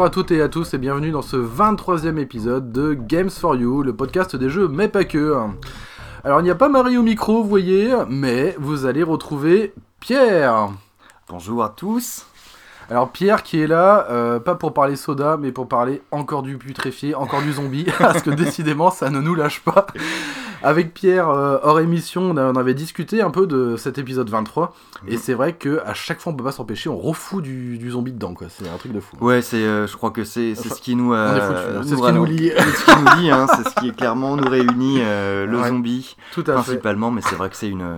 Bonjour à toutes et à tous et bienvenue dans ce 23e épisode de Games for You, le podcast des jeux mais pas que. Alors il n'y a pas Marie au micro, vous voyez, mais vous allez retrouver Pierre. Bonjour à tous. Alors Pierre qui est là, euh, pas pour parler soda, mais pour parler encore du putréfié, encore du zombie, parce que décidément ça ne nous lâche pas. Avec Pierre, euh, hors émission, on, a- on avait discuté un peu de cet épisode 23, et c'est vrai que à chaque fois on peut pas s'empêcher, on refout du, du zombie dedans, quoi. C'est un truc de fou. Ouais, c'est, euh, je crois que c'est, Enfin, ce qui nous, on est euh, foutus, hein. C'est ce qui nous lie. c'est ce qui nous lie, hein, c'est ce qui clairement nous réunit euh, le Ouais. zombie Tout à fait. principalement, mais c'est vrai que c'est une,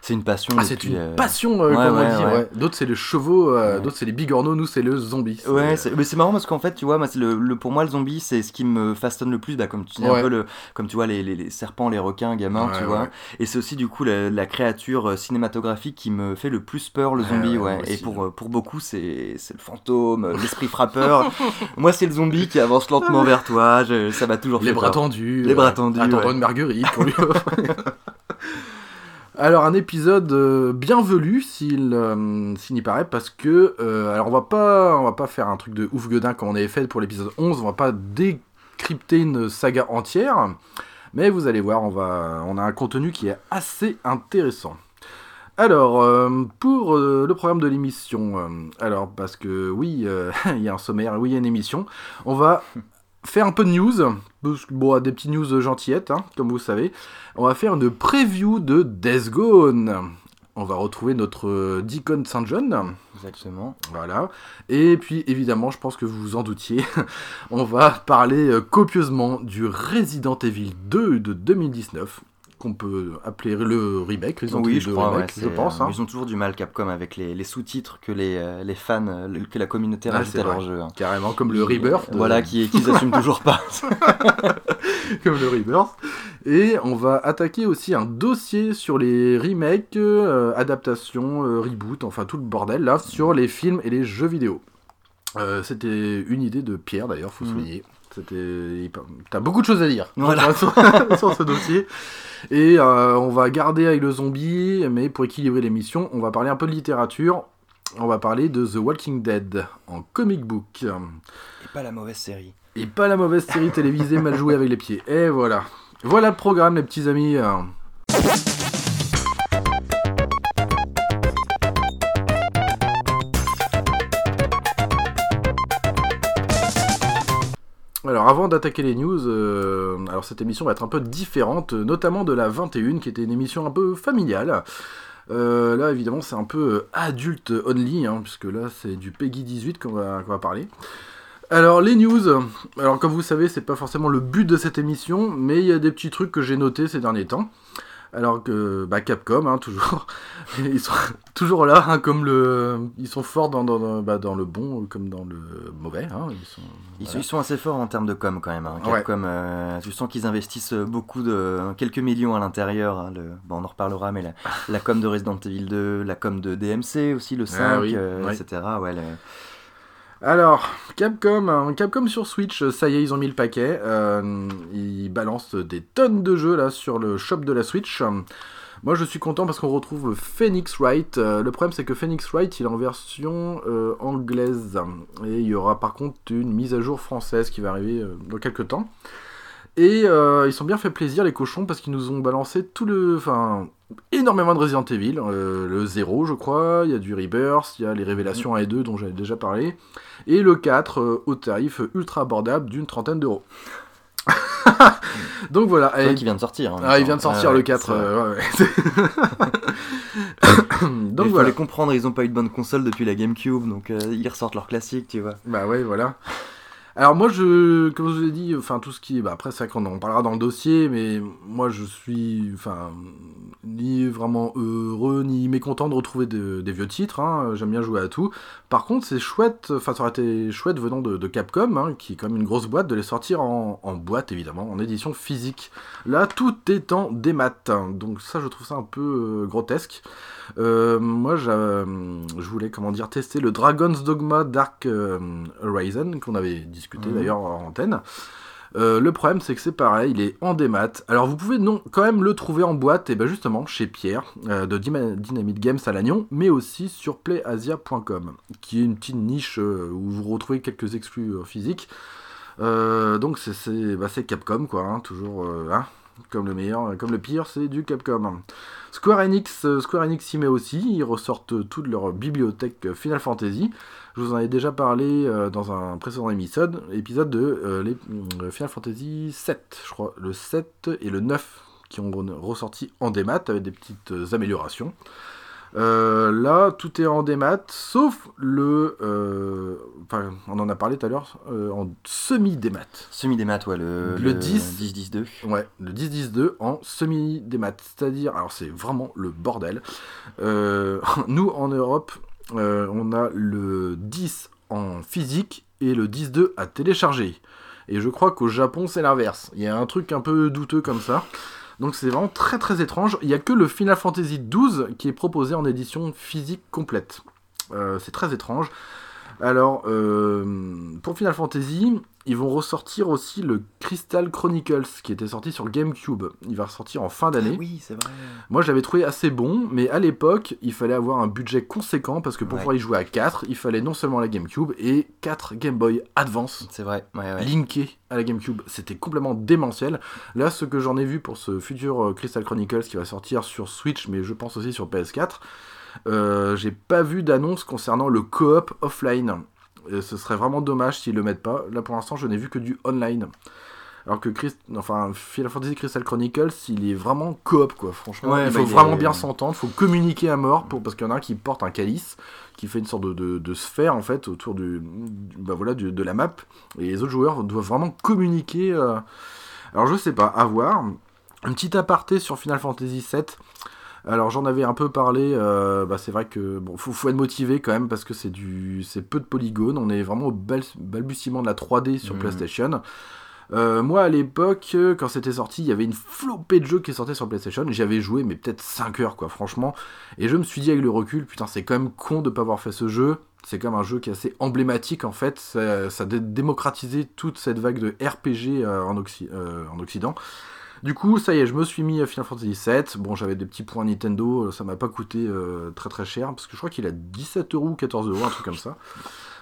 c'est une passion. Ah, c'est une passion, ouais, comme on ouais, dit. ouais. ouais. D'autres c'est les chevaux, d'autres c'est les bigorneaux, nous c'est le zombie. Ouais, mais c'est marrant parce qu'en fait, tu vois, moi, c'est le, le- pour moi, le zombie, c'est ce qui me façonne le plus, bah, comme tu dis Ouais. un peu le, comme tu vois les, les- les serpents, les requins, Ouais, tu vois. ouais. Et c'est aussi du coup la, la créature euh, cinématographique qui me fait le plus peur, le zombie, ouais, Et pour, euh, pour beaucoup, c'est le fantôme, euh, l'esprit frappeur. moi, c'est le zombie qui avance lentement vers toi. je- ça m'a toujours Les fait bras peur. tendus. Les bras tendus, Attendant une marguerite pour lui. Alors un épisode euh, bien velu s'il euh, s'il n'y paraît parce que euh, alors on va pas on va pas faire un truc de ouf gueudin comme on avait fait pour l'épisode 11 on va pas décrypter une saga entière mais vous allez voir on va on a un contenu qui est assez intéressant. Alors, euh, pour euh, le programme de l'émission, euh, alors parce que oui, il y a un sommaire, oui, il y a une émission, on va faire un peu de news, parce que, bon, des petites news gentillettes, hein, comme vous savez. On va faire une preview de Death Gone. On va retrouver notre euh, Deacon St. John, Exactement. voilà. Et puis, évidemment, je pense que vous vous en doutiez, on va parler euh, copieusement du Resident Evil 2 de 2019, qu'on peut appeler le remake, Resident Oui, Evil je 2 crois, remake, ouais, je pense. euh, hein. Ils ont toujours du mal, Capcom, avec les, les sous-titres que les, euh, les fans, euh, le- que la communauté Ah, rajoute à leur jeu. hein. Carrément, comme le Qui- Rebirth. de- Voilà, qui qu'ils assument toujours pas. comme le Rebirth. Et on va attaquer aussi un dossier sur les remakes, euh, adaptations, euh, reboot, enfin tout le bordel là, sur les films et les jeux vidéo. Euh, C'était une idée de Pierre d'ailleurs, faut Mhm. souligner. T'as beaucoup de choses à dire Voilà. sur, sur ce dossier. Et euh, on va garder avec le zombie, mais pour équilibrer l'émission, on va parler un peu de littérature. On va parler de The Walking Dead en comic book. Et pas la mauvaise série. Et pas la mauvaise série télévisée mal jouée avec les pieds. Et voilà. Voilà le programme, les petits amis. Alors avant d'attaquer les news, euh, alors cette émission va être un peu différente, notamment de la 21 qui était une émission un peu familiale. Euh, là évidemment c'est un peu euh, adulte only, hein, puisque là c'est du Peggy 18 qu'on va, va parler. Alors les news, alors comme vous savez c'est pas forcément le but de cette émission, mais il y a des petits trucs que j'ai notés ces derniers temps. Alors que bah, Capcom, hein, toujours, ils sont toujours là, hein, comme le, ils sont forts dans, dans, bah, dans le bon comme dans le mauvais. hein, ils sont, Ils, voilà. sont, ils sont assez forts en termes de com quand même. Hein. Ouais. Capcom, euh, je sens qu'ils investissent beaucoup de quelques millions à l'intérieur. le- bon, on en reparlera, mais la, la com de Resident Evil 2, la com de DMC aussi, le 5, Ah oui, euh, ouais. etc. Ouais, le- Alors, Capcom, hein, Capcom sur Switch, ça y est, ils ont mis le paquet. Euh, ils balancent des tonnes de jeux là sur le shop de la Switch. Moi, je suis content parce qu'on retrouve Phoenix Wright. Euh, le problème, c'est que Phoenix Wright, il est en version euh, anglaise. Et il y aura par contre une mise à jour française qui va arriver euh, dans quelques temps. Et ils sont bien fait plaisir, les cochons, parce qu'ils nous ont balancé tout le. Enfin, énormément de Resident Evil. le 0, je crois. Il y a du Rebirth. Il y a les révélations 1 et 2 dont j'avais déjà parlé. Et le 4, au tarif ultra abordable d'une trentaine d'euros. Donc voilà. Ouais, Et- qui vient de sortir. même ah, il vient de sortir le ouais, 4. c'est vrai. euh, donc il voilà. fallait comprendre, ils ont pas eu de bonne console depuis la GameCube, donc euh, ils ressortent leur classique, tu vois. Bah ouais, voilà. Alors moi, je, comme je vous ai dit, enfin tout ce qui bah après c'est vrai qu'on en parlera dans le dossier, mais moi je suis, enfin ni vraiment heureux ni mécontent de retrouver de- des vieux titres. hein. J'aime bien jouer à tout. Par contre, c'est chouette, enfin ça aurait été chouette venant de, Capcom, hein, qui est même une grosse boîte, de les sortir en, en boîte évidemment, en édition physique. Là, tout est en démat, donc ça je trouve ça un peu euh, grotesque. Euh, moi, je voulais, comment dire, tester le Dragon's Dogma Dark euh, Horizon, qu'on avait discuté Mhm. d'ailleurs en antenne. Euh, le problème, c'est que c'est pareil, il est en démat. Alors, vous pouvez non, quand même le trouver en boîte, et ben justement chez Pierre, euh, de Dynamite Games à Lannion, mais aussi sur playasia.com, qui est une petite niche euh, où vous retrouvez quelques exclus physiques. Donc, c'est- bah, Capcom, quoi, hein, toujours. euh, hein, comme le meilleur, comme le pire, c'est du Capcom. Square Enix, euh, Square Enix s'y met aussi, ils ressortent toute leur bibliothèque Final Fantasy. Je vous en ai déjà parlé euh, dans un précédent épisode, épisode de euh, Final Fantasy 7, je crois, le 7 et le 9 qui ont re- ressorti en démat avec des petites améliorations. Euh, là, tout est en démat, sauf le. euh, Enfin, on en a parlé tout à l'heure, euh, en semi-démat. Semi-démat, ouais, le, Le 10. 10-10-2. Ouais, le 10-10-2 en semi-démat. C'est-à-dire, alors c'est vraiment le bordel. Euh, nous, en Europe, euh, on a le 10 en physique et le 10-2 à télécharger. Et je crois qu'au Japon, c'est l'inverse. Il y a un truc un peu douteux comme ça. Donc c'est vraiment très très étrange. Il n'y a que le Final Fantasy XII qui est proposé en édition physique complète. Euh, c'est très étrange. Alors, euh, pour Final Fantasy, ils vont ressortir aussi le Crystal Chronicles qui était sorti sur GameCube. Il va ressortir en fin d'année. Ah oui, c'est vrai. Moi, je l'avais trouvé assez bon, mais à l'époque, il fallait avoir un budget conséquent parce que pour Ouais. pouvoir y jouer à 4, il fallait non seulement la GameCube et 4 Game Boy Advance C'est vrai, ouais, ouais. linkés à la GameCube. C'était complètement démentiel. Là, ce que j'en ai vu pour ce futur euh, Crystal Chronicles qui va sortir sur Switch, mais je pense aussi sur PS4, euh, j'ai pas vu d'annonce concernant le coop offline. Et ce serait vraiment dommage s'ils le mettent pas. Là, pour l'instant, je n'ai vu que du online. Alors que Christ... enfin, Final Fantasy Crystal Chronicles, il est vraiment coop, quoi. Franchement, Ouais, il bah, faut il vraiment est- bien s'entendre, faut communiquer à mort, pour... parce qu'il y en a un qui porte un calice, qui fait une sorte de, de- de sphère, en fait, autour du, du- bah, voilà, du- de la map. Et les autres joueurs doivent vraiment communiquer. euh. Alors, je sais pas, à voir. Un petit aparté sur Final Fantasy VII. Alors j'en avais un peu parlé, euh, bah, c'est vrai que bon, faut, faut être motivé quand même parce que c'est du, c'est peu de polygones, on est vraiment au bal- balbutiement de la 3D sur Mhm. PlayStation. Euh, moi à l'époque, quand c'était sorti, il y avait une flopée de jeux qui sortaient sur PlayStation, j'y avais joué mais peut-être 5 heures quoi, franchement. Et je me suis dit avec le recul, putain c'est quand même con de pas avoir fait ce jeu. C'est quand même un jeu qui est assez emblématique en fait, ça, ça a dé- démocratisé toute cette vague de RPG euh, en, euh, en Occident. Du coup, ça y est, je me suis mis à Final Fantasy VII. Bon, j'avais des petits points Nintendo, ça m'a pas coûté euh, très très cher, parce que je crois qu'il a 17 euros ou 14 euros, un truc comme ça.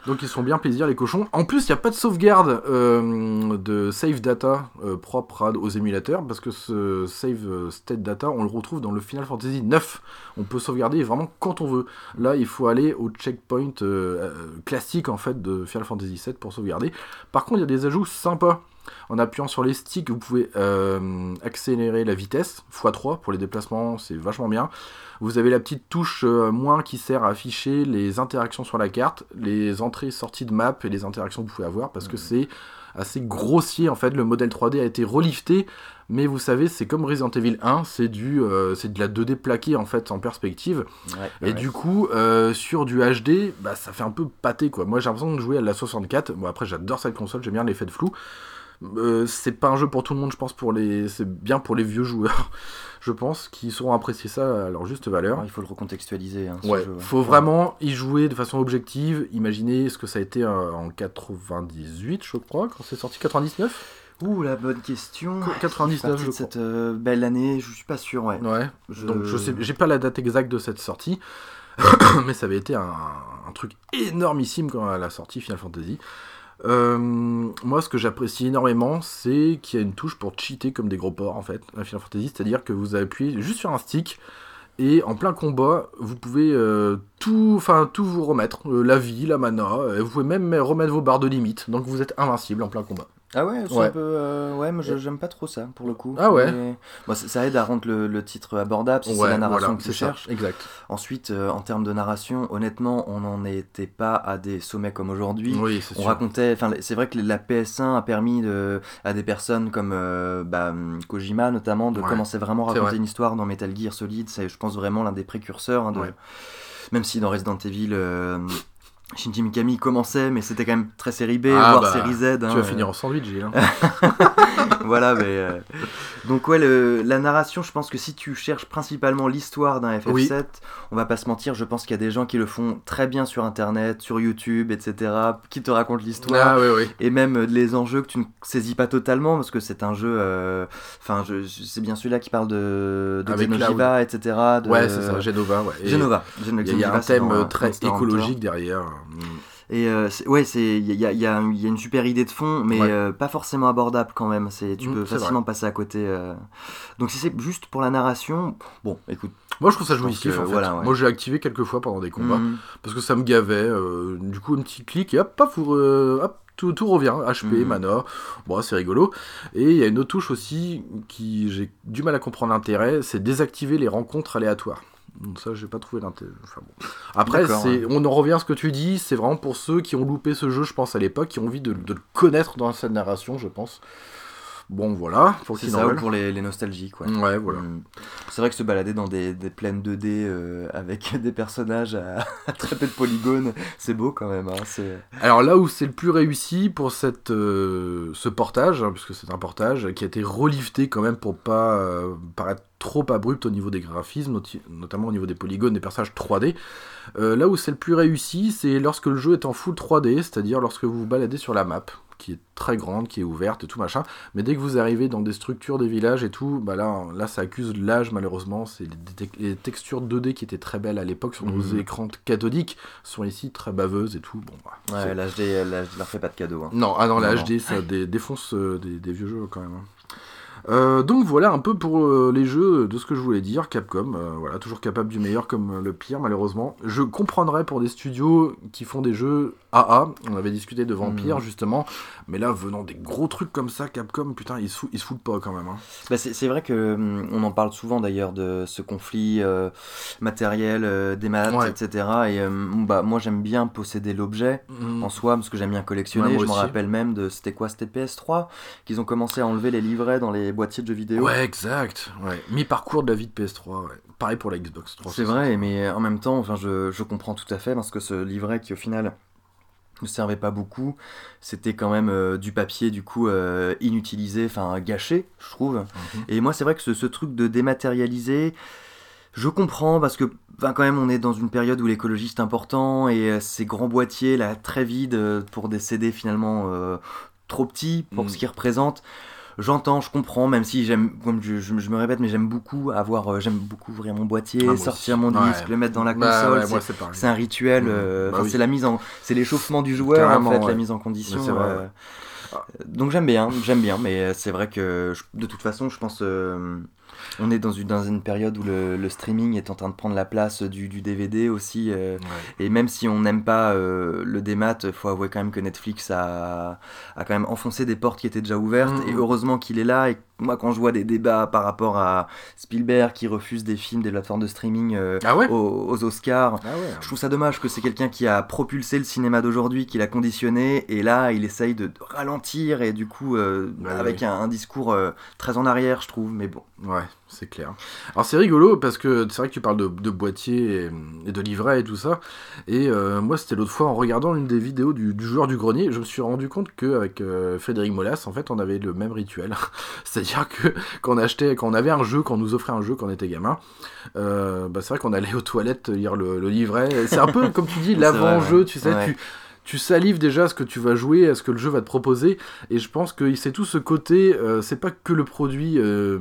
Donc ils se font bien plaisir les cochons. En plus, il n'y a pas de sauvegarde euh, de save data euh, propre aux émulateurs, parce que ce save euh, state data, on le retrouve dans le Final Fantasy 9. On peut sauvegarder vraiment quand on veut. Là, il faut aller au checkpoint euh, euh, classique en fait de Final Fantasy 7 pour sauvegarder. Par contre, il y a des ajouts sympas. En appuyant sur les sticks, vous pouvez euh, accélérer la vitesse, x3 pour les déplacements, c'est vachement bien. Vous avez la petite touche euh, moins qui sert à afficher les interactions sur la carte, les entrées sorties de map et les interactions que vous pouvez avoir, parce que c'est assez grossier en fait. Le modèle 3D a été relifté, mais vous savez, c'est comme Resident Evil 1, c'est du, euh, c'est de la 2D plaquée en fait en perspective. Ouais, Et ouais. du coup, euh, sur du HD, bah, ça fait un peu pâté quoi. Moi j'ai l'impression de jouer à la 64. Bon, après, j'adore cette console, j'aime bien l'effet de flou. Euh, c'est pas un jeu pour tout le monde, je pense. Pour les, c'est bien pour les vieux joueurs. je pense, qui sauront apprécier ça à leur juste valeur. Il faut le recontextualiser. Hein, ce Ouais, jeu, ouais. faut vraiment y jouer de façon objective. Imaginez ce que ça a été euh, en 98, je crois, quand c'est sorti 99. Ouh, la bonne question. Qu- 99, Je de cette euh, belle année, je suis pas sûr, ouais. Ouais. Je- Donc je sais, j'ai pas la date exacte de cette sortie, mais ça avait été un, un truc énormissime quand elle a sorti Final Fantasy. Euh, moi, ce que j'apprécie énormément, c'est qu'il y a une touche pour cheater comme des gros porcs en fait, à Final Fantasy, c'est-à-dire que vous appuyez juste sur un stick et en plein combat, vous pouvez euh, tout, enfin tout vous remettre, euh, la vie, la mana, vous pouvez même remettre vos barres de limite, donc vous êtes invincible en plein combat. Ah ouais, c'est Ouais. un peu. euh, ouais, mais j'aime pas trop ça pour le coup. Ah ouais Mais- Bon, ça, aide à rendre le, le titre abordable si c'est la narration voilà, que tu ça, cherches. exact. Ensuite, euh, en termes de narration, honnêtement, on n'en était pas à des sommets comme aujourd'hui. Oui, c'est On sûr. racontait, enfin, c'est vrai que la PS1 a permis de, à des personnes comme euh, bah, Kojima notamment de Ouais. commencer vraiment à raconter vrai. une histoire dans Metal Gear Solid. C'est, je pense, vraiment l'un des précurseurs. hein, de-. Même si dans Resident Evil, euh, Shinji Mikami commençait, mais c'était quand même très série B, Ah voire bah, série Z. Tu hein, vas euh, finir en sandwich, Gilles. hein. voilà, mais. euh, Donc, ouais, le- la narration, je pense que si tu cherches principalement l'histoire d'un FF7, Oui. on va pas se mentir, je pense qu'il y a des gens qui le font très bien sur internet, sur YouTube, etc., qui te racontent l'histoire. Ah oui, oui. Et même euh, les enjeux que tu ne saisis pas totalement, parce que c'est un jeu. euh, Enfin, je, c'est bien celui-là qui parle de, de Xenojiva, etc. de- Ouais, c'est ça, Genova, ouais. Et Genova. Gen- Il y a- un thème très écologique derrière. Mm. Et euh, ouais, c'est il y a, y y une super idée de fond, mais Ouais. euh, pas forcément abordable quand même. C'est tu Mm, peux facilement passer à côté. euh. Donc si c'est juste pour la narration, bon, écoute. Moi, je trouve ça jouissif, que, en fait. voilà, ouais. Moi, j'ai activé quelques fois pendant des combats, mm, parce que ça me gavait. du coup, un petit clic, et hop, paf, hop, tout, tout revient. HP, Mhm. mana, bon, c'est rigolo. Et il y a une autre touche aussi qui j'ai du mal à comprendre l'intérêt, c'est désactiver les rencontres aléatoires. Donc ça, j'ai pas trouvé l'intérêt. Enfin, bon. Après, c'est, on en revient à ce que tu dis, c'est vraiment pour ceux qui ont loupé ce jeu, je pense, à l'époque, qui ont envie de, de le connaître dans cette narration, je pense. Bon, voilà, pour c'est ça ou pour les, les nostalgiques. Ouais. Ouais, voilà. Mm. C'est vrai que se balader dans des, des plaines 2D euh, avec des personnages à, à très peu de polygones, c'est beau quand même. hein, c'est... Alors là où c'est le plus réussi pour cette, euh, ce portage, hein, puisque c'est un portage qui a été relifté quand même pour pas euh, paraître trop abrupt au niveau des graphismes, notamment au niveau des polygones, des personnages 3D. Euh, là où c'est le plus réussi, c'est lorsque le jeu est en full 3D, c'est-à-dire lorsque vous vous baladez sur la map, qui est très grande, qui est ouverte et tout machin. Mais dès que vous arrivez dans des structures des villages et tout, bah là, là ça accuse l'âge malheureusement. C'est les, les textures 2D qui étaient très belles à l'époque sur nos Mhm. écrans cathodiques sont ici très baveuses et tout. Bon, bah, Ouais, l'HD, leur fais pas de cadeau. hein. non, ah non, la Non, HD, ça dé- défonce euh, des, des vieux jeux quand même. hein. Euh, donc voilà un peu pour euh, les jeux de ce que je voulais dire. Capcom, euh, voilà, toujours capable du meilleur comme le pire, malheureusement. Je comprendrais pour des studios qui font des jeux AA. On avait discuté de Vampire Mhm. justement, mais là, venant des gros trucs comme ça, Capcom, putain, ils se, fou- ils se foutent pas quand même. hein. Bah, c'est, vrai que hum, on en parle souvent d'ailleurs de ce conflit euh, matériel, euh, des maths, Ouais. etc. Et euh, bah, moi j'aime bien posséder l'objet en soi parce que j'aime bien collectionner. Ouais, je me rappelle même de c'était quoi C'était PS3 qu'ils ont commencé à enlever les livrets dans les boîtiers de jeux vidéo. Ouais, exact. Ouais. Mi-parcours de la vie de PS3. ouais. Pareil pour la Xbox 360. C'est vrai, mais en même temps, enfin, je, je comprends tout à fait parce que ce livret qui au final ne servait pas beaucoup, c'était quand même euh, du papier du coup euh, inutilisé, enfin gâché, je trouve. Mhm. Et moi, c'est vrai que ce, ce truc de dématérialiser, je comprends parce que quand même on est dans une période où l'écologie c'est important et euh, ces grands boîtiers là très vides euh, pour des CD finalement euh, trop petits pour Mm. ce qu'ils représentent. J'entends, je comprends, même si j'aime, comme je, je- je me répète, mais j'aime beaucoup avoir, euh, j'aime beaucoup ouvrir mon boîtier, Ah, sortir mon Ouais. disque, le mettre dans la Bah, console. ouais, c'est- c'est un rituel, Mhm. euh, Bah oui. c'est la mise en, c'est l'échauffement du joueur Carrément, en fait, ouais. la mise en condition. Vrai, euh. Donc j'aime bien, j'aime bien, mais c'est vrai que je- de toute façon, je pense, euh, on est dans une, dans une période où le, le streaming est en train de prendre la place du, du DVD aussi. euh, Ouais. et même si on n'aime pas euh, le démat, faut avouer quand même que Netflix a, a quand même enfoncé des portes qui étaient déjà ouvertes. Mhm. Et heureusement qu'il est là. Et moi, quand je vois des débats par rapport à Spielberg qui refuse des films des plateformes de streaming euh, Ah ouais? aux, aux Oscars, Ah ouais. je trouve ça dommage que c'est quelqu'un qui a propulsé le cinéma d'aujourd'hui, qui l'a conditionné, et là il essaye de ralentir et du coup euh, Bah avec un, un discours très en arrière, je trouve. Mais bon, Ouais. C'est clair. Alors c'est rigolo parce que c'est vrai que tu parles de, de boîtier et, et de livret et tout ça. Et euh, moi, c'était l'autre fois en regardant une des vidéos du, du joueur du grenier, je me suis rendu compte qu'avec euh, Frédéric Molas, en fait, on avait le même rituel. C'est-à-dire que quand on achetait, quand on avait un jeu, quand on nous offrait un jeu quand on était gamin, euh, bah, c'est vrai qu'on allait aux toilettes lire le, le livret. C'est un peu comme tu dis l'avant-jeu, tu sais, Ouais. tu tu salives déjà à ce que tu vas jouer, à ce que le jeu va te proposer, et je pense que c'est tout ce côté, euh, c'est pas que le produit euh,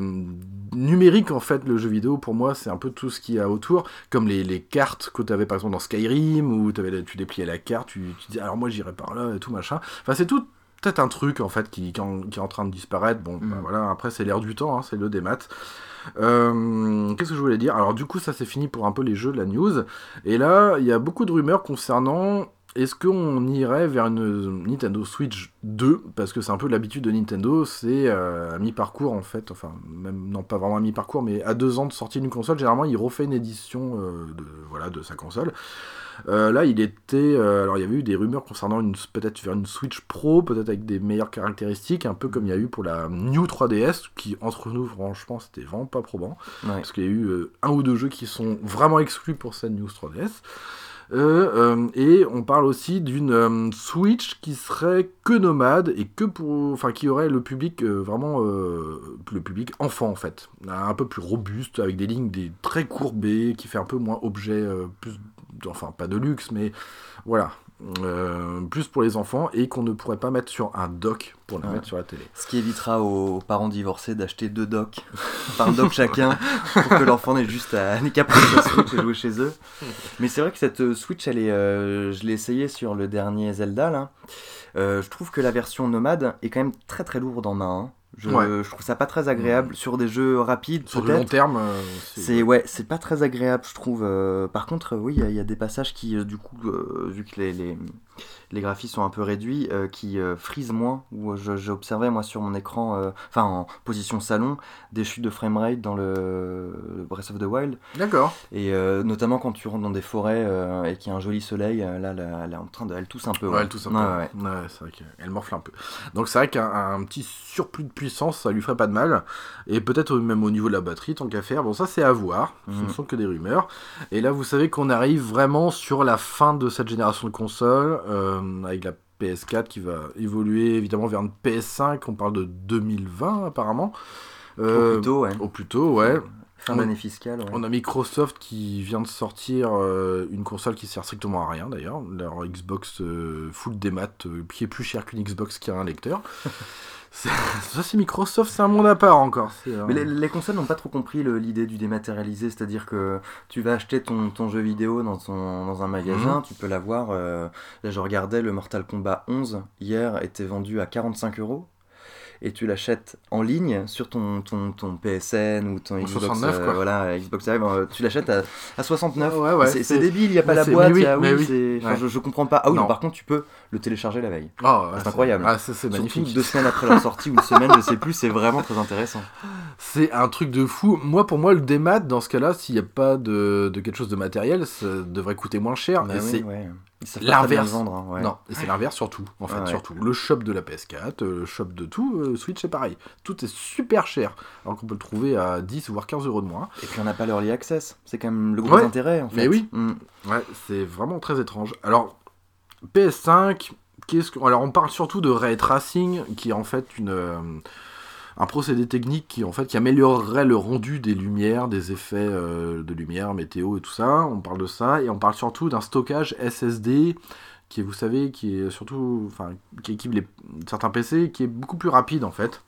numérique en fait, le jeu vidéo, pour moi, c'est un peu tout ce qu'il y a autour, comme les, les cartes que tu avais par exemple dans Skyrim, où t'avais- tu dépliais la carte, tu, tu dis alors moi j'irai par là, et tout machin. Enfin, c'est tout peut-être un truc en fait qui, qui, en- qui est en train de disparaître. Bon, bah, Mm. voilà, après c'est l'air du temps, hein, c'est le démat. Euh, Qu'est-ce que je voulais dire? Alors du coup, ça c'est fini pour un peu les jeux de la news. Et là, il y a beaucoup de rumeurs concernant est-ce qu'on irait vers une Nintendo Switch 2 Parce que c'est un peu l'habitude de Nintendo, c'est euh, à mi-parcours en fait, enfin, même non pas vraiment à mi-parcours, mais à deux ans de sortie d'une console, généralement il refait une édition euh, de, voilà, de sa console. Euh, là, il était. alors, il y avait eu des rumeurs concernant une peut-être vers une Switch Pro, peut-être avec des meilleures caractéristiques, un peu comme il y a eu pour la New 3DS, qui entre nous, franchement, c'était vraiment pas probant. Ouais. Parce qu'il y a eu un ou deux jeux qui sont vraiment exclus pour cette News 3DS. Euh, et on parle aussi d'une euh, Switch qui serait que nomade et que pour, enfin qui aurait le public euh, vraiment le public enfant en fait, un peu plus robuste avec des lignes des très courbées, qui fait un peu moins objet, plus, enfin pas de luxe mais voilà, euh, plus pour les enfants et qu'on ne pourrait pas mettre sur un dock pour la Ouais. mettre sur la télé. Ce qui évitera aux parents divorcés d'acheter deux docks, par dock chacun, pour que l'enfant n'ait juste à prendre sa Switch et jouer chez eux. Mais c'est vrai que cette Switch, elle est, euh, je l'ai essayé sur le dernier Zelda là. Euh, je trouve que la version nomade est quand même très très lourde en main. hein. Je, Ouais. je trouve ça pas très agréable sur des jeux rapides. Sur le long terme, euh, C'est ouais, c'est pas très agréable, je trouve. Euh, par contre, euh, oui, il y a- il y, a des passages qui, euh, du coup, vu que les, les, les graphismes sont un peu réduits, euh, qui euh, frisent moins. Où j'ai observé moi sur mon écran, euh, enfin en position salon, des chutes de framerate dans le, le Breath of the Wild, D'accord. et euh, notamment quand tu rentres dans des forêts euh, et qu'il y a un joli soleil, euh, là, là, elle est en train de, elle tousse un peu. Ouais, elle tousse un peu. Ouais, ouais. C'est vrai qu'elle morfle un peu. Donc c'est vrai qu'un un petit surplus de puissance, ça lui ferait pas de mal. Et peut-être même au niveau de la batterie, tant qu'à faire. Bon, ça c'est à voir. Ce Mhm. ne sont que des rumeurs. Et là, vous savez qu'on arrive vraiment sur la fin de cette génération de consoles, euh, avec la PS4 qui va évoluer évidemment vers une PS5. On parle de 2020 apparemment. Au Euh, plus tôt, ouais. Au plus tôt, ouais. Fin d'année fiscale, ouais. On a Microsoft qui vient de sortir euh, une console qui sert strictement à rien d'ailleurs, leur Xbox euh, full démat euh, qui est plus cher qu'une Xbox qui a un lecteur. Ça c'est Microsoft, c'est un monde à part encore. euh, Mais les, les consoles n'ont pas trop compris l'idée du dématérialisé, c'est-à-dire que tu vas acheter ton, ton jeu vidéo dans, ton, dans un magasin, Mhm. tu peux l'avoir. euh, là, je regardais le Mortal Kombat 11 hier était vendu à 45 euros. Et tu l'achètes en ligne sur ton, ton, ton PSN ou ton Xbox, 69, euh, quoi. voilà, Xbox Live, euh, tu l'achètes à, à 69. Ouais, ouais, c'est débile, il n'y a pas mais la boîte, mais oui, a- mais oui, enfin, Ouais. je, je comprends pas. Ah oui, non, par contre, tu peux le télécharger la veille. Ah, ouais, c'est incroyable. Ah, ça c'est Surtout magnifique. deux semaines après leur sortie ou une semaine, je sais plus, c'est vraiment très intéressant. C'est un truc de fou. Moi, pour moi, le démat, dans ce cas-là, s'il n'y a pas de, de quelque chose de matériel, ça devrait coûter moins cher. Bah et oui, c'est ouais. L'inverse. hein, ouais. Non, et c'est l'inverse surtout. En fait, ouais. surtout. Le shop de la PS4, euh, le shop de tout, euh, Switch, c'est pareil. Tout est super cher. Alors qu'on peut le trouver à 10 voire 15 euros de moins. Et puis on n'a pas l'early access. C'est quand même le gros Ouais. intérêt en fait. Mais oui. Mm. Ouais, c'est vraiment très étrange. Alors, PS5, qu'est-ce que. Alors, on parle surtout de ray tracing, qui est en fait une. euh, un procédé technique qui en fait qui améliorerait le rendu des lumières, des effets euh, de lumière, météo et tout ça. On parle de ça et on parle surtout d'un stockage SSD qui vous savez, qui est surtout, enfin, qui équipe certains PC, qui est beaucoup plus rapide en fait.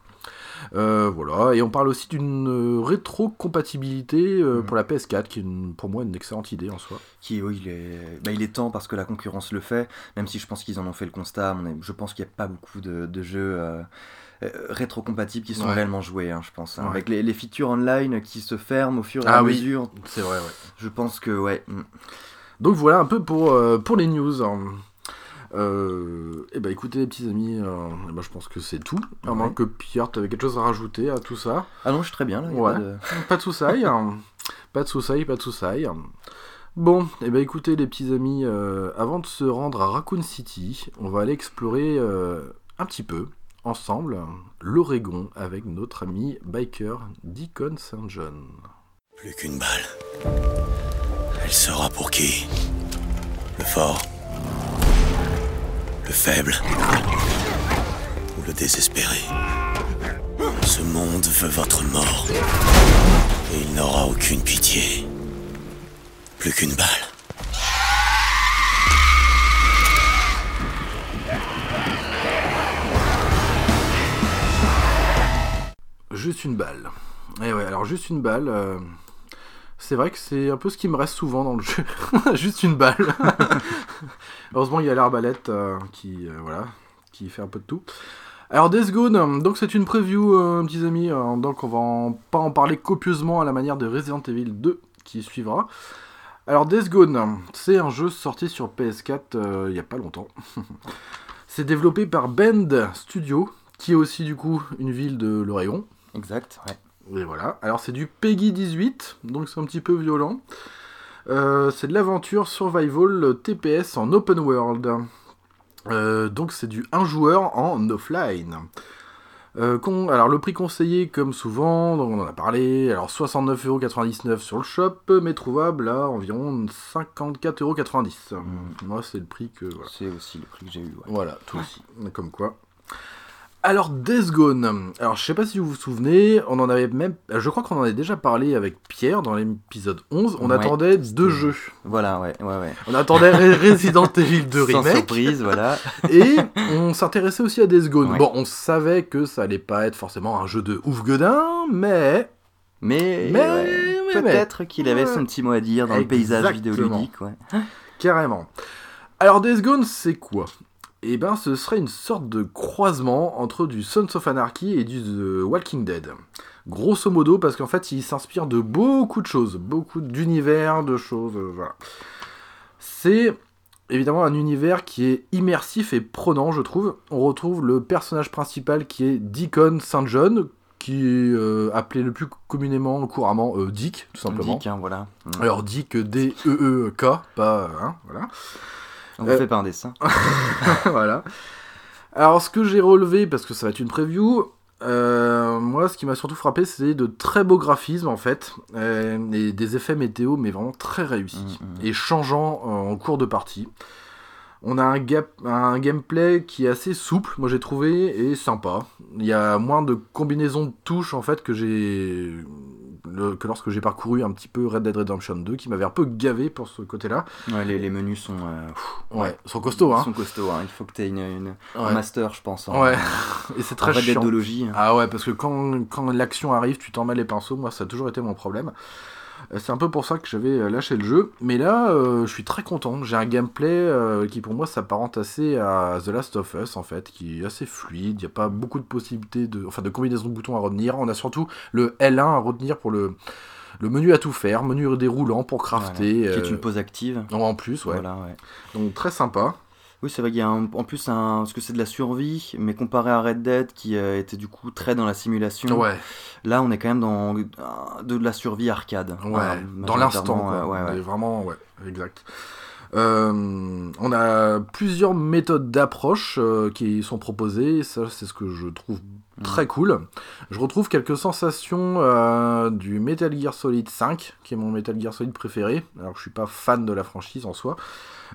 Euh, voilà, et on parle aussi d'une euh, rétrocompatibilité euh, Mhm. pour la PS4, qui est une- pour moi une excellente idée en soi. Qui, oui, il est... Bah, il est temps parce que la concurrence le fait, même si je pense qu'ils en ont fait le constat. Je pense qu'il n'y a pas beaucoup de, de jeux euh, rétrocompatibles qui sont Ouais. réellement joués, hein, je pense. hein. Ouais. Avec les, les features online qui se ferment au fur et Ah à oui. mesure, C'est vrai, ouais. je pense que, ouais. mm. Donc voilà un peu pour, euh, pour les news. Euh, et bah écoutez les petits amis, euh, eh ben, je pense que c'est tout. À Ouais. moins que Pierre, tu avais quelque chose à rajouter à tout ça. Ah non, je suis très bien là. y a Ouais. pas de- soucis, hein. pas de soucis, pas de soucis. Bon, et bah écoutez les petits amis, euh, avant de se rendre à Raccoon City, on va aller explorer euh, un petit peu ensemble l'Oregon avec notre ami biker Deacon St. John. Plus qu'une balle. Elle sera pour qui? Le fort? Le faible Ou le désespéré Ce monde veut votre mort. Et il n'aura aucune pitié. Plus qu'une balle. Juste une balle. Et ouais, alors juste une balle. euh, C'est vrai que c'est un peu ce qui me reste souvent dans le jeu. juste une balle. Heureusement, il y a l'arbalète euh, qui, euh, voilà, qui fait un peu de tout. Alors Death Gone, donc c'est une preview, euh, petits amis. donc on va en- pas en parler copieusement à la manière de Resident Evil 2 qui suivra. Alors Death Gone, c'est un jeu sorti sur PS4 euh, il y a pas longtemps. c'est développé par Bend Studio, qui est aussi du coup une ville de l'Oregon. Exact, ouais. Et voilà. Alors c'est du Peggy 18, donc c'est un petit peu violent. Euh, c'est de l'aventure survival TPS en open world. Euh, donc c'est du 1 joueur en offline. Euh, con- alors le prix conseillé comme souvent, donc on en a parlé, alors 69,99€ sur le shop, mais trouvable à environ 54,90€. Moi c'est le prix que... Voilà. C'est aussi le prix que j'ai eu. ouais. Voilà, toi aussi. Comme quoi. Alors, Death Gone. Alors, je sais pas si vous vous souvenez, on en avait même. Je crois qu'on en avait déjà parlé avec Pierre dans l'épisode 11. On Ouais, attendait deux jeux. Voilà, ouais, ouais, ouais. On attendait Re- Resident Evil 2 Sans Remake. surprise, voilà. Et on s'intéressait aussi à Death Gone. Ouais. Bon, on savait que ça allait pas être forcément un jeu de ouf godin, mais. Mais, Mais- ouais, mais- peut-être qu'il avait son petit mot à dire dans le paysage vidéoludique. Ouais. Carrément. Alors Death Gone, c'est quoi? Eh ben, ce serait une sorte de croisement entre du Sons of Anarchy et du The Walking Dead. Grosso modo, parce qu'en fait, il s'inspire de beaucoup de choses, beaucoup d'univers, de choses, euh, voilà. C'est évidemment un univers qui est immersif et prenant, je trouve. On retrouve le personnage principal qui est Deacon St. John, qui est euh, appelé le plus communément, couramment, euh, Dick, tout simplement. Dick, hein, voilà. Mm. Alors Dick D-E-E-K, pas... Hein, voilà. On euh, vous fait pas un dessin. voilà. Alors, ce que j'ai relevé, parce que ça va être une preview, euh, moi, ce qui m'a surtout frappé, c'est de très beaux graphismes, en fait, euh, et des effets météo, mais vraiment très réussis, Mm, mm. et changeants euh, en cours de partie. On a un, gap, un gameplay qui est assez souple, moi j'ai trouvé, et sympa. Il y a moins de combinaisons de touches, en fait, que j'ai... le- que lorsque j'ai parcouru un petit peu Red Dead Redemption 2, qui m'avait un peu gavé pour ce côté-là. Ouais, les, les menus sont, euh, pff, Ouais, ils sont costauds, ils hein. sont costauds. hein. Il faut que tu aies une, une- un master, je pense. En, Ouais. Et c'est très Red chiant. Deadologie. Ah ouais, parce que quand, quand l'action arrive, tu t'en mets les pinceaux. Moi, ça a toujours été mon problème. Euh, C'est un peu pour ça que j'avais euh, lâché le jeu. Mais là, euh, je suis très content. J'ai un gameplay euh, qui, pour moi, s'apparente assez à The Last of Us, en fait, qui est assez fluide. Il n'y a pas beaucoup de possibilités, de, enfin, de combinaisons de boutons à retenir. On a surtout le L1 à retenir pour le, le menu à tout faire, menu déroulant pour Voilà. crafter. Qui est une pause active. En plus, ouais. Voilà, ouais. Donc très sympa. Oui, c'est vrai qu'il y a un- en plus un, parce que c'est de la survie, mais comparé à Red Dead qui euh, était du coup très dans la simulation, Ouais, là on est quand même dans euh, de la survie arcade. ouais. Dans l'instant, majoritairement, quoi. euh, ouais, Vraiment, ouais, exact. Euh, on a plusieurs méthodes d'approche euh, qui sont proposées, ça c'est ce que je trouve Mm. très cool. Je retrouve quelques sensations euh, du Metal Gear Solid 5, qui est mon Metal Gear Solid préféré, alors que je suis pas fan de la franchise en soi.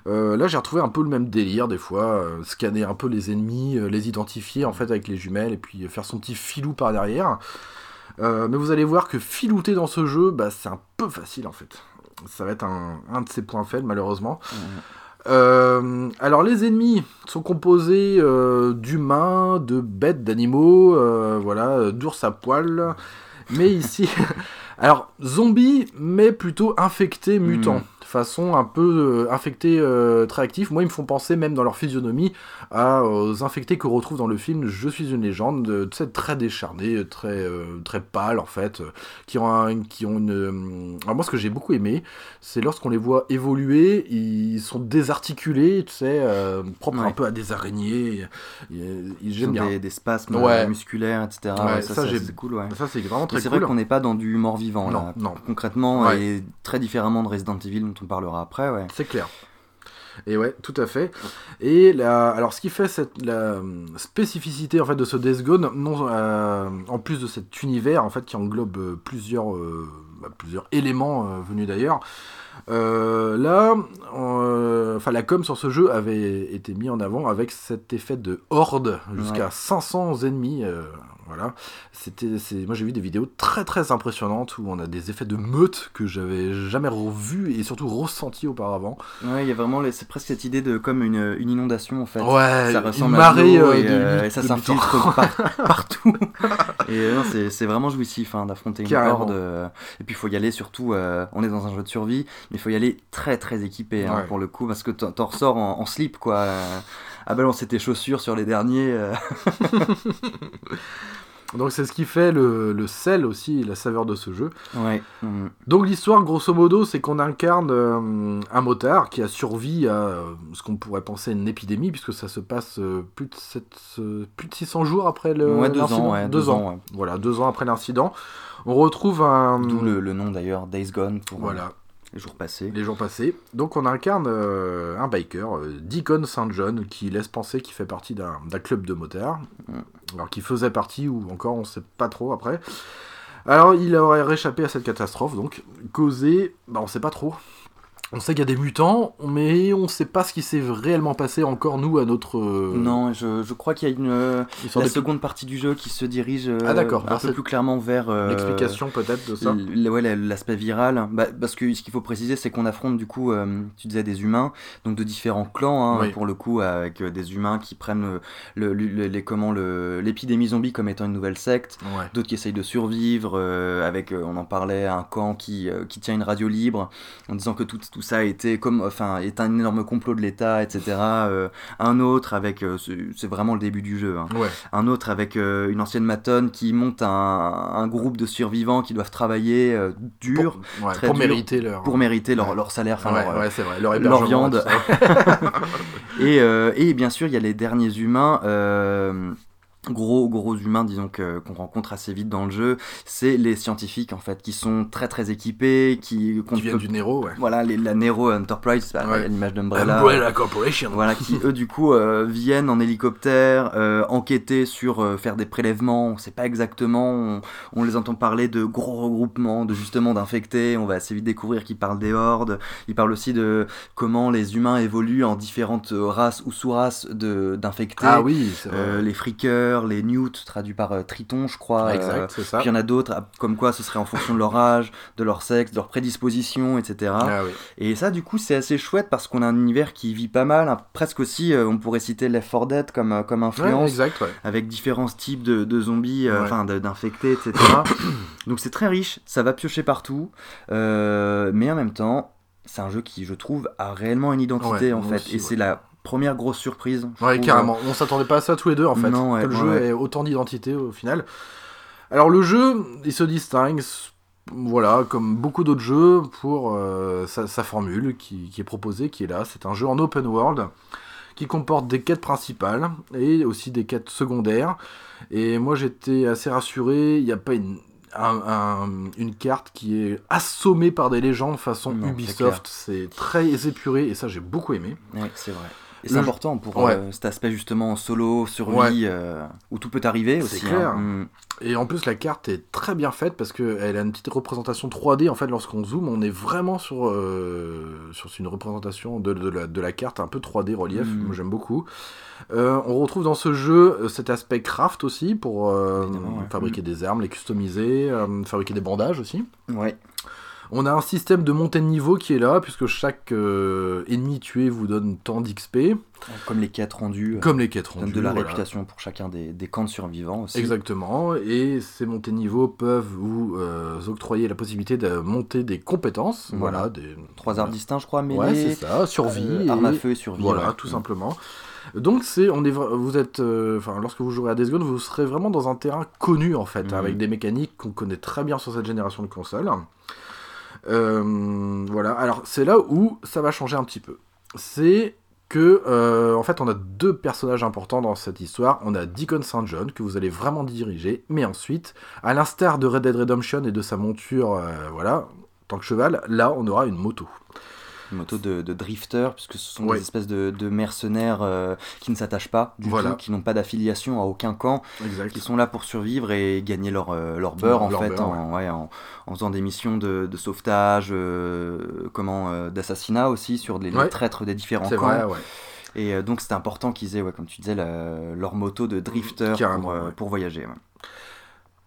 Euh, là j'ai retrouvé un peu le même délire des fois, euh, scanner un peu les ennemis, euh, les identifier en fait avec les jumelles et puis faire son petit filou par derrière. Mais vous allez voir que filouter dans ce jeu, bah, c'est un peu facile en fait. Ça va être un, un de ses points faibles malheureusement. Alors les ennemis sont composés d'humains, de bêtes, d'animaux, voilà, d'ours à poil. Mais ici, alors zombies, mais plutôt infectés, mutants. Mm. Façon un peu euh, infectés, euh, très actifs. Moi, ils me font penser même dans leur physionomie à, aux infectés que retrouve dans le film Je suis une légende, euh, très décharnés, très, très pâles en fait, qui ont, un- qui ont une. Alors, moi, ce que j'ai beaucoup aimé, c'est lorsqu'on les voit évoluer, ils sont désarticulés, tu sais, euh, propres Ouais. un peu à des araignées. Ils ont bien. Des, des spasmes Ouais. musculaires, etc. Ouais, ça, c'est cool, ouais. Ça, c'est vraiment très c'est cool. vrai qu'on n'est pas dans du mort-vivant, Non, là. non. Concrètement, et très différemment de Resident Evil, dont on parlera après, ouais. C'est clair. Et ouais, tout à fait. Et la, alors, ce qui fait cette, la euh, spécificité en fait de ce Days Gone, non, euh, en plus de cet univers en fait qui englobe euh, plusieurs, euh, bah, plusieurs éléments euh, venus d'ailleurs. là, enfin la com sur ce jeu avait été mis en avant avec cet effet de horde jusqu'à Ouais. 500 ennemis. Voilà, c'était, c'est, moi j'ai vu des vidéos très très impressionnantes où on a des effets de meute que j'avais jamais revus et surtout ressentis auparavant. Ouais, il y a vraiment, c'est presque cette idée de comme une, une inondation en fait. Ouais, ça une ressemble marée à de l'eau euh, et, de euh, et ça s'infiltre par- partout. et euh, c'est, c'est vraiment jouissif hein, d'affronter une horde. euh, et puis il faut y aller surtout, on est dans un jeu de survie, mais il faut y aller très très équipé hein, Ouais. pour le coup, parce que t'en, ressors en, en slip quoi. euh, à balancer tes chaussures sur les derniers. Donc c'est ce qui fait le, le sel aussi, la saveur de ce jeu. Ouais. Donc l'histoire, grosso modo, c'est qu'on incarne euh, un motard qui a survécu à euh, ce qu'on pourrait penser une épidémie, puisque ça se passe euh, plus, de sept- euh, plus de 600 jours après le Ouais, deux ans, ouais, deux deux ans. ans, ouais. Voilà, deux ans après l'incident. On retrouve un... D'où le, le nom d'ailleurs, Days Gone pour Voilà, les jours passés. les jours passés. Donc on incarne euh, un biker, euh, Deacon St. John, qui laisse penser qu'il fait partie d'un club de motards. Alors qu'il faisait partie, ou encore on sait pas trop après. Alors il aurait réchappé à cette catastrophe, donc causée, bah on sait pas trop. On sait qu'il y a des mutants, mais on sait pas ce qui s'est réellement passé encore nous à notre... euh, Non, je, je crois qu'il y a une euh, la de- seconde partie du jeu qui se dirige euh, Ah, d'accord. un peu plus clairement vers L'explication peut-être de ça. ouais, la- l'aspect viral. Bah, parce que ce qu'il faut préciser, c'est qu'on affronte du coup, tu disais des humains, donc de différents clans, hein, Oui. pour le coup, avec des humains qui prennent le, le- les, comment le l'épidémie zombie comme étant une nouvelle secte. Ouais. d'autres qui essayent de survivre, avec, on en parlait, un camp qui, qui tient une radio libre, en disant que tout, tout ça a été comme, enfin, est un énorme complot de l'État, etc. Euh, un autre avec, euh, c'est vraiment le début du jeu, hein. Ouais. un autre avec euh, une ancienne matonne qui monte un, un groupe de survivants qui doivent travailler dur Pour, ouais, très pour dur, mériter leur... pour mériter leur, Ouais. leur salaire, leur, vrai. Leur, leur viande. tout ça. et, et bien sûr, il y a les derniers humains. Gros, gros humains, disons que- qu'on rencontre assez vite dans le jeu, c'est les scientifiques en fait, qui sont très très équipés, qui, qui viennent peut- du Nero, ouais. voilà, les- la Nero Enterprise, bah, Ouais. l'image d'Umbrella, Umbrella Corporation. voilà, qui eux du coup euh, viennent en hélicoptère, euh, enquêter sur euh, faire des prélèvements. On sait pas exactement. On, on les entend parler de gros regroupements, de justement d'infectés. On va assez vite découvrir qu'ils parlent des hordes. Ils parlent aussi de comment les humains évoluent en différentes races ou sous-races de d'infectés. Ah oui, les freakers, les newts, traduits par euh, Triton, je crois. exact, euh, c'est ça. puis il y en a d'autres, ah, comme quoi ce serait en fonction de leur âge, de leur sexe, de leur prédisposition, etc. Ah oui. Et ça, du coup, c'est assez chouette parce qu'on a un univers qui vit pas mal. hein. Presque aussi, euh, on pourrait citer Left 4 Dead comme, Ouais, influence, exact, ouais. avec différents types de, de zombies, Ouais. enfin d'infectés, etc. Donc c'est très riche, ça va piocher partout. mais en même temps, c'est un jeu qui, je trouve, a réellement une identité Ouais, en fait. aussi, et ouais. c'est la première grosse surprise. Ouais, trouve. carrément. On s'attendait pas à ça tous les deux en fait. Non, ouais, que le ouais, jeu ait autant d'identité au final. Alors le jeu, il se distingue, voilà, comme beaucoup d'autres jeux, pour euh, sa, sa formule qui, qui est proposée, qui est là. C'est un jeu en open world qui comporte des quêtes principales et aussi des quêtes secondaires. Et moi j'étais assez rassuré, il n'y a pas une, un- un- une carte qui est assommée par des légendes façon Non, Ubisoft. C'est très épuré et ça j'ai beaucoup aimé. Ouais, c'est vrai. Le c'est important pour Ouais. euh, cet aspect justement solo, survie, Ouais. euh, où tout peut arriver C'est aussi. clair. hein. Mm. Et en plus, la carte est très bien faite parce qu'elle a une petite représentation 3D. En fait, lorsqu'on zoome, on est vraiment sur, euh, sur une représentation de, de la, de la carte un peu 3D relief. Mhm. Moi, j'aime beaucoup. On retrouve dans ce jeu cet aspect craft aussi pour ouais. fabriquer des armes, les customiser, fabriquer des bandages aussi. Ouais. On a un système de montée de niveau qui est là, puisque chaque euh, ennemi tué vous donne tant d'XP, Comme les quêtes rendues. euh, comme les quêtes rendues. de la voilà. réputation pour chacun des, des camps de survivants aussi. Exactement, et ces montées de niveau peuvent vous euh, octroyer la possibilité de monter des compétences. Voilà, Voilà. des Trois arts distincts, je crois, mêlés. Ouais, c'est ça, survie. euh, et- armes à feu et survie. Voilà, ouais. tout simplement. Donc c'est, on est, vous êtes, euh, lorsque vous jouerez à Days Gone, vous serez vraiment dans un terrain connu en fait, Mhm. avec des mécaniques qu'on connaît très bien sur cette génération de consoles. Euh, voilà. Alors c'est là où ça va changer un petit peu. C'est que, euh, en fait, on a deux personnages importants dans cette histoire. On a Deacon St. John que vous allez vraiment diriger, mais ensuite, à l'instar de Red Dead Redemption et de sa monture, euh, voilà, tant que cheval, là, on aura une moto. Moto de, de drifter, puisque ce sont Ouais. des espèces de, de mercenaires euh, qui ne s'attachent pas du Voilà. tout, qui n'ont pas d'affiliation à aucun camp, Exact. qui sont là pour survivre et gagner leur, euh, leur beurre en Leur fait, beurre, en, ouais, en, en faisant des missions de, de sauvetage, euh, comment, d'assassinat aussi sur les, traîtres des différents camps. vrai. Et donc c'était important qu'ils aient, comme tu disais, la- leur moto de drifter Carrément, pour, pour voyager.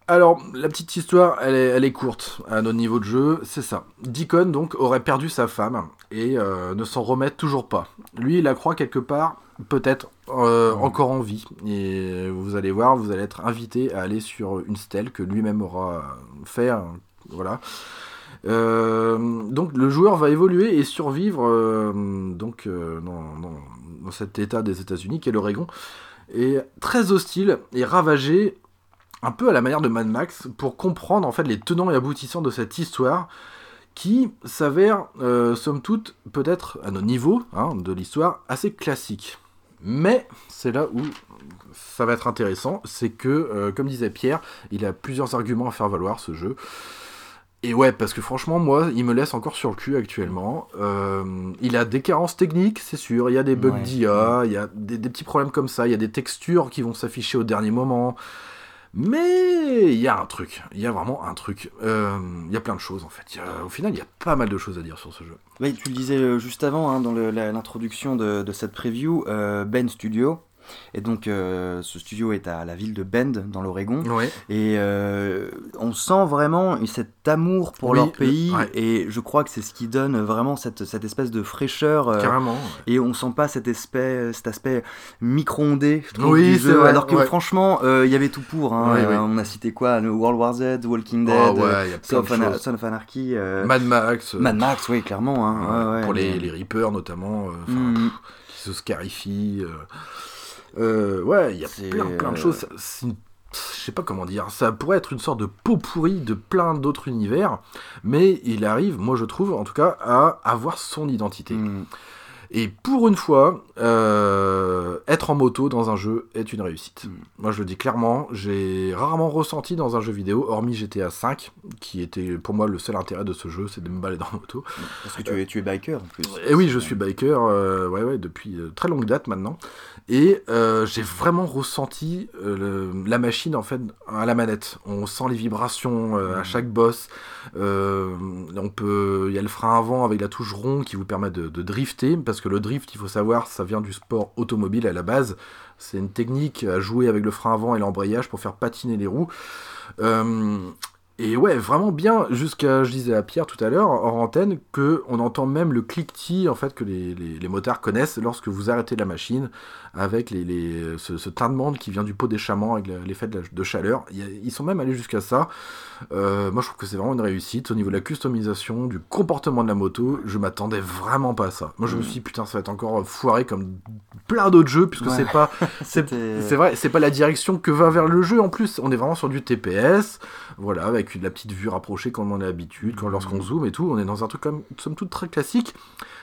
Alors, la petite histoire, elle est, elle est courte à notre niveau de jeu, c'est ça. Deacon, donc, aurait perdu sa femme et euh, ne s'en remet toujours pas. Lui, il la croit quelque part, peut-être euh, encore en vie. Et vous allez voir, vous allez être invité à aller sur une stèle que lui-même aura fait. hein, voilà. Euh, donc le joueur va évoluer et survivre donc dans, dans- dans cet état des États-Unis qui est l'Oregon et très hostile et ravagé un peu à la manière de Mad Max pour comprendre en fait les tenants et aboutissants de cette histoire qui s'avère euh, somme toute peut-être à notre niveau hein, de l'histoire assez classique. Mais c'est là où ça va être intéressant, c'est que euh, comme disait Pierre, il a plusieurs arguments à faire valoir ce jeu. Et ouais, parce que franchement, moi, il me laisse encore sur le cul actuellement. Euh, il a des carences techniques, c'est sûr. Il y a des bugs Ouais. d'IA, il y a des, des petits problèmes comme ça. Il y a des textures qui vont s'afficher au dernier moment. Mais il y a un truc. Il y a vraiment un truc. Euh, il y a plein de choses en fait. Au final, il y a pas mal de choses à dire sur ce jeu. Oui, tu le disais euh, juste avant, hein, dans l'introduction de, de cette preview, euh, Ben Studio. Et donc, euh, ce studio est à la ville de Bend, dans l'Oregon. Ouais. Et euh, on sent vraiment cet amour pour Oui, leur le- pays. ouais. Et je crois que c'est ce qui donne vraiment cette, cette espèce de fraîcheur. euh, Carrément. ouais. et on sent pas cet aspect, cet aspect micro-ondé je trouve, Oui, du jeu, vrai, alors que franchement, euh, il y avait tout pour. hein. Euh, On a cité quoi le World War Z, Walking Dead, Oh, euh, a plein Son, of Anarchy, euh, Mad Max. euh, Mad Max, oui, clairement. Hein. pour les, les Reapers notamment. euh, enfin, Mm. qui se scarifient. Euh. Ouais, il y a plein, plein de euh, choses. Je sais pas comment dire. Ça pourrait être une sorte de pot pourri de plein d'autres univers, mais il arrive, moi je trouve, en tout cas, à avoir son identité. Mm. Et pour une fois, euh, être en moto dans un jeu est une réussite. Mm. Moi je le dis clairement, j'ai rarement ressenti dans un jeu vidéo, hormis GTA V, qui était pour moi le seul intérêt de ce jeu, c'est de me balader en moto. Parce que tu es, tu es biker en plus. Et oui, je suis biker, euh, ouais, ouais, depuis euh, très longue date maintenant. Et euh, j'ai vraiment ressenti le- la machine en fait à la manette. On sent les vibrations à chaque boss. On peut, il y a le frein avant avec la touche rond qui vous permet de, de drifter, parce que le drift, il faut savoir, ça vient du sport automobile à la base. C'est une technique à jouer avec le frein avant et l'embrayage pour faire patiner les roues. Euh, et ouais, vraiment bien, jusqu'à, je disais à Pierre tout à l'heure, hors antenne, que on entend même le cliquetis en fait que les, les, les motards connaissent lorsque vous arrêtez la machine, avec les, les, ce, ce tintement qui vient du pot d'échappement avec la- l'effet de, de chaleur. Ils sont même allés jusqu'à ça. Euh, moi, je trouve que c'est vraiment une réussite. Au niveau de la customisation, du comportement de la moto, je m'attendais vraiment pas à ça. Moi, je me suis dit, putain, ça va être encore foiré comme plein d'autres jeux, puisque Ouais. c'est pas... c'est C'était- c'est vrai, c'est pas la direction que va vers le jeu en plus. On est vraiment sur du TPS, voilà, avec la petite vue rapprochée comme on a l'habitude, quand lorsqu'on zoome et tout. On est dans un truc comme somme toute très classique.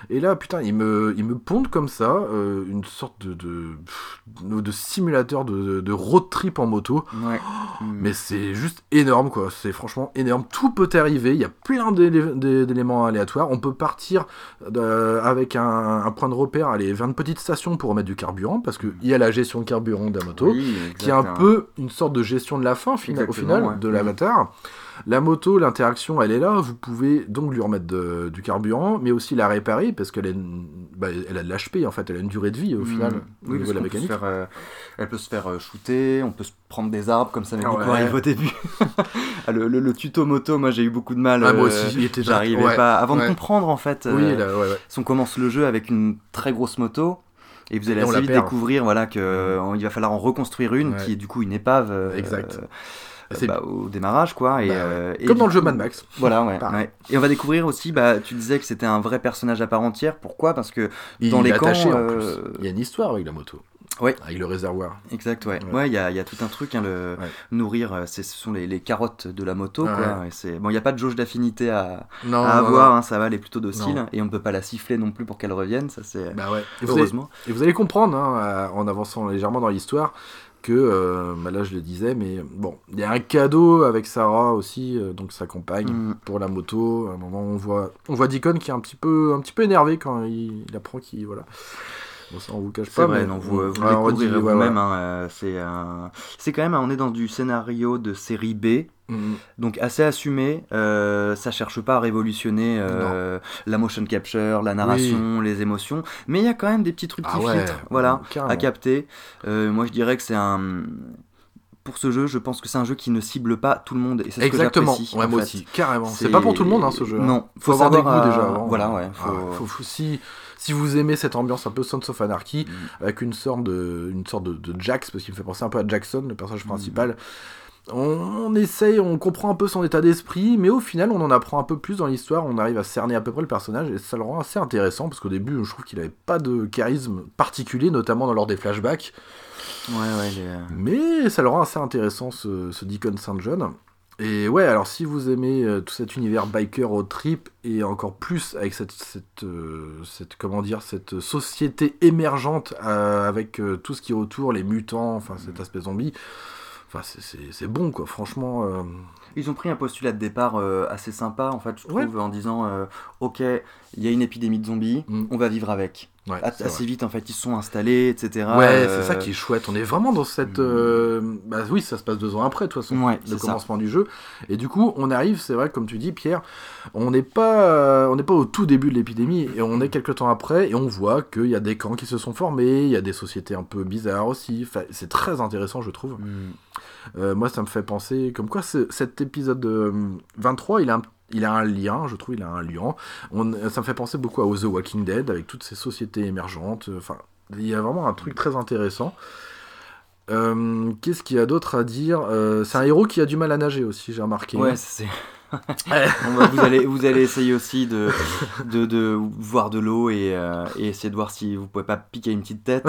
Et là, putain, il me, il me pondent comme ça euh, une sorte de, de, de simulateur de, de road trip en moto. Ouais. Mm. Mais c'est juste énorme, quoi. C'est franchement énorme. Tout peut arriver. Il y a plein d'élé- d'é- d'éléments aléatoires. On peut partir euh, avec un, un point de repère, aller vers une petite station pour remettre du carburant, parce qu'il y a la gestion de carburant de la moto, Oui, qui est un peu une sorte de gestion de la fin, fina- au final, ouais. de l'avatar. La moto, l'interaction, elle est là. Vous pouvez donc lui remettre de- du carburant, mais aussi la réparer, parce qu'elle a, bah, elle a de l'HP, en fait. Elle a une durée de vie, au Mm. final, au Oui, niveau de la peut mécanique. faire, euh, elle peut se faire euh, shooter, on peut se prendre des arbres comme ça mais beaucoup ouais. arrive au début. Ah, le, le- le tuto moto, moi j'ai eu beaucoup de mal. Ah, moi euh, aussi, était J'arrivais ouais, pas. Avant ouais. de comprendre en fait, Oui, euh, là, si on commence le jeu avec une très grosse moto. Et vous allez Et assez la vite perd. découvrir voilà, que euh, il va falloir en reconstruire une Ouais. qui est du coup une épave euh, Exact. Euh, bah, au démarrage quoi. Et, Bah ouais. euh, Comme dans le jeu Mad Max. Voilà, ouais, Pareil. ouais. Et on va découvrir aussi, bah, tu disais que c'était un vrai personnage à part entière. Pourquoi? Parce que Il Dans les camps, attaché, en euh, plus. Il y a une histoire avec la moto. Ouais. Avec le réservoir. Exact, ouais. Ouais. Ouais, il y a, il y a tout un truc, hein, le Ouais. nourrir, ce sont les, les carottes de la moto, Ouais. quoi. Et c'est... Bon, il n'y a pas de jauge d'affinité à, Non, à non, avoir, non. hein, ça va, elle est plutôt docile. Et on ne peut pas la siffler non plus pour qu'elle revienne, ça c'est... Bah ouais. Et vous, allez, Heureusement. et vous allez comprendre, hein, en avançant légèrement dans l'histoire, que, euh, bah là je le disais, mais bon, il y a un cadeau avec Sarah aussi, euh, donc sa compagne, Mm. pour la moto. À un moment, on voit, on voit Deacon qui est un petit peu, un petit peu énervé quand il, il apprend qu'il, voilà. Bon, ça on vous cache C'est pas. vrai, mais non, vous, vous on découvrirez ouais, vous-même. ouais. hein, euh, c'est un- c'est quand même, on est dans du scénario de série B, Mm. donc assez assumé. Euh, ça cherche pas à révolutionner euh, la motion capture, la narration, les émotions, mais il y a quand même des petits trucs Ah qui ouais, filtrent, voilà, carrément. à capter. Euh, moi, je dirais que c'est un. Pour ce jeu, je pense que c'est un jeu qui ne cible pas tout le monde, et c'est ce Exactement, que ouais, moi fait. aussi, carrément. C'est C'est- pas pour tout le monde hein, ce jeu. hein. Non, faut, faut avoir des goûts déjà euh, avant. voilà, ouais, Ah, faut- faut- faut- si, si vous aimez cette ambiance un peu Sons of Anarchy, Mm. avec une sorte de, une sorte de, de Jax, parce qu'il me fait penser un peu à Jackson, le personnage principal. On, on essaye, on comprend un peu son état d'esprit, mais au final, on en apprend un peu plus dans l'histoire. On arrive à cerner à peu près le personnage, et ça le rend assez intéressant, parce qu'au début, je trouve qu'il avait pas de charisme particulier, notamment lors des flashbacks. Ouais, ouais, euh, Mais ça le rend assez intéressant ce, ce Deacon St. John. Et ouais, alors si vous aimez euh, tout cet univers biker au trip et encore plus avec cette, cette, euh, cette comment dire cette société émergente euh, avec tout ce qui est autour, les mutants, enfin cet aspect zombie, enfin c'est- bon quoi. Franchement, euh, Ils ont pris un postulat de départ euh, assez sympa, en fait, je trouve, Ouais. en disant euh, Ok, il y a une épidémie de zombies, Mm. on va vivre avec. ouais, assez vrai. vite, en fait, ils se sont installés, etc. Ouais, Euh, c'est ça qui est chouette. On est vraiment dans cette. Mm. Bah oui, ça se passe deux ans après, de toute façon, Ouais, le ça. commencement du jeu. Et du coup, on arrive, c'est vrai, comme tu dis, Pierre, on n'est pas, on n'est pas au tout début de l'épidémie, et on est quelques temps après, et on voit qu'il y a des camps qui se sont formés, il y a des sociétés un peu bizarres aussi. Enfin, c'est très intéressant, je trouve. Mm. Euh, moi, ça me fait penser, comme quoi ce- cet épisode euh, 23, il a un il a un lien, je trouve, il a un lien. On, ça me fait penser beaucoup à The Walking Dead, avec toutes ces sociétés émergentes. euh, Enfin, il y a vraiment un truc très intéressant. Euh, Qu'est-ce qu'il y a d'autre à dire Euh, C'est un héros qui a du mal à nager aussi, j'ai remarqué. Ouais, c'est. Vous, allez, vous allez essayer aussi de, de, de voir de l'eau et, euh, et essayer de voir si vous pouvez pas piquer une petite tête.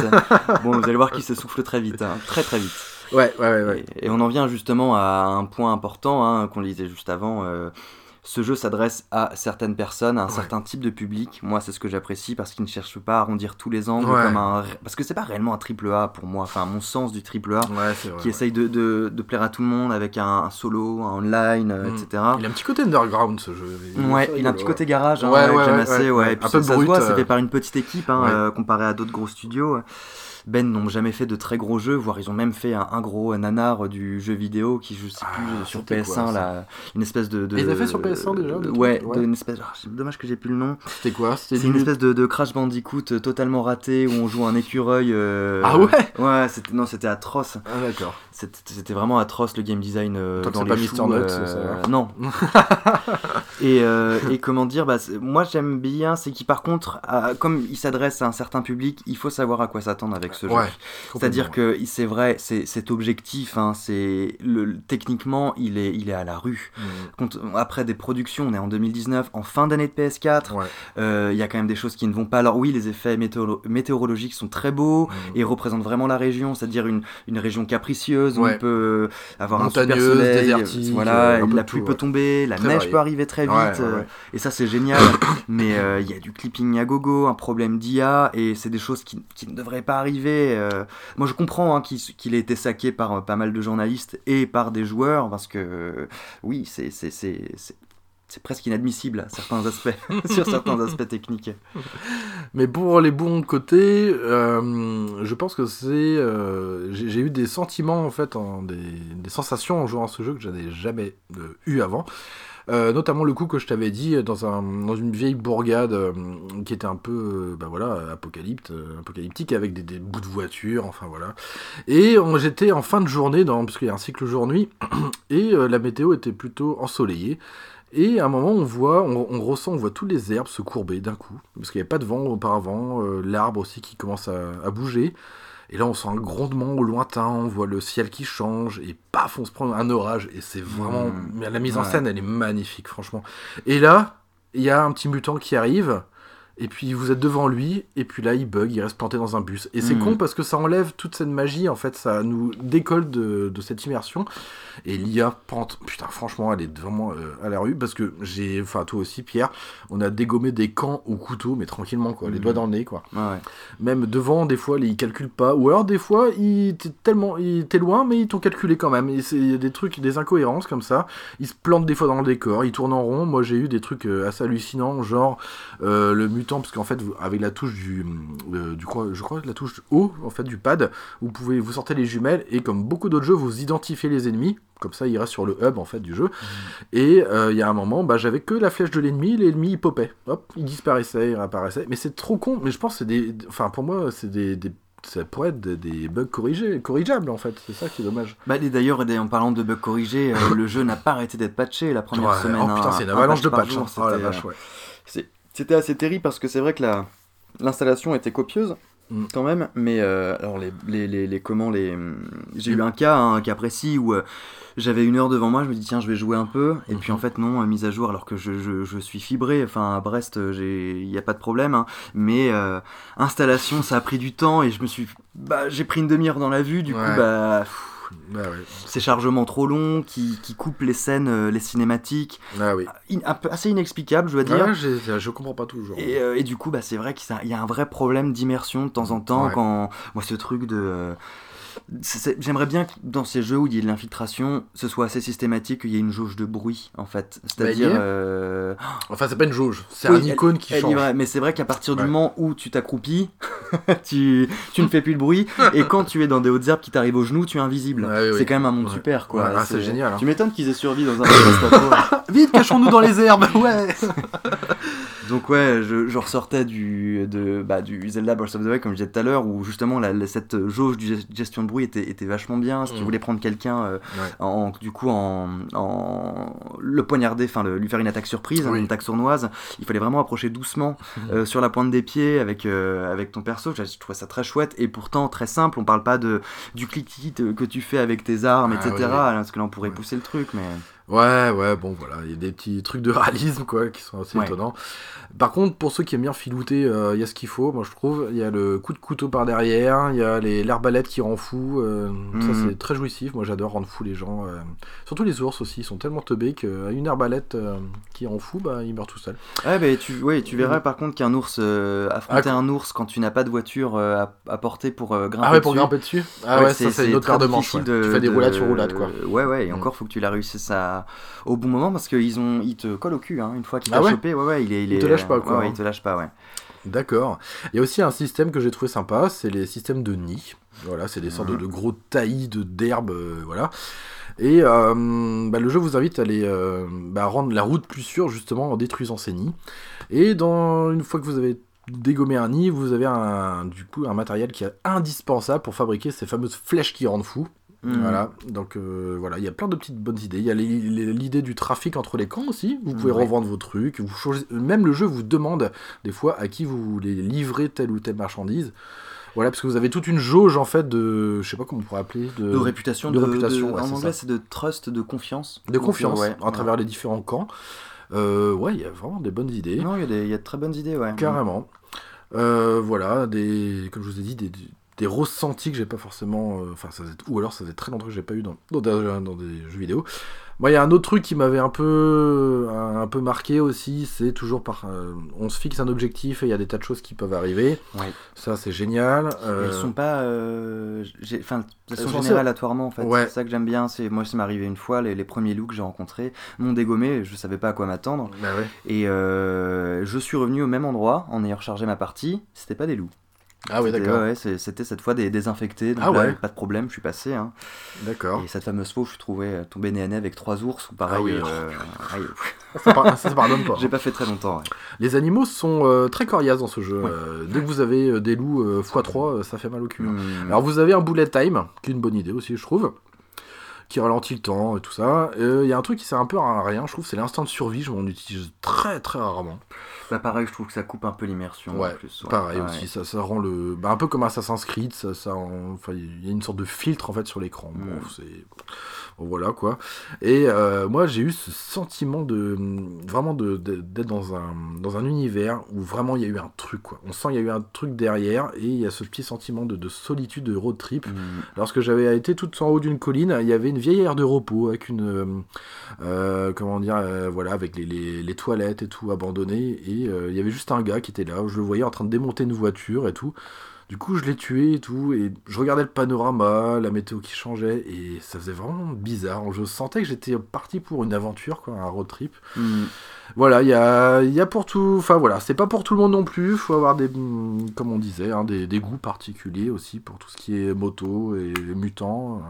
Bon, vous allez voir qu'il s'essouffle très vite, hein, très très vite. Ouais, ouais, ouais. ouais. Et, et on en vient justement à un point important hein, qu'on lisait juste avant. euh, ce jeu s'adresse à certaines personnes, à un Ouais. certain type de public. Moi, c'est ce que j'apprécie parce qu'il ne cherche pas à arrondir tous les angles Ouais. comme un. Parce que c'est pas réellement un triple A pour moi. Enfin, mon sens du triple A Ouais, c'est vrai. qui ouais. essaye de, de, de plaire à tout le monde avec un, un solo, un online, euh, Mm. etc. Il a un petit côté underground ce jeu. est Ouais, il a un petit côté garage, hein, Ouais, ouais, assez. Et puis Un peu ça se brut, voit, c'est euh. fait par une petite équipe, hein, euh, comparé à d'autres gros studios. Ben n'ont jamais fait de très gros jeux, voire ils ont même fait un, un gros nanar du jeu vidéo qui, je sais Ah, plus, euh, sur c'était PS1, quoi, ça là, une espèce de. de Ils avaient fait sur PS1 déjà, Ouais, Ouais. de- une espèce. ah, c'est dommage que j'ai plus le nom. C'était quoi C'était C'est une espèce de, de Crash Bandicoot euh, totalement raté où on joue un écureuil. euh, Ah ouais Ouais, c'était non, c'était atroce. Ah d'accord. C'était vraiment atroce le game design euh, Tant dans c'est les pas choux, euh. Non. et, euh, et comment dire, bah, moi j'aime bien, c'est qu'il par contre, à- comme il s'adresse à un certain public, il faut savoir à quoi s'attendre avec ce jeu. Ouais. C'est-à-dire que c'est vrai, c'est cet objectif, hein, c'est le, techniquement il est, il est à la rue. Quand- après des productions, on est en 2019, en fin d'année de PS4, Mm. Ouais. euh, il y a quand même des choses qui ne vont pas. Alors oui, les effets météoro- météorologiques sont très beaux Mm. et représentent vraiment la région, c'est-à-dire une, une région capricieuse où on peut avoir un super soleil, désertique, voilà, euh, peu la pluie tout, peut tomber, la Très neige varié. peut arriver très vite, euh, et ça c'est génial. mais euh, il y a du clipping à gogo, un problème d'IA et c'est des choses qui, qui ne devraient pas arriver. Euh. Moi je comprends hein, qu'il ait été saqué par euh, pas mal de journalistes et par des joueurs parce que euh, oui, c'est presque inadmissible certains aspects, sur certains aspects techniques. Mais pour les bons côtés, je pense que c'est. J'ai eu des sentiments, en fait, des, sensations en jouant à ce jeu que je n'avais jamais euh, eu avant. Euh, notamment le coup que je t'avais dit dans, un, dans une vieille bourgade euh, qui était un peu euh, bah voilà, apocalypte, euh, apocalyptique avec des, bouts de voiture, enfin voilà. Et j'étais en fin de journée, dans, parce qu'il y a un cycle jour-nuit, et euh, la météo était plutôt ensoleillée. Et à un moment, on voit, on, ressent, on voit tous les herbes se courber d'un coup, parce qu'il n'y avait pas de vent auparavant, euh, l'arbre aussi qui commence à bouger. Et là, on sent un grondement au lointain, on voit le ciel qui change, et paf, on se prend un orage, et c'est vraiment... Mmh. La mise en Ouais. scène, elle est magnifique, franchement. Et là, il y a un petit mutant qui arrive, et puis vous êtes devant lui, et puis là il bug, il reste planté dans un bus. Et c'est Mhm. con parce que ça enlève toute cette magie, en fait, ça nous décolle de, de cette immersion. Et l'IA, pente- putain, franchement, elle est vraiment euh, à la rue parce que j'ai, enfin, toi aussi, Pierre, on a dégommé des camps au couteau, mais tranquillement, quoi, les Mhm. doigts dans le nez, quoi. Ouais. Même devant, des fois, ils calculent pas, ou alors des fois, ils t'es tellement, ils t'es loin, mais ils t'ont calculé quand même. Il y a des trucs, des incohérences comme ça. Ils se plantent des fois dans le décor, ils tournent en rond. Moi, j'ai eu des trucs euh, assez hallucinants, genre euh, le mutant, parce qu'en fait, vous- avec la touche du, euh, du crois- je crois, la touche haut, en fait, du pad, vous pouvez, vous sortez les jumelles et comme beaucoup d'autres jeux, vous identifiez les ennemis. Comme ça, il reste sur le hub en fait du jeu. Et euh, il y a un moment, bah, j'avais que la flèche de l'ennemi, l'ennemi il popait. Hop, il disparaissait, il réapparaissait. Mais c'est trop con. Mais je pense c'est des. Enfin, pour moi, c'est des, des- Ça pourrait être des, bugs corrigés, corrigeables en fait. C'est ça qui est dommage. Bah, et d'ailleurs, en parlant de bugs corrigés, euh, le jeu n'a pas arrêté d'être patché la première Ouais, semaine. oh putain, un- c'est une un avalanche de patch. hein. Oh la c'était, vache, ouais. C'était assez terrible parce que c'est vrai que la l'installation était copieuse Mm. quand même, mais euh, alors les, les, les, les- comment les j'ai eu un cas un cas précis où euh, j'avais une heure devant moi, je me dis tiens je vais jouer un peu et puis en fait non euh, mise à jour alors que je, je, je suis fibré enfin à Brest j'ai il y a pas de problème hein, mais euh, installation ça a pris du temps et je me suis bah j'ai pris une demi-heure dans la vue du Ouais. coup bah pff, Bah ouais. ces chargements trop longs qui, qui coupent les scènes euh, les cinématiques Ah oui. In- un peu assez inexplicable je dois dire je comprends pas toujours. et, euh, et du coup, bah, c'est vrai qu'il y a un vrai problème d'immersion de temps en temps. Ouais. Quand moi, ce truc de, euh, j'aimerais bien que dans ces jeux où il y ait de l'infiltration, ce soit assez systématique, qu'il y ait une jauge de bruit en fait. C'est-à-dire, Bah, euh, Enfin, c'est pas une jauge. C'est Oui, un icône qui elle change. va, mais c'est vrai qu'à partir du Ouais. moment où tu t'accroupis, tu, tu ne fais plus de bruit, et quand tu es dans des hautes herbes qui t'arrivent aux genoux, tu es invisible. Ouais, oui, oui. C'est quand même un monde Ouais. super, quoi. Ah, c'est génial, hein. Tu m'étonnes qu'ils aient survécu dans un. Vite, cachons-nous dans les herbes. Ouais. Donc ouais, je, je ressortais du, de, bah, du Zelda Breath of the Wild, comme je disais tout à l'heure, où justement la, la- cette jauge de gestion de bruit était, était vachement bien. Si tu Mm. voulais prendre quelqu'un, euh, Ouais. en, du coup, en, en le poignarder, enfin lui faire une attaque surprise, Oui. une attaque sournoise, il fallait vraiment approcher doucement euh, sur la pointe des pieds avec, euh, avec ton perso. Je, je trouvais ça très chouette et pourtant très simple. On parle pas de, du cliquis te- que tu fais avec tes armes, Ah, etc. oui, oui. Parce que là on pourrait Ouais. pousser le truc, mais... Ouais, ouais, bon, voilà, il y a des petits trucs de réalisme, quoi, qui sont assez Ouais. étonnants. Par contre, pour ceux qui aiment bien filouter, euh, il y a ce qu'il faut, moi je trouve. Il y a le coup de couteau par derrière, il y a les- l'arbalète qui rend fou. euh, Ça, Mhm. c'est très jouissif. Moi, j'adore rendre fou les gens. euh. Surtout les ours aussi, ils sont tellement teubés qu'une arbalète euh, qui rend fou, bah, il meurt tout seul. Ouais, bah, tu, ouais, tu verras par contre qu'un ours, affronter Ah, un ours quand tu n'as pas de voiture à, à porter pour euh, grimper Ah ouais, pour dessus, grimper dessus Ah ouais, ça, c'est une autre paire de manches. difficile ouais. de- Tu fais des de- roulades sur roulades, quoi. Ouais, ouais, et Mm. encore faut que tu la réussisses à... au bon moment parce qu'ils ont... ils te collent au cul, hein, une fois qu'il Ah t'a ouais chopé, ouais, ouais, il est... Il, Il est, te lâche pas, quoi, Ouais, hein. il te lâche pas, ouais. D'accord. Il y a aussi un système que j'ai trouvé sympa, c'est les systèmes de nids. Voilà, c'est des sortes de, Mhm. de gros taillis de d'herbe, euh, voilà. Et euh, bah, le jeu vous invite à aller euh, bah, rendre la route plus sûre justement en détruisant ces nids. Et dans une fois que vous avez dégommé un nid, vous avez un, du coup un matériel qui est indispensable pour fabriquer ces fameuses flèches qui rendent fou. Mm. Voilà, donc euh, voilà, il y a plein de petites bonnes idées. Il y a l'idée du trafic entre les camps aussi. Vous pouvez Ouais. revendre vos trucs. Vous choisissez- même le jeu vous demande des fois à qui vous voulez livrer telle ou telle marchandise. Voilà, parce que vous avez toute une jauge en fait de, je sais pas comment on pourrait appeler, de, De réputation, de de, réputation, de- ouais, en anglais c'est de trust, de confiance. de confiance ouais, à travers les différents camps. Euh, ouais, il y a vraiment des bonnes idées. Non, il y, y a de très bonnes idées, ouais. Carrément. Euh, voilà, des, comme je vous ai dit, des, des- des ressentis que j'ai pas forcément. euh, Enfin, ça faisait- ou alors ça faisait très longtemps que j'ai pas eu dans, dans, des- dans des jeux vidéo. Moi, il y a un autre truc qui m'avait un peu, un, un peu marqué aussi, c'est toujours par. euh, on se fixe un objectif et il y a des tas de choses qui peuvent arriver. Ça, c'est génial. euh, Elles sont pas. euh, Enfin, elles sont sont générées aléatoirement en fait. Ouais. C'est ça que j'aime bien. C'est moi, ça m'est arrivé une fois. Les, les premiers loups que j'ai rencontrés m'ont dégommé. Je savais pas à quoi m'attendre. bah ouais. Et je suis revenu au même endroit en ayant rechargé ma partie. C'était pas des loups. Ah oui, d'accord. ouais, C'était cette fois des désinfectés. Donc Ah là, ouais. pas de problème, je suis passé. hein. D'accord. Et cette fameuse fois où je suis trouvé euh, tombé nez à nez avec trois ours ou pareil. Ah oui. euh. Ça, par- ça se pardonne pas. J'ai pas fait très longtemps. ouais. Les animaux sont euh, très coriaces dans ce jeu. Euh, dès que vous avez des loups euh, x3, euh, ça fait mal au cul. hein. Hmm. Alors vous avez un bullet time, qui est une bonne idée aussi, je trouve, qui ralentit le temps et tout ça. Il y a un truc qui sert un peu à rien, je trouve, c'est l'instant de survie. Je m'en utilise très très rarement. Pareil, je trouve que ça coupe un peu l'immersion. Ouais, en plus, ouais. pareil aussi. Ça, ça rend le. Bah, un peu comme Assassin's Creed, ça, ça en- enfin, il y a une sorte de filtre en fait sur l'écran. Bon, Mm. c'est. bon, voilà quoi. Et euh, moi j'ai eu ce sentiment de. Vraiment de- de- d'être dans un, dans un univers où vraiment il y a eu un truc quoi. On sent qu'il y a eu un truc derrière et il y a ce petit sentiment de, de solitude, de road trip. Mm. Lorsque j'avais été tout en haut d'une colline, il y avait une vieille aire de repos avec une, euh, euh, comment dire, euh, voilà, avec les, les- les toilettes et tout abandonnées. Et euh, il y avait juste un gars qui était là. Je le voyais en train de démonter une voiture et tout. Du coup, je l'ai tué et tout. Et je regardais le panorama, la météo qui changeait. Et ça faisait vraiment bizarre. Je sentais que j'étais parti pour une aventure, quoi, un road trip. Mm. Voilà, il y a, il y a pour tout. Enfin voilà, c'est pas pour tout le monde non plus. faut avoir des, mm, comme on disait, hein, des, des goûts particuliers aussi pour tout ce qui est moto et mutant.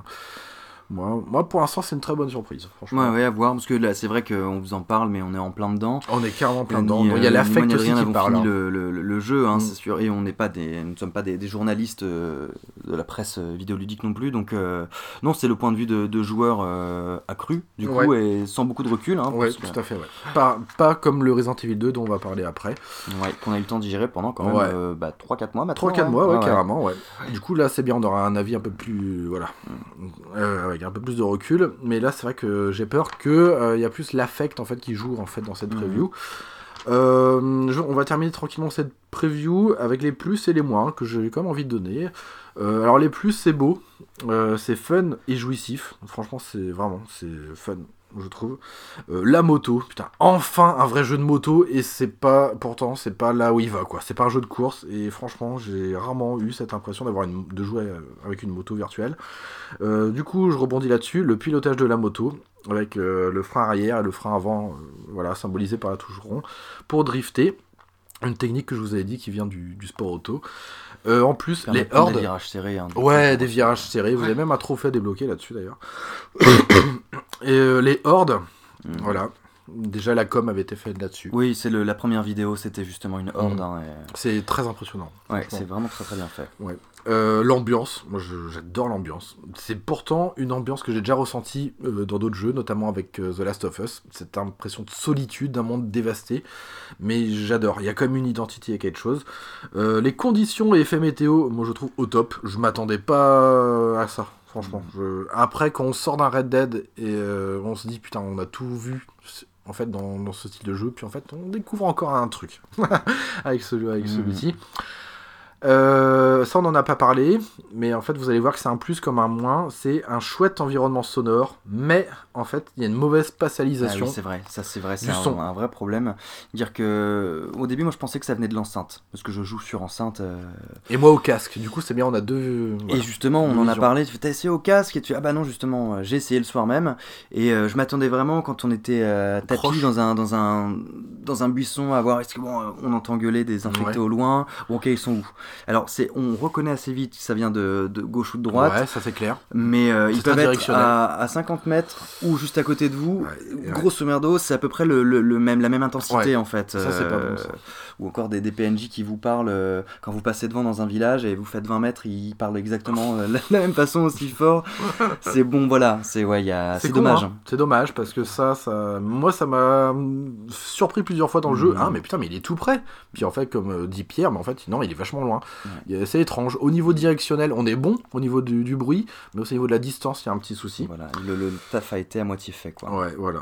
Moi, moi pour l'instant, c'est une très bonne surprise, franchement. Ouais, ouais, à voir, parce que là, c'est vrai qu'on vous en parle, mais on est en plein dedans. On est carrément plein dedans. euh, Il y a ni l'affect aussi qui parle. hein. le, le- le jeu, hein, Mm. c'est sûr, et on n'est pas des, nous ne sommes pas des, des journalistes euh, de la presse euh, vidéoludique non plus, donc euh, non, c'est le point de vue de, de joueurs euh, accru, du coup, Ouais. et sans beaucoup de recul, hein, Ouais, parce que- tout à fait, ouais. Pas, pas comme le Resident Evil 2 dont on va parler après. ouais, qu'on a eu le temps d'y gérer pendant quand même euh, bah, 3-4 mois maintenant. 3-4 hein. mois, ouais, carrément, ouais. Du coup, là, c'est bien, on aura un avis un peu plus. Voilà. Euh, avec un peu plus de recul. Mais là, c'est vrai que j'ai peur qu'il y a plus l'affect en fait, qui joue en fait, dans cette Mhm. preview. Euh, on va terminer tranquillement cette preview avec les plus et les moins que j'ai quand même envie de donner. Euh, alors, les plus, c'est beau, euh, c'est fun et jouissif. Franchement, c'est vraiment c'est fun. Je trouve Euh, la moto, putain, enfin un vrai jeu de moto et c'est pas, pourtant c'est pas là où il va quoi. C'est pas un jeu de course et franchement j'ai rarement eu cette impression d'avoir de jouer euh, avec une moto virtuelle. Euh, du coup je rebondis là-dessus, le pilotage de la moto avec le frein arrière et le frein avant, voilà symbolisé par la touche rond pour drifter. Une technique que je vous avais dit qui vient du, du sport auto. Euh, en plus les hordes, Des virages serrés. hein, Ouais, des virages serrés. Vous avez même un trophée débloqué là-dessus d'ailleurs. Et euh, les hordes, mm. voilà. Déjà la com avait été faite là-dessus. Oui, c'est le- la première vidéo, c'était justement une horde. Mm. hein, et- C'est très impressionnant. Ouais, c'est vraiment très très bien fait. Euh, l'ambiance, moi j'adore l'ambiance. C'est pourtant une ambiance que j'ai déjà ressentie euh, dans d'autres jeux, notamment avec euh, The Last of Us. Cette impression de solitude, d'un monde dévasté. Mais j'adore, il y a quand même une identité, il y a quelque chose. Les conditions et effets météo, moi je trouve au top. Je m'attendais pas à ça, franchement. Je- Après, quand on sort d'un Red Dead et on se dit putain, on a tout vu. En fait, dans, dans ce style de jeu, puis en fait, on découvre encore un truc avec, celui, avec Mhm. Euh, ça, on n'en a pas parlé, mais en fait, vous allez voir que c'est un plus comme un moins. C'est un chouette environnement sonore, mais en fait, il y a une mauvaise Ah spatialisation. oui, c'est vrai, ça c'est vrai, c'est un, son. un vrai problème. Dire que au début, moi je pensais que ça venait de l'enceinte, parce que je joue sur enceinte. euh, et moi au casque. Du coup, c'est bien, on a deux. Et justement, on en a parlé. Tu fais, t'as essayé au casque et tu ah bah non justement, euh, j'ai essayé le soir même et euh, je m'attendais vraiment quand on était tapis Proche. dans un dans un dans un buisson à voir est-ce que bon, on entend gueuler des infectés Ouais. au loin ou ok ils sont où? Alors c'est on reconnaît assez vite que ça vient de, de gauche ou de droite. Ouais, ça c'est clair. Mais euh, ils peuvent être à, à 50 mètres ou juste à côté de vous. Ouais. Grosso merdo, c'est à peu près le, le- le même, la même intensité en fait. Ça, c'est pas bon, ça. Ou encore des, des PNJ qui vous parlent euh, quand vous passez devant dans un village et vous faites 20 mètres, ils parlent exactement euh, la, la même façon aussi fort. c'est bon, voilà. C'est ouais, y a- c'est dommage. hein. C'est dommage parce que ça, ça, moi, ça m'a surpris plusieurs fois dans le jeu. Mhm. Ah, mais putain, mais il est tout près. Puis en fait, comme euh, dit Pierre, mais en fait, non, il est vachement loin. Ouais. C'est étrange. Au niveau directionnel, on est bon. Au niveau du, du bruit, mais aussi au niveau de la distance, il y a un petit souci. Voilà, le, le taf a été à moitié fait quoi. Ouais, voilà.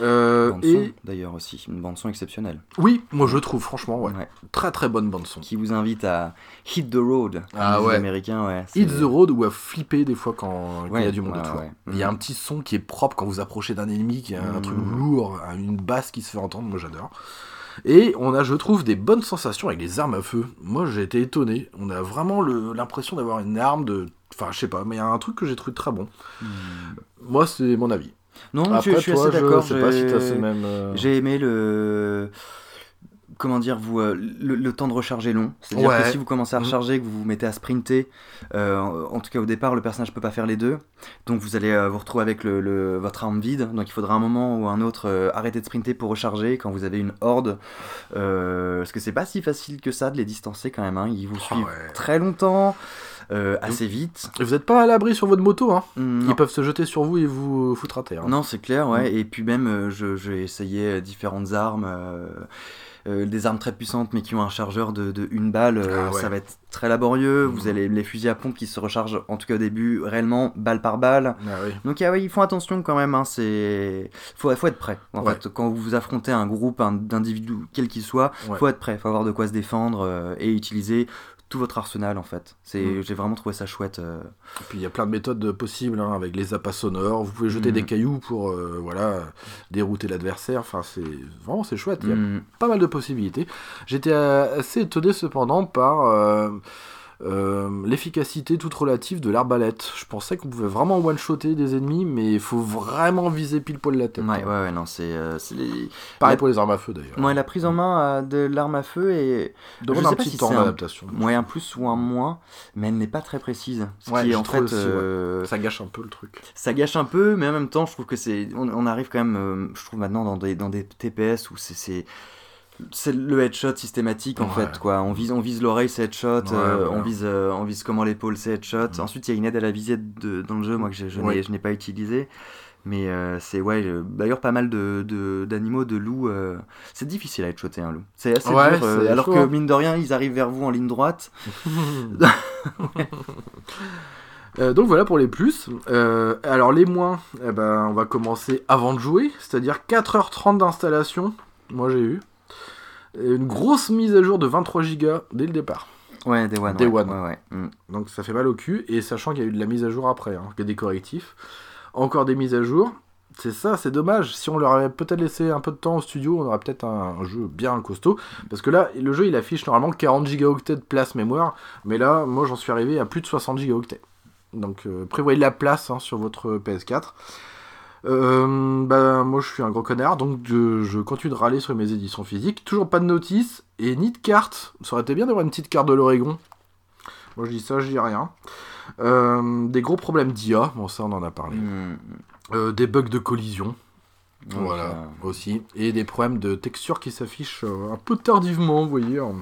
Euh, Bande et son, d'ailleurs aussi, une bande son exceptionnelle. oui, moi je trouve, franchement, ouais. Ouais. Très très bonne bande son. Qui vous invite à hit the road. Ah ouais. C'est- Hit the road ou à flipper des fois quand quand il y a du monde ouais, autour. Il y a un petit son qui est propre quand vous approchez d'un ennemi, qui a un Mhm. truc lourd, une basse qui se fait entendre, moi j'adore. Et on a, je trouve, des bonnes sensations avec les armes à feu. Moi j'ai été étonné. On a vraiment l'impression d'avoir une arme de. Enfin, je sais pas, mais il y a un truc que j'ai trouvé très bon. Hmm. Moi, c'est mon avis. Non, je, Après, je suis toi, assez d'accord. je sais pas si j'ai- t'as ce même. euh, J'ai aimé le. Comment dire, vous, euh, le, le temps de recharger long. C'est-à-dire Ouais. que si vous commencez à Mhm. recharger, que vous vous mettez à sprinter, euh, en tout cas au départ, le personnage peut pas faire les deux. Donc vous allez euh, vous retrouver avec le, le- votre arme vide. Donc il faudra un moment ou un autre arrêter de sprinter pour recharger quand vous avez une horde. Parce que c'est pas si facile que ça de les distancer quand même. hein. Ils vous Oh, suivent ouais. très longtemps. euh, assez vite. Et vous n'êtes pas à l'abri sur votre moto, hein. Mm, Ils peuvent se jeter sur vous et vous foutre à terre. hein. Non, c'est clair, ouais. Et puis même, euh, j'ai essayé différentes armes, euh, euh, des armes très puissantes, mais qui ont un chargeur de, de une balle. euh, Ah ouais. Ça va être très laborieux. Vous Mhm. avez les fusils à pompe qui se rechargent, en tout cas au début, réellement balle par balle. Ah oui. Donc ah ouais, ils font attention quand même. Hein, c'est faut, faut être prêt. En Ouais. fait, quand vous affrontez un groupe un- d'individus quel qu'il soit, faut être prêt. Faut avoir de quoi se défendre euh, et utiliser tout votre arsenal en fait. C'est, Mhm. j'ai vraiment trouvé ça chouette. euh. Et puis il y a plein de méthodes possibles hein, avec les appâts sonores. Vous pouvez jeter Mhm. des cailloux pour euh, voilà dérouter l'adversaire. Enfin c'est vraiment c'est chouette. Il y a Mm. pas mal de possibilités. J'étais euh, assez étonné cependant par euh, l'efficacité toute relative de l'arbalète. Je pensais qu'on pouvait vraiment one-shotter des ennemis, mais il faut vraiment viser pile poil la tête. Ouais, hein. ouais, ouais, non, c'est, euh, c'est les- Pareil La- pour les armes à feu d'ailleurs. Ouais, la prise en main euh, de l'arme à feu est Demande un petit si temps un- d'adaptation. ouais, un plus ou un moins, mais elle n'est pas très précise. Ce Ouais, qui en fait, aussi, ouais. Ça gâche un peu le truc. ça gâche un peu, mais en même temps, je trouve que c'est, on, on arrive quand même, je trouve maintenant dans des, dans des TPS où c'est, c'est, le headshot systématique en Ouais. fait quoi. On vise, on vise l'oreille, c'est headshot. Ouais, euh, on vise, euh, on vise comment l'épaule, c'est headshot. Mm. Ensuite, il y a une aide à la visette de- dans le jeu, moi que je, je n'ai, pas utilisé. Mais euh, c'est ouais, d'ailleurs pas mal de, d'animaux, de loups. c'est difficile à headshotter un loup. C'est assez dur. alors chaud, que hein. mine de rien, ils arrivent vers vous en ligne droite. Euh, donc voilà pour les plus. Euh, alors les moins, eh ben, on va commencer avant de jouer, c'est-à-dire 4h30 d'installation. Moi j'ai eu. Une grosse mise à jour de 23 Go dès le départ. Ouais, des one. Day ouais, one. ouais, ouais. Mm. Donc ça fait mal au cul, et sachant qu'il y a eu de la mise à jour après, hein, qu'il y a des correctifs. Encore des mises à jour. C'est ça, c'est dommage. Si on leur avait peut-être laissé un peu de temps au studio, on aurait peut-être un, un jeu bien costaud. Parce que là, le jeu il affiche normalement 40 gigaoctets de place mémoire. Mais là, moi j'en suis arrivé à plus de 60 gigaoctets. Donc euh, prévoyez de la place hein, sur votre PS4. Euh, bah, moi je suis un gros connard, donc je, je continue de râler sur mes éditions physiques. Toujours pas de notice et ni de carte. Ça aurait été bien d'avoir une petite carte de l'Oregon. Moi je dis ça, je dis rien. Euh, des gros problèmes d'IA, bon ça on en a parlé. Mm. Euh, des bugs de collision, Donc, voilà, euh, aussi. Et des problèmes de texture qui s'affichent euh, un peu tardivement, vous voyez. hein.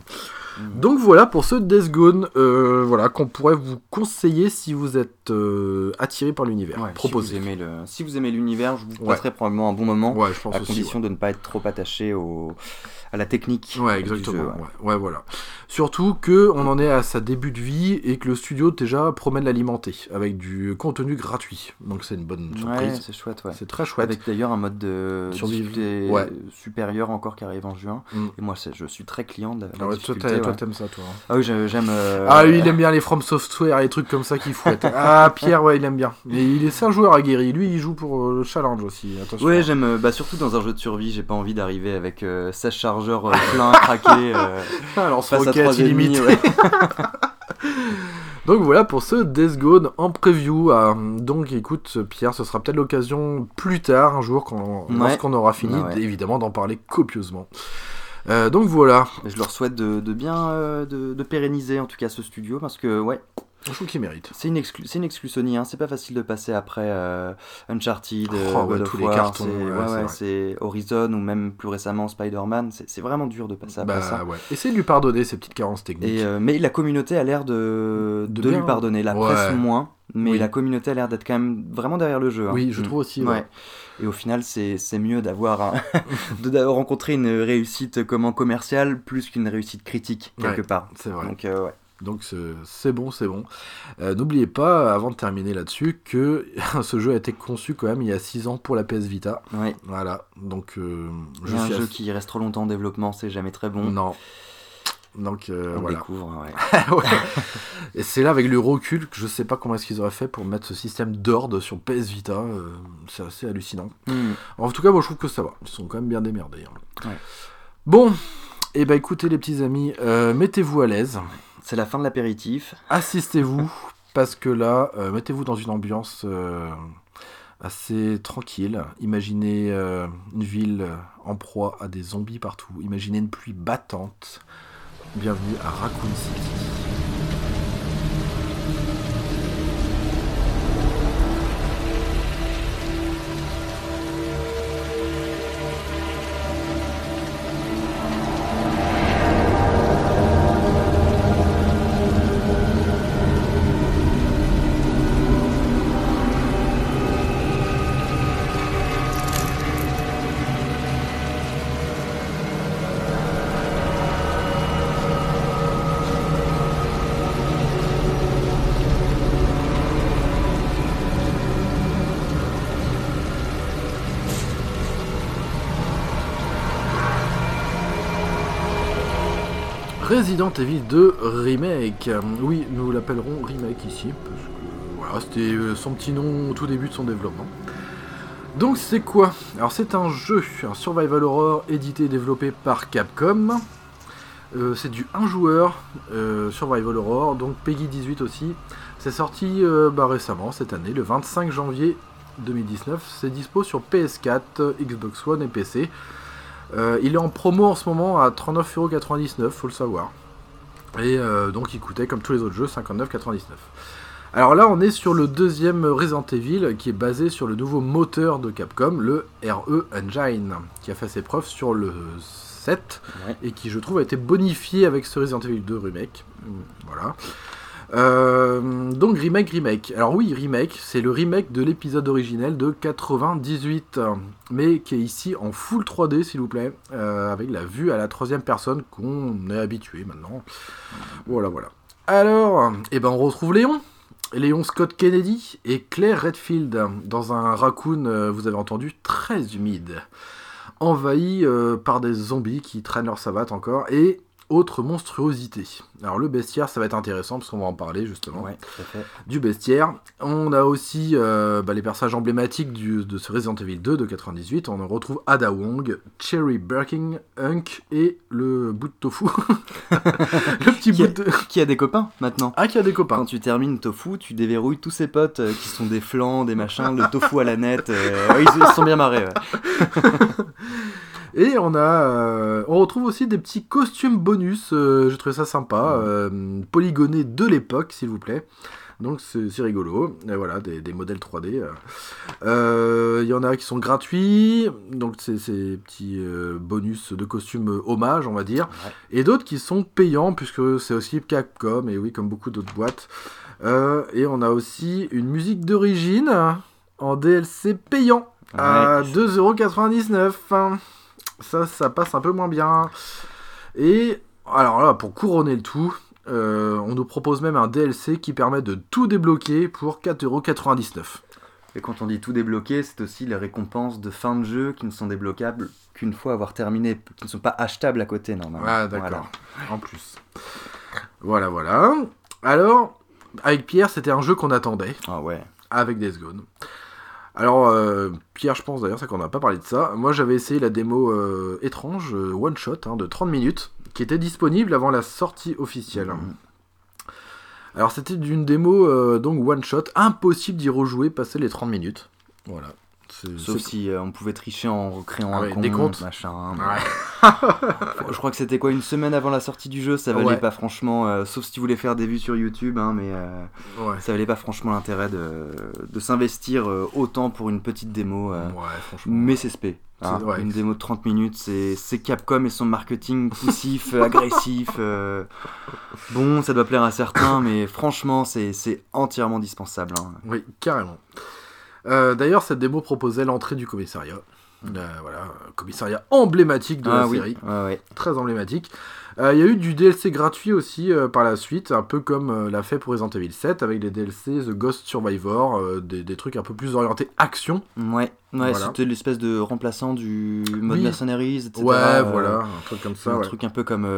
Mhm. Donc voilà pour ce Death Gone, euh, voilà, qu'on pourrait vous conseiller si vous êtes euh, attiré par l'univers. ouais, Proposé. Si vous aimez le, si vous aimez l'univers, je vous Ouais. passerai probablement un bon moment. Ouais, je pense à aussi. condition de ne pas être trop attaché au, à la technique. Ouais, exactement. jeu, ouais. ouais. Ouais, voilà. Surtout que on en est à sa début de vie et que le studio déjà promet de l'alimenter avec du contenu gratuit. Donc c'est une bonne Ouais, surprise. c'est chouette, ouais. c'est très chouette. Avec d'ailleurs un mode de difficulté supérieur encore qui arrive en juin. Mm. Et moi, je suis très client de la Ah toi, difficulté. t'aimes ça, toi. hein. Ah oui, j'aime. euh, Ah, lui, il aime bien les From Software, les trucs comme ça qui fouettent. ah, Pierre, ouais, il aime bien. Mais il est, un joueur aguerri. Lui, il joue pour euh, le challenge aussi. Attention. Ouais, j'aime. euh, Bah, surtout dans un jeu de survie, j'ai pas envie d'arriver avec euh, 16 chargeurs euh, pleins, craqués. euh, Alors, face à ouais. Donc voilà pour ce Death Gone en preview. Euh, donc écoute, Pierre, ce sera peut-être l'occasion plus tard, un jour, quand, Ouais. lorsqu'on aura fini, Ouais, ouais. évidemment, d'en parler copieusement. Euh, donc voilà, Je leur souhaite de, de bien euh, de, de pérenniser en tout cas ce studio parce que ouais, je trouve qu'il mérite. c'est une exclu, c'est une exclu Sony. Hein. C'est pas facile de passer après euh, Uncharted, euh, Oh, ouais, God of tous les cartons, c'est- ouais, ouais, ouais, Horizon ou même plus récemment Spider-Man. C'est vraiment dur de passer après Bah ça. ouais. Essayez de lui pardonner ces petites carences techniques. Et, euh, mais la communauté a l'air de, De lui pardonner. La Ouais. presse moins, mais Oui. la communauté a l'air d'être quand même vraiment derrière le jeu. hein. Oui, je trouve aussi. ouais. Ouais. Et au final, c'est c'est mieux d'avoir un- de d'avoir rencontré une réussite comment commerciale plus qu'une réussite critique quelque Ouais, part. C'est vrai. Donc euh, ouais. Donc c'est bon, c'est bon. Euh, N'oubliez pas, avant de terminer là-dessus, que ce jeu a été conçu quand même il y a 6 ans pour la PS Vita. Ouais. Voilà, donc euh, je un jeu assez- qui reste trop longtemps en développement, c'est jamais très bon. Non. Donc euh, On voilà. découvre, ouais. Ouais. Et c'est là avec le recul que je sais pas comment est-ce qu'ils auraient fait pour mettre ce système d'ordre sur PS Vita. euh, c'est assez hallucinant. Hmm. En tout cas, moi je trouve que ça va. Ils sont quand même bien démerdés. hein. Ouais. Bon, et bah écoutez les petits amis, euh, mettez-vous à l'aise, C'est la fin de l'apéritif. assistez-vous, parce que là, euh, mettez-vous dans une ambiance euh, assez tranquille. Imaginez euh, une ville en proie à des zombies partout. Imaginez une pluie battante. Bienvenue à Raccoon City. Resident Evil 2 Remake. Oui, nous l'appellerons Remake ici, parce que c'était euh, son petit nom au tout début de son développement. Donc c'est quoi? Alors c'est un jeu, un survival horror édité et développé par Capcom. Euh, c'est du 1 joueur, euh, survival horror, donc Peggy 18 aussi. C'est sorti bah, récemment, cette année, le 25 janvier 2019. C'est dispo sur PS4, Xbox One et PC. Il est en promo en ce moment à 39,99€, faut le savoir. Et euh, donc il coûtait comme tous les autres jeux 59,99€. Alors là on est sur le deuxième Resident Evil qui est basé sur le nouveau moteur de Capcom, le RE Engine, qui a fait ses preuves sur le 7 Ouais. et qui je trouve a été bonifié avec ce Resident Evil 2 remake. Voilà. Euh, donc remake, remake. Alors oui, remake, c'est le remake de l'épisode originel de 98, euh, mais qui est ici en full 3D s'il vous plaît, euh, avec la vue à la troisième personne qu'on est habitué maintenant. Voilà, voilà. Alors, eh ben on retrouve Léon. Léon Scott Kennedy et Claire Redfield dans un raccoon, euh, vous avez entendu, très humide, envahi par des zombies qui traînent leur savate encore et autres monstruosités. Alors le bestiaire, ça va être intéressant parce qu'on va en parler justement Ouais, tout à fait. du bestiaire. On a aussi euh, bah, les personnages emblématiques du- de ce Resident Evil 2 de 98. On en retrouve Ada Wong, Cherry Birkin, Hunk et le bout de tofu. le petit Qui bout a- de... Qui a des copains maintenant Ah, qui a des Quand copains. tu termines Tofu, tu déverrouilles tous ses potes euh, qui sont des flancs, des machins, le tofu à la nette. euh, ils, ils sont bien marrés. ouais. Et on a, euh, on retrouve aussi des petits costumes bonus. euh, J'ai trouvé ça sympa, euh, polygonés de l'époque, s'il vous plaît. Donc c'est rigolo. Et voilà, des, des modèles 3D. euh. Euh, Il y en a qui sont gratuits, donc c'est ces petits bonus de costumes hommage, on va dire. Ouais. Et d'autres qui sont payants, puisque c'est aussi Capcom, et oui, comme beaucoup d'autres boîtes. Et on a aussi une musique d'origine en DLC payant à Ouais. 2,99€. Ça, ça passe un peu moins bien. Et alors là, pour couronner le tout, euh, on nous propose même un DLC qui permet de tout débloquer pour 4,99€. Et quand on dit tout débloqué, c'est aussi les récompenses de fin de jeu qui ne sont débloquables qu'une fois avoir terminé, qui ne sont pas achetables à côté normalement. Ah, d'accord. Voilà. En plus. Voilà, voilà. Alors, avec Pierre, c'était un jeu qu'on attendait. Ah ouais. avec Days Gone. Alors, euh, Pierre, je pense d'ailleurs, c'est qu'on n'a pas parlé de ça. Moi, j'avais essayé la démo euh, étrange, euh, one shot, hein, de 30 minutes, qui était disponible avant la sortie officielle. Mhm. Alors, c'était d'une démo, donc one shot, impossible d'y rejouer passer les 30 minutes. Voilà. Sauf si euh, on pouvait tricher en recréant Ah un ouais, compte, des comptes. machin. Ouais. Je crois que c'était quoi une semaine avant la sortie du jeu, ça valait Ouais. pas franchement, euh, sauf si tu voulais faire des vues sur YouTube, hein, mais euh, Ouais. ça valait pas franchement l'intérêt de, de s'investir euh, autant pour une petite démo. euh, Ouais, franchement. mais c'est spé. hein. Une démo de 30 minutes, c'est c'est Capcom et son marketing poussif, agressif. euh. Bon, ça doit plaire à certains, mais franchement, c'est c'est entièrement dispensable. hein. Oui, carrément. Euh, D'ailleurs, cette démo proposait l'entrée du commissariat. Euh, voilà, un commissariat emblématique de ah la oui, série. ouais. très emblématique. Euh, Il y a eu du DLC gratuit aussi euh, par la suite, un peu comme euh, l'a fait pour Resident Evil 7 avec les DLC The Ghost Survivor, des, des trucs un peu plus orientés action. Ouais, ouais Voilà. c'était l'espèce de remplaçant du mode Oui. Mercenaries, etc. Ouais, voilà, un truc comme ça. un ouais. truc un peu comme,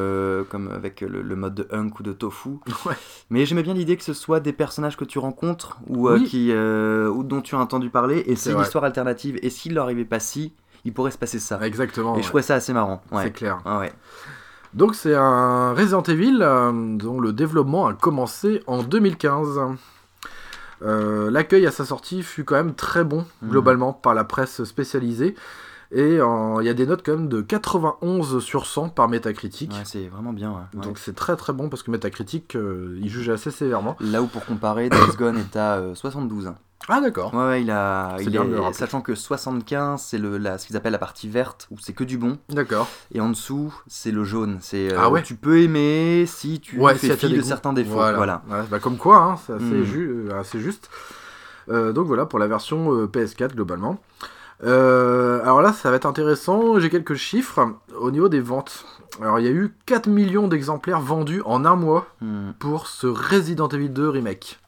comme avec le, le mode de Hunk ou de Tofu. Ouais. Mais j'aimais bien l'idée que ce soit des personnages que tu rencontres ou, Oui. qui, ou dont tu as entendu parler et C'est vrai. l'histoire alternative. Et s'il leur arrivait pas si, il pourrait se passer ça. Exactement. et je trouvais ça assez marrant. C'est clair. Ah ouais. Donc c'est un Resident Evil euh, dont le développement a commencé en 2015. Euh, L'accueil à sa sortie fut quand même très bon Mhm. globalement par la presse spécialisée. Et euh, il y a des notes quand même de 91 sur 100 par Metacritic. Ouais, c'est vraiment bien. ouais. Donc c'est très très bon parce que Metacritic euh, il juge assez sévèrement. Là où pour comparer, Days Gone est à euh, 72. Ah d'accord. Ouais, ouais, il a. Il bien est- sachant que 75, c'est le, la, ce qu'ils appellent la partie verte, où c'est que du bon. D'accord. Et en dessous, c'est le jaune. C'est euh, Ah ouais Tu peux aimer si tu Ouais, fais a fi de certains défauts. Voilà. Bah, comme quoi, hein, c'est assez, Mm. ju- euh, assez juste. Euh, donc voilà pour la version euh, PS4 globalement. Euh, alors là, ça va être intéressant. J'ai quelques chiffres au niveau des ventes. Alors il y a eu 4 millions d'exemplaires vendus en un mois Hmm. pour ce Resident Evil 2 remake.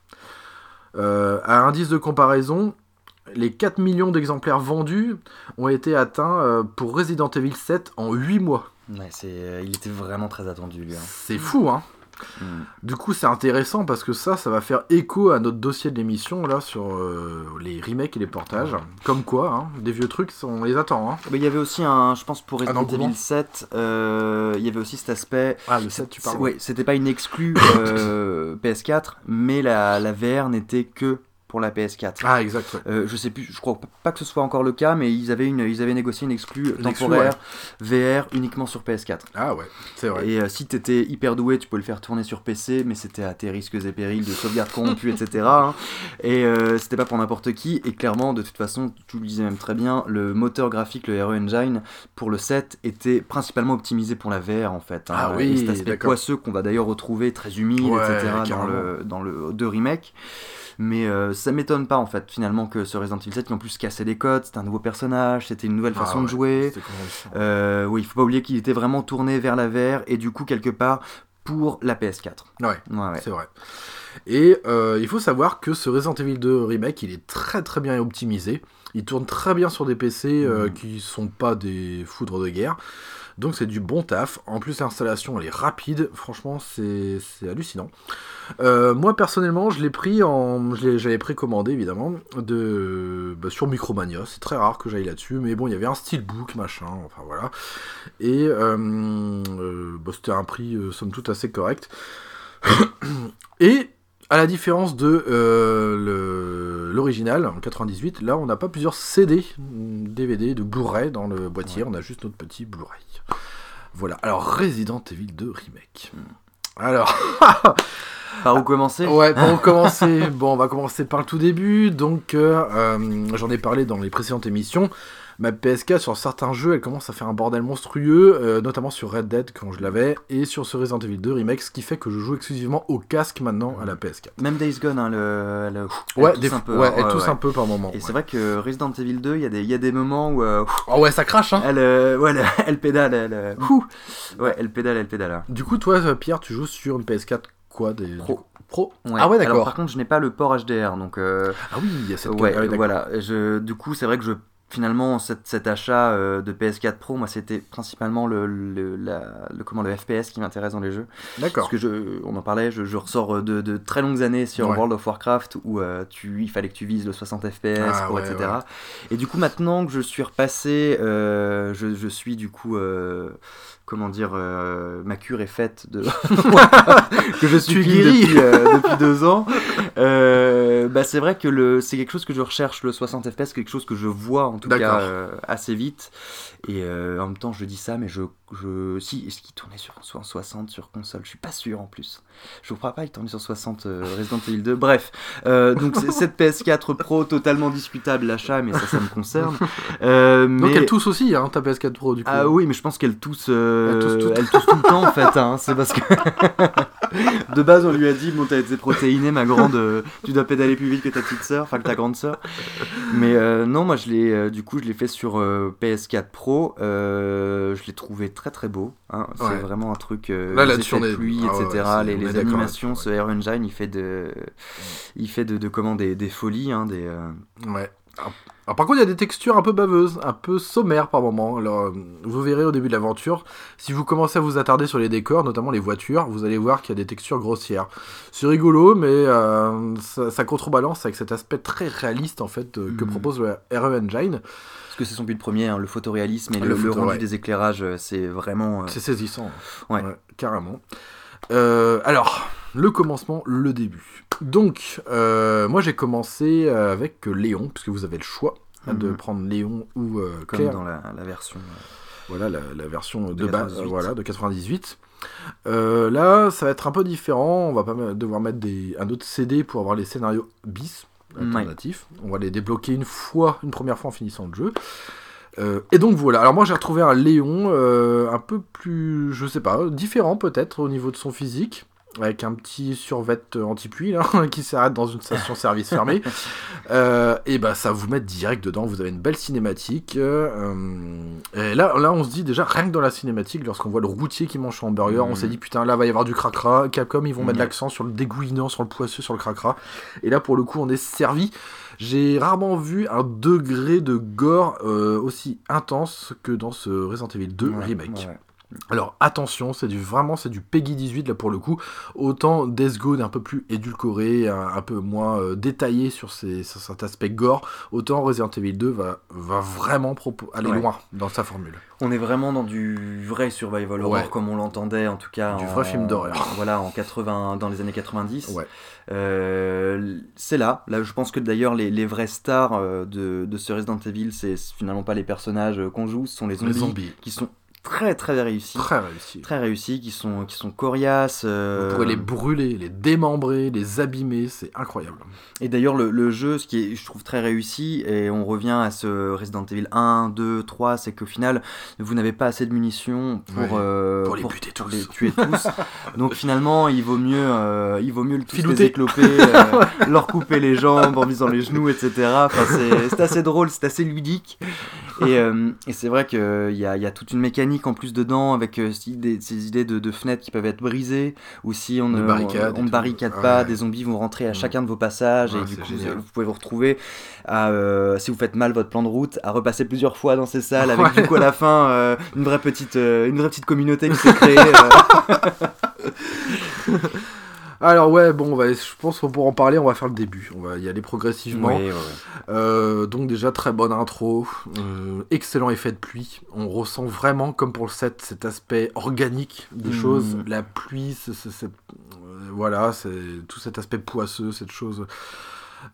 Euh, à indice de comparaison, les 4 millions d'exemplaires vendus ont été atteints euh, pour Resident Evil 7 en 8 mois. Ouais, c'est, euh, il était vraiment très attendu lui. hein. C'est fou, hein. Mm. Du coup, c'est intéressant parce que ça, ça va faire écho à notre dossier de l'émission là sur euh, les remakes et les portages. Comme quoi, hein, des vieux trucs, on les attend. Hein. Mais il y avait aussi un, je pense pour Resident 7, euh, il y avait aussi cet aspect. Ah, le 7, tu parles. Oui, c'était pas une exclue euh, PS4, mais la, la VR n'était que pour la PS4. Ah, exact. ouais. Euh, je sais plus, je crois pas que ce soit encore le cas, mais ils avaient, une, ils avaient négocié une exclue temporaire VR uniquement sur PS4. Ah ouais, c'est vrai. Et euh, si t'étais hyper doué, tu peux le faire tourner sur PC, mais c'était à tes risques et périls de sauvegarde corrompue, etc. hein. Et euh, c'était pas pour n'importe qui. Et clairement, de toute façon, tu le disais même très bien, le moteur graphique, le RE Engine, pour le 7, était principalement optimisé pour la VR en fait. hein. Ah oui, Et cet aspect poisseux qu'on va d'ailleurs retrouver très humide, Ouais, etc. dans le, dans le 2 remake. Mais euh, ça m'étonne pas en fait finalement que ce Resident Evil 7 ils ont plus cassé les codes, c'était un nouveau personnage, c'était une nouvelle Ah façon de jouer. Euh, oui, il faut pas oublier qu'il était vraiment tourné vers la VR et du coup quelque part pour la PS4. Ouais. C'est vrai. Et euh, il faut savoir que ce Resident Evil 2 remake, il est très très bien optimisé. Il tourne très bien sur des PC euh, Mhm. qui sont pas des foudres de guerre. Donc c'est du bon taf. En plus l'installation elle est rapide. Franchement c'est hallucinant. Euh, moi personnellement je l'ai pris en, j'avais précommandé évidemment de bah, sur Micromania. C'est très rare que j'aille là-dessus, mais bon il y avait un steelbook machin. Enfin voilà. Et euh, euh, bah, c'était un prix somme toute assez correct. Et à la différence de euh, l'original en 98, là on n'a pas plusieurs CD, mm, DVD, de Blu-ray dans le boîtier, on a juste notre petit Blu-ray. Voilà, alors Resident Evil 2 Remake. Alors, Par où commencer? Ouais, pour commencer, bon, on va commencer par le tout début. Donc, euh, euh, j'en ai parlé dans les précédentes émissions. Ma PS4 sur certains jeux, elle commence à faire un bordel monstrueux, euh, notamment sur Red Dead quand je l'avais, et sur ce Resident Evil 2 remake, ce qui fait que je joue exclusivement au casque maintenant à la PS4. Même Days Gone, hein, le, le- elle Ouais, tousse un peu. ouais, hein, elle ouais, tousse ouais. un peu par moment. Et c'est vrai que Resident Evil 2, il y, a des- il y a des moments où euh, Oh ouais, ça crache, hein. elle, euh, ouais, elle, elle pédale, elle, euh, ouais, elle pédale, elle pédale. hein. Du coup, toi, Pierre, tu joues sur une PS4 quoi des... Pro. Pro? Ouais. Ah ouais, Alors, d'accord. par contre, je n'ai pas le port HDR, donc euh, Ah oui, il y a cette ouais, ah voilà. Je, du coup, c'est vrai que je finalement cet, cet achat euh, de PS4 Pro, moi, c'était principalement le, le, la- le comment le FPS qui m'intéresse dans les jeux. D'accord. Parce que je, on en parlait, je, je ressors de, de très longues années sur Ouais. World of Warcraft où euh, tu, il fallait que tu vises le 60 FPS, Ah, pour, ouais, etc. ouais. Et du coup, maintenant que je suis repassé, euh, je, je suis du coup, euh, comment dire, euh, ma cure est faite de. que je suis guéri. depuis, euh, depuis deux ans. Euh, bah, c'est vrai que le, c'est quelque chose que je recherche, le 60 FPS, quelque chose que je vois en tout cas assez vite. Et en même temps, je dis ça, mais je, je si, est-ce qu'il tournait sur soit en 60 sur console? Je suis pas sûr en plus. Je vous crois pas, il tournait sur 60 euh, Resident Evil 2. Bref, donc cette PS4 Pro totalement discutable l'achat, mais ça, ça me concerne. Donc elle tousse aussi, hein, ta PS4 Pro, du coup. ah oui, mais je pense qu'elle tousse, euh, Elle tousse tout- elle tousse tout le temps en fait. hein. C'est parce que de base on lui a dit bon t'as été protéinée ma grande, euh, tu dois pédaler plus vite que ta petite sœur, enfin que ta grande sœur. Mais euh, non, moi je l'ai, euh, du coup je l'ai fait sur euh, PS4 Pro. Euh, je l'ai trouvé très très beau. hein. C'est Ouais. vraiment un truc. euh, Là, est- pluie, ah etc. les animations, ce Air Engine, il fait de, il fait de, de comment des, des folies, hein, des. euh, Ouais. Alors, par contre, il y a des textures un peu baveuses, un peu sommaires par moment. Alors, euh, vous verrez au début de l'aventure, si vous commencez à vous attarder sur les décors, notamment les voitures, vous allez voir qu'il y a des textures grossières. C'est rigolo, mais euh, ça, ça contrebalance avec cet aspect très réaliste en fait euh, que Mhm. propose le RE Engine. Parce que c'est son but premier, hein, le photoréalisme et Le le, le photo, rendu ouais. des éclairages, c'est vraiment. euh, C'est saisissant. Ouais. carrément. Alors, le commencement, le début. Donc, euh, moi j'ai commencé avec Léon, puisque vous avez le choix hein, de Mhm. prendre Léon ou euh, comme Claire. dans la, la version. euh, Voilà la, la version de, De base, 98. voilà, de 98. Euh, là, ça va être un peu différent. On va pas devoir mettre des, un autre CD pour avoir les scénarios bis alternatifs. On va les débloquer une fois, une première fois en finissant le jeu. Euh, et donc voilà. Alors moi, j'ai retrouvé un Léon euh, un peu plus, je sais pas, différent peut-être au niveau de son physique. Avec un petit survêt anti-pluie là, qui s'arrête dans une station-service fermée. Euh, et bah ça vous met direct dedans, vous avez une belle cinématique. euh, et là, là on se dit déjà, rien que dans la cinématique, lorsqu'on voit le routier qui mange son hamburger, on s'est dit putain là va y avoir du cracra. Capcom ils vont mettre Ouais. l'accent sur le dégoulinant, sur le poisseux, sur le cracra. Et là pour le coup on est servi. J'ai rarement vu un degré de gore euh, aussi intense que dans ce Resident Evil 2 ouais, remake. ouais. Alors attention, c'est du vraiment c'est du Peggy 18 là pour le coup. Autant Death Gone un peu plus édulcoré, un, un peu moins euh, détaillé sur, ses, sur cet aspect gore, autant Resident Evil 2 va, va vraiment aller Ouais. loin dans sa formule. On est vraiment dans du vrai survival horror Ouais. comme on l'entendait en tout cas. Du en- vrai film d'horreur. Voilà, en 80, dans les années 90. Ouais. Euh, c'est là. Là, je pense que d'ailleurs les, les vraies stars euh, de, de ce Resident Evil, c'est finalement pas les personnages qu'on joue, ce sont les zombies, Les zombies, qui sont très très réussis. très réussi. Très réussis, qui sont, qui sont coriaces. euh, Vous pourrez les brûler, les démembrer, les abîmer, c'est incroyable. Et d'ailleurs, le, le jeu, ce qui est, je trouve, très réussi, et on revient à ce Resident Evil 1, 2, 3, c'est qu'au final, vous n'avez pas assez de munitions pour, euh, pour les tous. les tuer tous. Donc finalement, il vaut mieux, euh, il vaut mieux le tous les Filouter. écloper, euh, leur couper les jambes en visant les genoux, etc. Enfin, c'est assez drôle, c'est assez ludique. Et, euh, et c'est vrai qu'il y a, y a toute une mécanique en plus dedans, avec euh, ces idées, ces idées de, de fenêtres qui peuvent être brisées, ou si on De ne on, barricade pas, Ouais. des zombies vont rentrer à Mm. chacun de vos passages, Ouais, et du c'est coup, génial. vous pouvez vous retrouver à, euh, si vous faites mal votre plan de route, à repasser plusieurs fois dans ces salles, avec Ouais. du coup à la fin euh, une, vraie petite, euh, une vraie petite communauté qui s'est créée. Alors ouais, bon, on va, je pense que pour en parler, on va faire le début. On va y aller progressivement. Ouais, ouais, ouais. Euh, donc déjà très bonne intro, euh, excellent effet de pluie. On ressent vraiment, comme pour le set, cet aspect organique des Mhm. choses. La pluie, c'est, euh, voilà, c'est tout cet aspect poisseux, cette chose.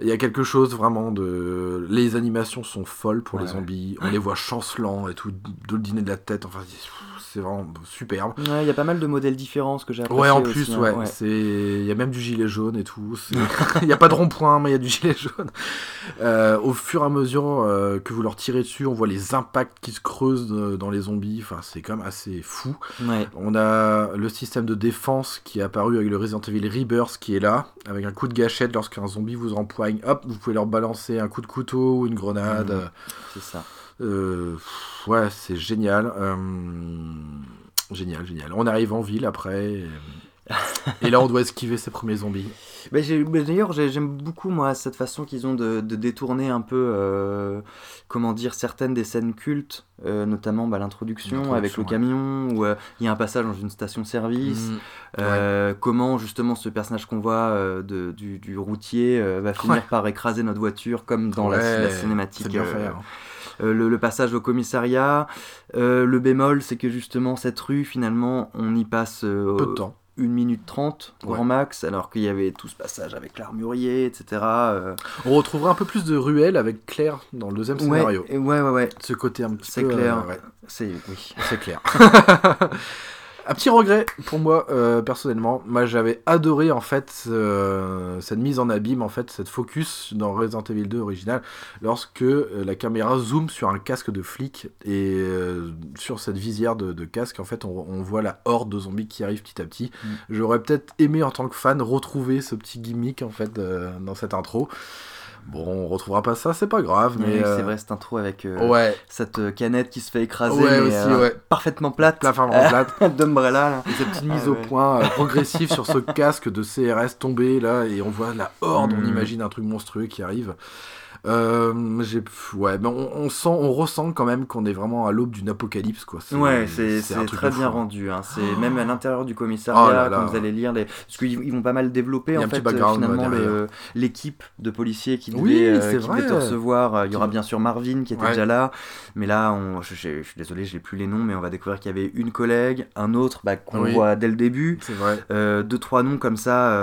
Il y a quelque chose vraiment de. Les animations sont folles pour les zombies. On les voit chancelants et tout, de le dîner de la tête. Enfin, c'est vraiment superbe. Ouais, Il y a pas mal de modèles différents, ce que j'ai apprécié Ouais, en plus, hein, ouais. C'est, il y a même du gilet jaune et tout. Il n'y a pas de rond-point, mais il y a du gilet jaune. Euh, au fur et à mesure euh, que vous leur tirez dessus, on voit les impacts qui se creusent euh, dans les zombies. Enfin, c'est quand même assez fou. Ouais. On a le système de défense qui est apparu avec le Resident Evil Rebirth qui est là, avec un coup de gâchette lorsqu'un zombie vous empoigne. Hop, vous pouvez leur balancer un coup de couteau ou une grenade. Mhm. C'est ça. Euh, ouais, c'est génial. Euh, génial, génial. On arrive en ville après. Et, et là, on doit esquiver ces premiers zombies. D'ailleurs, j'ai- j'aime beaucoup moi cette façon qu'ils ont de, de détourner un peu, euh, comment dire, certaines des scènes cultes, euh, notamment bah, l'introduction avec le ouais. camion, où euh, il y a un passage dans une station-service. Mm. Euh, Comment justement ce personnage qu'on voit euh, de, du, du routier euh, va finir Ouais. par écraser notre voiture, comme dans la, la cinématique. Bien euh, fait. hein. Euh, le, le passage au commissariat. Euh, le bémol, c'est que justement, cette rue, finalement, on y passe euh, Peu de temps. 1 minute 30, grand Ouais. max, alors qu'il y avait tout ce passage avec l'armurier, etc. euh. On retrouvera un peu plus de ruelles avec Claire dans le deuxième scénario. ouais, ouais, ouais, Ce côté un petit C'est clair. euh, ouais, c'est oui. c'est clair. Un petit regret pour moi euh, personnellement. Moi j'avais adoré en fait euh, cette mise en abîme en fait cette focus dans Resident Evil 2 original lorsque euh, la caméra zoome sur un casque de flic et euh, sur cette visière de, de casque en fait on, on voit la horde de zombies qui arrive petit à petit. Mm. J'aurais peut-être aimé en tant que fan retrouver ce petit gimmick en fait dans cette intro. Bon on retrouvera pas ça c'est pas grave mais Oui, euh, C'est vrai, cette intro avec euh, ouais cette euh, canette qui se fait écraser, Ouais, mais, aussi, euh, ouais. parfaitement plate, en plate. d'Umbrella. là. Et cette petite Ah mise au point euh, progressive sur ce casque de CRS tombé là et on voit la horde, on Mm. imagine un truc monstrueux qui arrive. Euh, j'ai ouais, mais on, on sent, on ressent quand même qu'on est vraiment à l'aube d'une apocalypse quoi. Ouais, c'est un c'est truc très bien fou, hein. rendu. hein. C'est même à l'intérieur du Oh commissariat, là là. quand vous allez lire les, parce qu'ils ils vont pas mal développer en fait euh, finalement ouais, le- l'équipe de policiers qui devait, Oui, euh, qui devait te recevoir. Il y aura bien sûr Marvin qui était Ouais. déjà là, mais là, on, je, je- je suis désolé, j'ai plus les noms, mais on va découvrir qu'il y avait une collègue, un autre bah, qu'on Oui. voit dès le début. C'est vrai. Euh, deux trois noms comme ça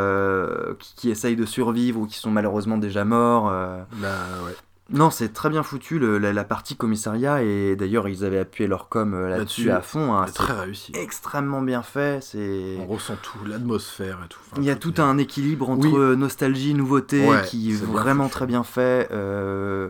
qui, qui essayent de survivre ou qui sont malheureusement déjà morts. Bah, ouais. Non, c'est très bien foutu le- la, la partie commissariat et d'ailleurs ils avaient appuyé leur com euh, là-dessus à fond. hein. C'est très réussi. extrêmement bien fait. C'est On ressent tout, l'atmosphère et tout. Enfin, il y a tout un équilibre entre Oui. euh, nostalgie, nouveauté Ouais, qui est bien vraiment très bien fait. Euh,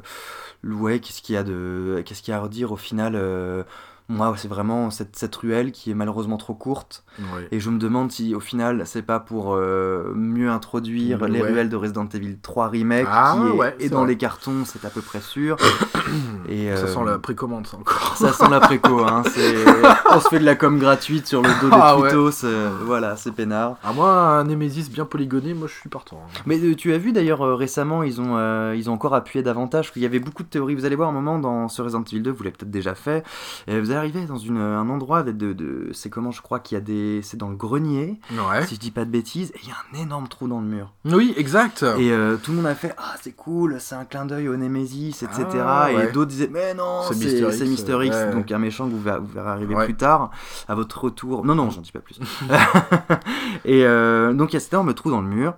ouais, qu'est-ce qu'il y a de, qu'est-ce qu'il y a à redire au final euh, Moi, c'est vraiment cette, cette ruelle qui est malheureusement trop courte. Ouais. Et je me demande si au final, c'est pas pour euh, mieux introduire Ouais. les ruelles de Resident Evil 3 Remake, Ah, qui est, ouais, est c'est dans vrai. les cartons, c'est à peu près sûr. Et, Ça euh, sent la précommande ça encore. ça sent la préco, hein. on se fait de la com gratuite sur le dos des Ah ouais. tweetos, euh, voilà, c'est peinard. À moi un Nemesis bien polygoné, moi je suis partant. hein. Mais euh, tu as vu d'ailleurs euh, récemment, ils ont, euh, ils ont encore appuyé davantage, qu'il y avait beaucoup de théories. Vous allez voir un moment dans ce Resident Evil 2, vous l'avez peut-être déjà fait, et vous arrivez dans une, un endroit de, de c'est comment je crois qu'il y a des, c'est dans le grenier, Ouais. si je dis pas de bêtises, et il y a un énorme trou dans le mur. Oui, exact. Et euh, tout le monde a fait ah c'est cool, c'est un clin d'œil au Nemesis, etc. Ah, ouais. Et d'autres disaient mais non, C'est Mister X, ouais. donc un méchant que vous verrez, vous verrez arriver plus tard à votre retour. Non non, j'en dis pas plus. et euh, donc il y a cet énorme trou dans le mur.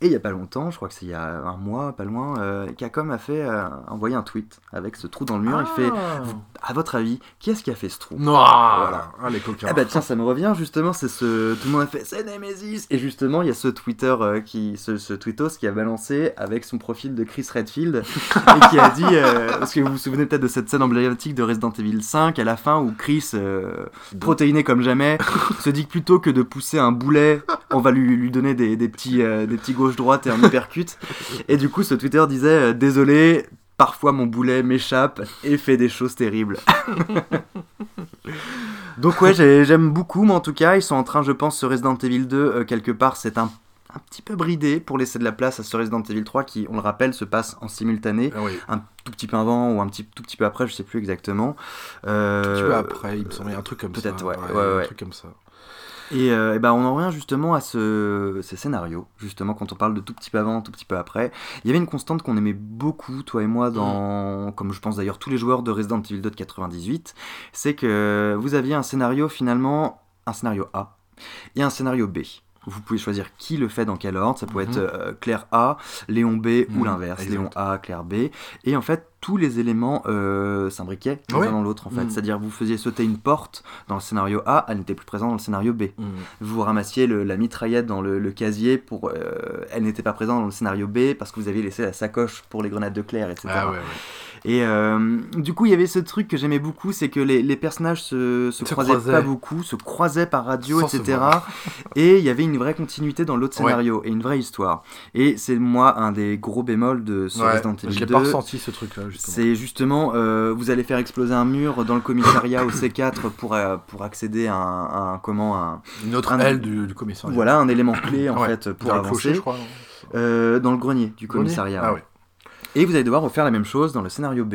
Et il y a pas longtemps, je crois que c'est il y a un mois, pas loin, euh, Capcom a fait euh, envoyé un tweet avec ce trou dans le mur. Il fait à votre avis, qui est-ce qui a fait ce trou? Non, Voilà. Ah, les coquins. ah bah tiens, ça me revient justement, c'est ce tout le monde a fait c'est Nemesis. Et justement il y a ce Twitter euh, qui ce, ce tweetos qui a balancé avec son profil de Chris Redfield et qui a dit euh, parce que vous vous souvenez peut-être de cette scène emblématique de Resident Evil 5 à la fin où Chris euh, protéiné comme jamais se dit que plutôt que de pousser un boulet, on va lui, lui donner des, des petits euh, des petits gauche droite et un uppercut. Et du coup ce Twitter disait désolé Parfois mon boulet m'échappe et fait des choses terribles. Donc ouais, j'ai- j'aime beaucoup, mais en tout cas, ils sont en train, je pense, ce Resident Evil 2, euh, quelque part, c'est un, un petit peu bridé pour laisser de la place à ce Resident Evil 3 qui, on le rappelle, se passe en simultané, Ah oui. un tout petit peu avant ou un petit tout petit peu après, je sais plus exactement. Euh, Tu vois, après, il me semblait un truc comme ça. peut-être, ouais, ouais, Un ouais. truc comme ça. Et, euh, et ben on en revient justement à ce, ces scénarios, justement quand on parle de tout petit peu avant, tout petit peu après. Il y avait une constante qu'on aimait beaucoup, toi et moi, dans, comme je pense d'ailleurs tous les joueurs de Resident Evil 2 de 98, c'est que vous aviez un scénario finalement, un scénario A et un scénario B. Vous pouvez choisir qui le fait dans quel ordre. Ça pouvait Mhm. être euh, Claire A, Léon B ou Mhm, l'inverse. Léon A, Claire B. Et en fait, tous les éléments euh, s'imbriquaient l'un dans l'autre. En fait, Mhm. c'est-à-dire vous faisiez sauter une porte dans le scénario A, elle n'était plus présente dans le scénario B vous ramassiez le- la mitraillette dans le, le casier pour euh, elle n'était pas présente dans le scénario B parce que vous aviez laissé la sacoche pour les grenades de Claire etc Ah ouais, ouais. Et euh, du coup il y avait ce truc que j'aimais beaucoup c'est que les, les personnages se, se Se croisaient croisaient. pas beaucoup se croisaient par radio Sans etc et il y avait une vraie continuité dans l'autre Ouais. scénario et une vraie histoire et c'est moi un des gros bémols de ce Ouais, Resident je Evil l'ai 2 pas ressenti ce truc-là, c'est justement, euh, vous allez faire exploser un mur dans le commissariat au C4 pour, euh, pour accéder à un, à un- comment, un, Une autre un- aile du, du commissariat. voilà, un élément clé en Ouais. fait pour avancer. clocher, je crois. non Euh, dans le grenier du commissariat. Ah ouais. Et vous allez devoir refaire la même chose dans le scénario B.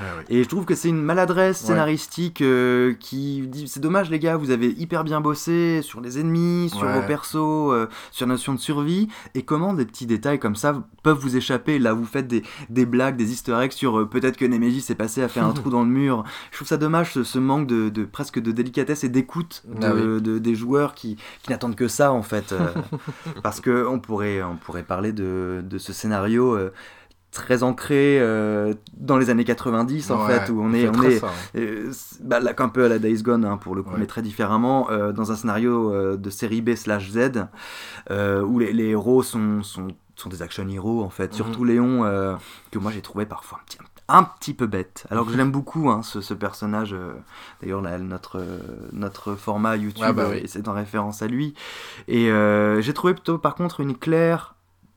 Ah. Et je trouve que c'est une maladresse Ouais. scénaristique euh, qui dit c'est dommage les gars, vous avez hyper bien bossé sur les ennemis, sur Ouais. vos persos, euh, sur la notion de survie, et comment des petits détails comme ça peuvent vous échapper? Là, vous faites des, des blagues, des easter eggs sur euh, peut-être que Nemesis est passé à faire un trou dans le mur. Je trouve ça dommage ce, ce manque de, de- presque de délicatesse et d'écoute de, Ah oui. de- des joueurs qui, qui n'attendent que ça en fait. parce que on pourrait, on pourrait parler de, de ce scénario. Très ancré euh, dans les années 90 en Ouais, fait où on est on est ça, hein. euh, bah, là, un peu à la Days Gone hein, pour le coup Ouais. mais très différemment euh, dans un scénario euh, de série B slash Z euh, où les, les héros sont, sont, sont des action héros en fait Mhm. surtout Léon euh, que moi j'ai trouvé parfois un petit, un petit peu bête alors que je l'aime beaucoup hein, ce, ce personnage euh, d'ailleurs là, notre, notre format YouTube Ah bah euh, oui. c'est en référence à lui et euh, j'ai trouvé plutôt par contre une Claire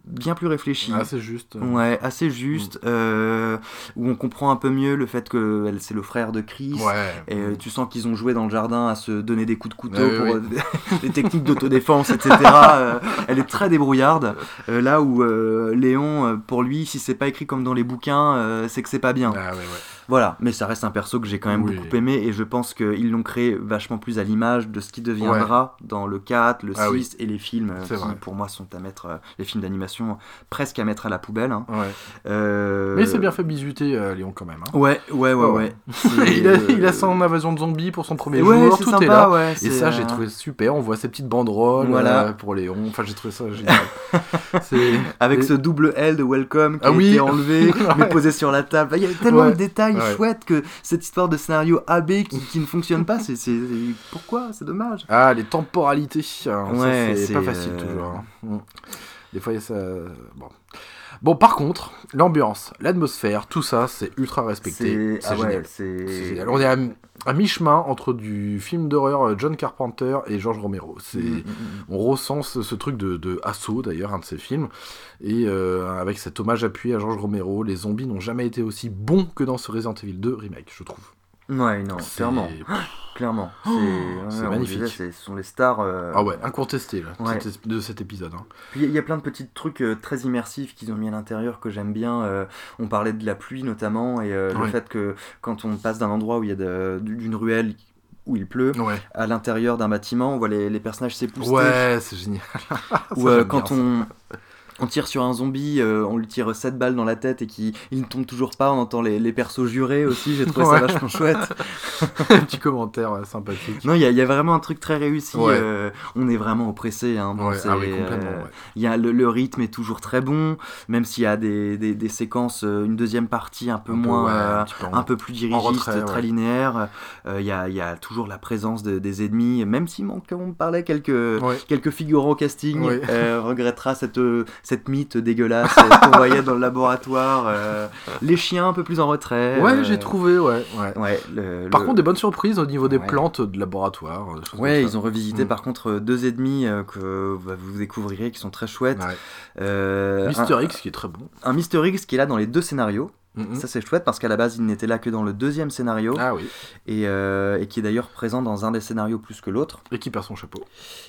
bien plus réfléchie Ah, c'est juste. Ouais, assez juste, Mm. euh, où on comprend un peu mieux le fait que elle- c'est le frère de Chris. Ouais. Et euh, tu sens qu'ils ont joué dans le jardin à se donner des coups de couteau pour ouais. euh, des techniques d'autodéfense, etc. Euh, elle est très débrouillarde. Euh, là où Léon, pour lui, si c'est pas écrit comme dans les bouquins, c'est que c'est pas bien. Ah ouais, ouais. Voilà, mais ça reste un perso que j'ai quand même Oui. beaucoup aimé et je pense qu'ils l'ont créé vachement plus à l'image de ce qui deviendra dans le 4, le 6 Ah oui. et les films euh, qui vrai. pour moi sont à mettre, euh, les films d'animation presque à mettre à la poubelle. hein. Ouais. Euh, Mais c'est bien fait bisuter euh, Léon quand même. hein. Ouais, ouais, ouais. C'est, il, a, euh, il a son invasion de zombies pour son premier ouais, jour, tout sympa, est là. ouais. Et ça, j'ai euh, trouvé super. On voit ces petites banderoles Voilà. euh, pour Léon. Enfin, j'ai trouvé ça génial. Avec et- ce double L de Welcome qui Ah a oui. été enlevé, mais posé sur la table. Il y a tellement de détails Ouais. chouettes que cette histoire de scénario AB qui, qui ne fonctionne pas, c'est, c'est- pourquoi? C'est dommage. Ah, les temporalités. ça, Ouais, c'est c'est, pas facile euh, toujours. hein. Mm. Des fois, il y a ça. Bon. Bon, par contre, l'ambiance, l'atmosphère, tout ça, c'est ultra respecté. C'est ah génial. c'est- C'est génial. On est à, à mi-chemin entre du film d'horreur euh, John Carpenter et George Romero. C'est, Mm, mm, mm. on ressent ce, ce truc de, de Assaut, d'ailleurs, un de ses films. Et euh, avec cet hommage appuyé à George Romero, les zombies n'ont jamais été aussi bons que dans ce Resident Evil 2 remake, je trouve. Ouais, non, clairement. Clairement. C'est c'est ouais, magnifique. disait, ce sont les stars. euh, Ah ouais, incontesté là, Ouais. cet- de cet épisode. hein. Puis il y a plein de petits trucs euh, très immersifs qu'ils ont mis à l'intérieur que j'aime bien. euh, on parlait de la pluie notamment et euh, le fait que quand on passe d'un endroit où il y a d'une ruelle où il pleut Ouais, à l'intérieur d'un bâtiment, on voit les, les personnages s'épousseter. ouais c'est génial. Ou euh, quand bien, on, on tire sur un zombie, euh, on lui tire 7 balles dans la tête et qu'il il ne tombe toujours pas, on entend les, les persos jurer aussi, j'ai trouvé Ouais. ça vachement chouette. Un petit commentaire ouais, sympathique. Non, il y, a- il y a vraiment un truc très réussi, Ouais. euh, on est vraiment oppressé. Hein, bon, ah oui, complètement. euh, y a le, le rythme est toujours très bon, même s'il y a des, des, des séquences, euh, une deuxième partie un peu Un moins, euh, un en- un peu plus dirigiste, retrait, très linéaire. Euh, Il y, a, il y a toujours la présence de- des ennemis, même si on, on parlait quelques, quelques figurants au casting, euh, regrettera cette, euh, cette mythe dégueulasse euh, qu'on voyait dans le laboratoire. euh, les chiens un peu plus en retrait. Ouais, euh, j'ai trouvé, ouais. ouais. Ouais, le- Par le- contre, des bonnes surprises au niveau des Ouais. plantes de laboratoire. Ouais, ils ont revisité Mm. par contre deux ennemis que bah, vous découvrirez qui sont très chouettes. Mister X qui est très bon. un, un Mister X qui est là dans les deux scénarios. Mhm. Ça c'est chouette parce qu'à la base il n'était là que dans le deuxième scénario Ah oui. et, euh, et qui est d'ailleurs présent dans un des scénarios plus que l'autre Et qui perd son chapeau.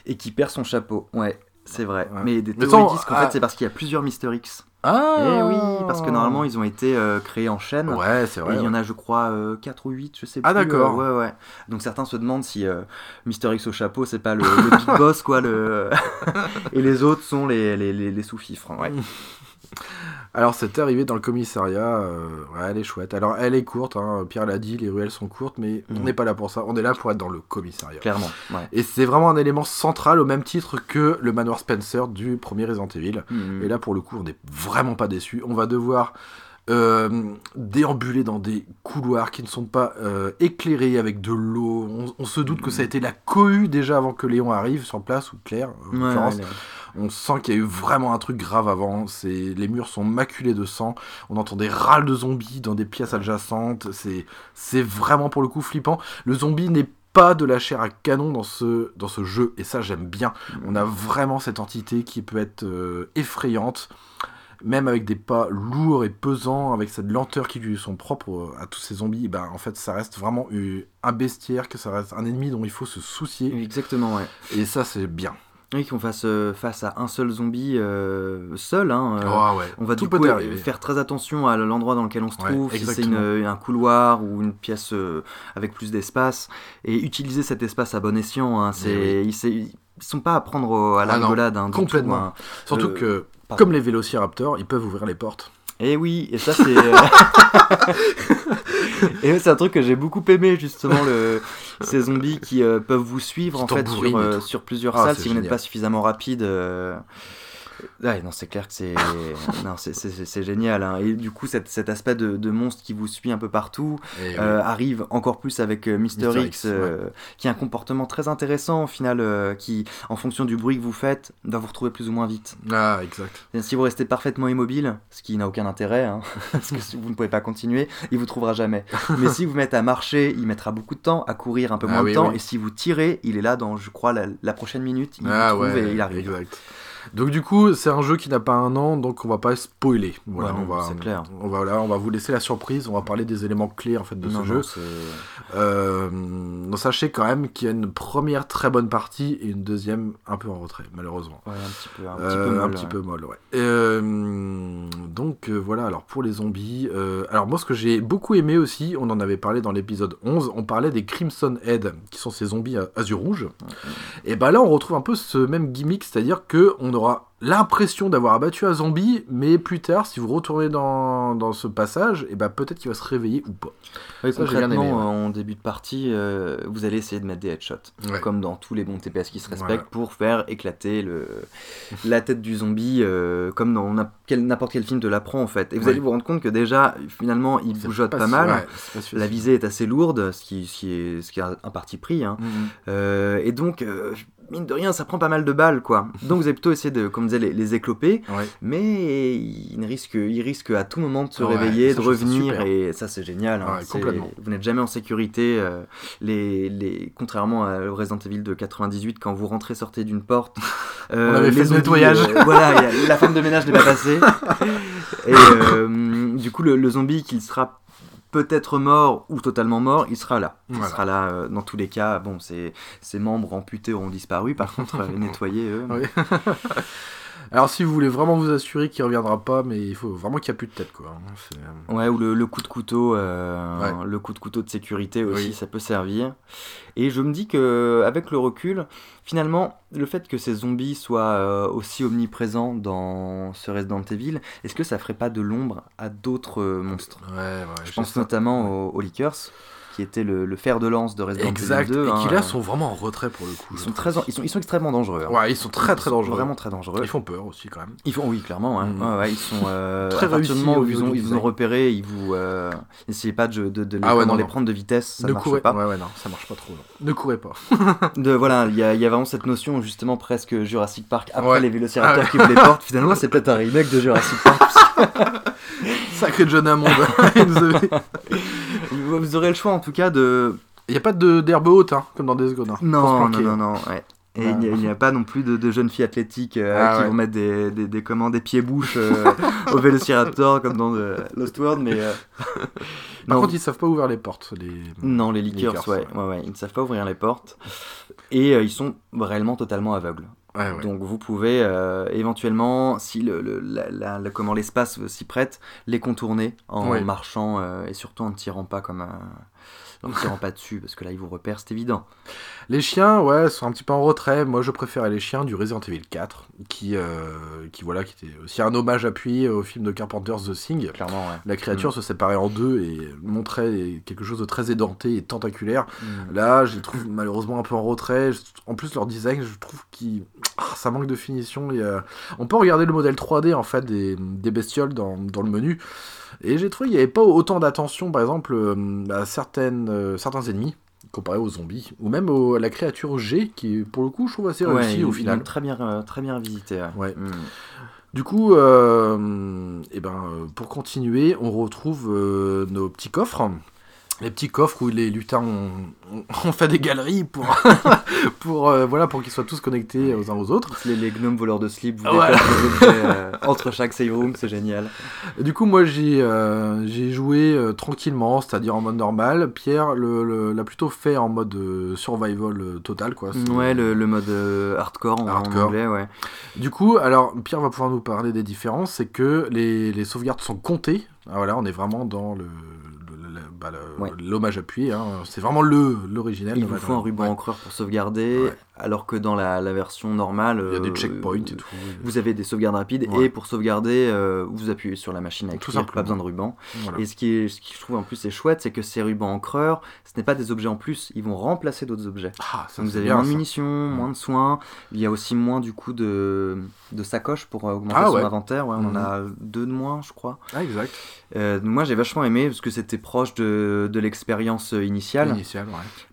et qui perd son chapeau. Ouais, c'est vrai. Ouais. Mais des théories disent qu'en ah. fait c'est parce qu'il y a plusieurs Mister X. Ah Eh oui, parce que normalement ils ont été euh, créés en chaîne. Ouais, c'est Et vrai. il y en a, je crois, 4 ou 8, je sais Ah, plus. d'accord. euh, ouais, ouais. Donc certains se demandent si euh, Mister X au chapeau, c'est pas le, le big boss, quoi. Le... Et les autres sont les, les, les, les sous-fifres. Ouais. Alors, cette arrivée dans le commissariat, euh, ouais, elle est chouette. Alors, elle est courte, hein, Pierre l'a dit, les ruelles sont courtes, mais on Mhm. n'est pas là pour ça. On est là pour être dans le commissariat. Clairement. Ouais. Et c'est vraiment un élément central au même titre que le manoir Spencer du premier Resident Evil. Mhm. Et là, pour le coup, on n'est vraiment pas déçu. On va devoir euh, déambuler dans des couloirs qui ne sont pas euh, éclairés avec de l'eau. On, on se doute que ça a été la cohue déjà avant que Léon arrive sur place, ou Claire, en Ouais, l'occurrence. ouais, On sent qu'il y a eu vraiment un truc grave avant. C'est les murs sont maculés de sang. On entend des râles de zombies dans des pièces adjacentes. C'est c'est vraiment pour le coup flippant. Le zombie n'est pas de la chair à canon dans ce, dans ce jeu, et ça j'aime bien. On a vraiment cette entité qui peut être euh, effrayante, même avec des pas lourds et pesants, avec cette lenteur qui lui sont propres euh, à tous ces zombies. Ben, en fait, ça reste vraiment un bestiaire, que ça reste un ennemi dont il faut se soucier, Exactement, ouais. et ça c'est bien. Oui, qu'on fasse euh, face à un seul zombie euh, seul. Hein, euh, Ah ouais. On va Tout du coup faire très attention à l'endroit dans lequel on se Ouais, trouve, si c'est un couloir ou une pièce avec plus d'espace, et utiliser cet espace à bon escient. hein, c'est, Mais ils, c'est- ils sont pas à prendre au- à la Ah hein, complètement. tout, hein. Surtout que, pardon. comme les vélociraptors, ils peuvent ouvrir les portes. Et oui, et ça c'est. euh, et c'est un truc que j'ai beaucoup aimé justement, le... ces zombies qui euh, peuvent vous suivre en fait sur, euh, sur plusieurs Ah, salles si vous n'êtes pas suffisamment rapide. euh, Ouais, non, c'est clair que c'est non, c'est- c'est c'est- c'est génial. hein. Et du coup, cet, cet aspect de, de monstre qui vous suit un peu partout Et euh, arrive encore plus avec euh, Mister, Mister X, X, euh, qui a un comportement très intéressant au final, euh, qui, en fonction du bruit que vous faites, va vous retrouver plus ou moins vite. Ah, exact. Et Si vous restez parfaitement immobile, ce qui n'a aucun intérêt, hein, parce que vous ne pouvez pas continuer, il vous trouvera jamais. Mais si vous mettez à marcher, il mettra beaucoup de temps, à courir un peu Ah moins oui, de temps, oui. et si vous tirez, il est là dans, je crois, la, la prochaine minute, il ah vous trouve ouais, et il arrive. exact. Donc du coup, c'est un jeu qui n'a pas un an, donc on va pas spoiler. Voilà, Ouais, on va, c'est clair. On va, on va vous laisser la surprise. On va parler des éléments clés en fait de Non, ce non, jeu. Euh, donc sachez quand même qu'il y a une première très bonne partie et une deuxième un peu en retrait, malheureusement. ouais, un petit peu, un petit Euh, peu un molle, petit ouais. peu molle, ouais. Euh, donc euh, voilà, alors pour les zombies, euh, alors moi ce que j'ai beaucoup aimé aussi, on en avait parlé dans l'épisode 11, on parlait des Crimson Head, qui sont ces zombies azur rouge. Et bah là on retrouve un peu ce même gimmick, c'est-à-dire que on aura l'impression d'avoir abattu un zombie, mais plus tard, si vous retournez dans, dans ce passage, et bah peut-être qu'il va se réveiller ou pas. Ouais, Ça, j'ai bien concrètement, aimé, ouais. en début de partie, euh, vous allez essayer de mettre des headshots, Ouais. comme dans tous les bons TPS qui se respectent, Voilà. pour faire éclater le... la tête du zombie, euh, comme dans n'importe quel, film de l'apprend en fait. Et vous Ouais. allez vous rendre compte que déjà, finalement, il C'est bougeotte pas, mal. pas si La visée est assez lourde, ce qui, ce qui, est, ce qui est un parti pris. hein. Mhm. Euh, et donc, euh, mine de rien, ça prend pas mal de balles, quoi. Donc, vous allez plutôt essayer de, comme je disais, les, les écloper. Ouais. Mais il risque, il risque à tout moment de se réveiller, ça, de revenir, et ça c'est génial. hein. Ouais, C'est- complètement. Vous n'êtes jamais en sécurité. euh, les, les, contrairement à Resident Evil de 98, quand vous rentrez, sortez d'une porte. euh, On avait fait les le zombies, nettoyage. euh, voilà, la femme de ménage n'est pas passée. et du coup, le, le zombie qu'il sera peut-être mort ou totalement mort, il sera là. Il Voilà. sera là euh, dans tous les cas. Bon, ses, ses membres amputés auront disparu, par contre, euh, nettoyés, eux. Alors si vous voulez vraiment vous assurer qu'il reviendra pas, mais il faut vraiment qu'il n'y a plus de tête quoi. C'est, euh, Ouais, ou le, le coup de couteau, euh, Ouais. le coup de couteau de sécurité aussi, Oui. ça peut servir. Et je me dis que avec le recul, finalement, le fait que ces zombies soient euh, aussi omniprésents dans ce Resident Evil, est-ce que ça ferait pas de l'ombre à d'autres euh, monstres? Ouais, ouais. Je pense notamment aux, aux Lickers, qui était le, le fer de lance de Resident Exact. Evil 2. et qui hein. là sont vraiment en retrait pour le coup. ils sont très, ils sont, ils sont extrêmement dangereux. hein. Ouais, ils sont très très Ils sont dangereux. Vraiment très dangereux. Ils font peur aussi quand même. Ils font, oui, clairement. hein. Ouais, ouais, ils sont euh, Très réussis où ils, ont, vous ont repéré, ils vous euh, n'essayez pas de, de, de les, Ah ouais, comment non, les non. prendre de vitesse, ça ne marche courez pas. Ouais, ouais, non, ça marche pas trop. non. Ne courez pas. De voilà, il y, y a vraiment cette notion justement presque Jurassic Park après Ouais. les vélociraptors Ah ouais. qui vous les portent. Finalement, c'est peut-être un remake de Jurassic Park. Sacré John Hammond. Vous aurez le choix en tout cas de Il n'y a pas d'herbe haute, hein, comme dans Death Gone. hein, non non non non. Ouais. Et Ah. il n'y a, pas non plus de, de jeunes filles athlétiques euh, Ah qui ouais. vont mettre des, des, des, comment, des pieds-bouches euh, au vélociraptor comme dans euh, Lost World, mais. euh, Par non, contre, ils savent pas ouvrir les portes. Les... Non, les liqueurs, Lickers, ouais, ouais. ouais, ouais, ils ne savent pas ouvrir les portes. Et euh, ils sont réellement totalement aveugles. Ouais, ouais. Donc vous pouvez euh, éventuellement, si le, le- la- la- la- comment l'espace s'y prête, les contourner en Ouais. marchant euh, et surtout en ne tirant pas comme un... en ne tirant pas dessus parce que là ils vous repèrent, c'est évident. Les chiens, ouais, sont un petit peu en retrait. Moi, je préférais les chiens du Resident Evil 4, qui, euh, qui voilà, qui était aussi un hommage appuyé au film de Carpenter's The Thing. Clairement, ouais. La créature se séparait en deux et montrait quelque chose de très édenté et tentaculaire. Mm. Là, je les trouve malheureusement un peu en retrait. En plus, leur design, je trouve qu'il ah, ça manque de finition. A- On peut regarder le modèle 3D en fait des, des bestioles dans, dans le menu. Et j'ai trouvé qu'il n'y avait pas autant d'attention, par exemple, euh, à certaines, euh, certains ennemis comparé aux zombies ou même au- à la créature G qui pour le coup je trouve assez Ouais, au final très bien, euh, très bien visité. ouais. Mm. du coup euh, et ben euh, pour continuer on retrouve euh, nos petits coffres les petits coffres où les lutins ont, ont- fait des galeries pour pour euh, voilà pour qu'ils soient tous connectés aux uns aux autres Les, les gnomes voleurs de slip, vous les objets, euh, entre chaque save room, c'est génial. Et du coup moi j'ai euh, j'ai joué tranquillement c'est-à-dire en mode normal Pierre l'a plutôt fait en mode survival total quoi C'est- Ouais, le, le mode hardcore, en, en Hardcore. anglais, ouais. Du coup, alors Pierre va pouvoir nous parler des différences, c'est que les, les sauvegardes sont comptées. Ah, voilà, on est vraiment dans le- bah, le- Ouais. l'hommage appuyé. hein. C'est vraiment le l'original. Il vous faut un ruban encreur pour sauvegarder, Ouais. Alors que dans la, la version normale, Il y a des euh, checkpoints et tout. Vous avez des sauvegardes rapides Ouais. et pour sauvegarder, euh, vous appuyez sur la machine à Tout écrire, simplement. pas besoin de ruban. Voilà. Et ce qui, est, ce qui je trouve en plus est chouette, c'est que ces rubans encreurs, ce n'est pas des objets en plus, ils vont remplacer d'autres objets. Ah, ça, Donc vous avez bien, moins de munitions, moins de soins. Il y a aussi moins du coup de, de sacoches pour euh, augmenter Ah son ouais. inventaire. Ouais, on en Mhm. a deux de moins, je crois. Ah, exact. Euh, moi j'ai vachement aimé parce que c'était proche de, de l'expérience initiale. Ouais.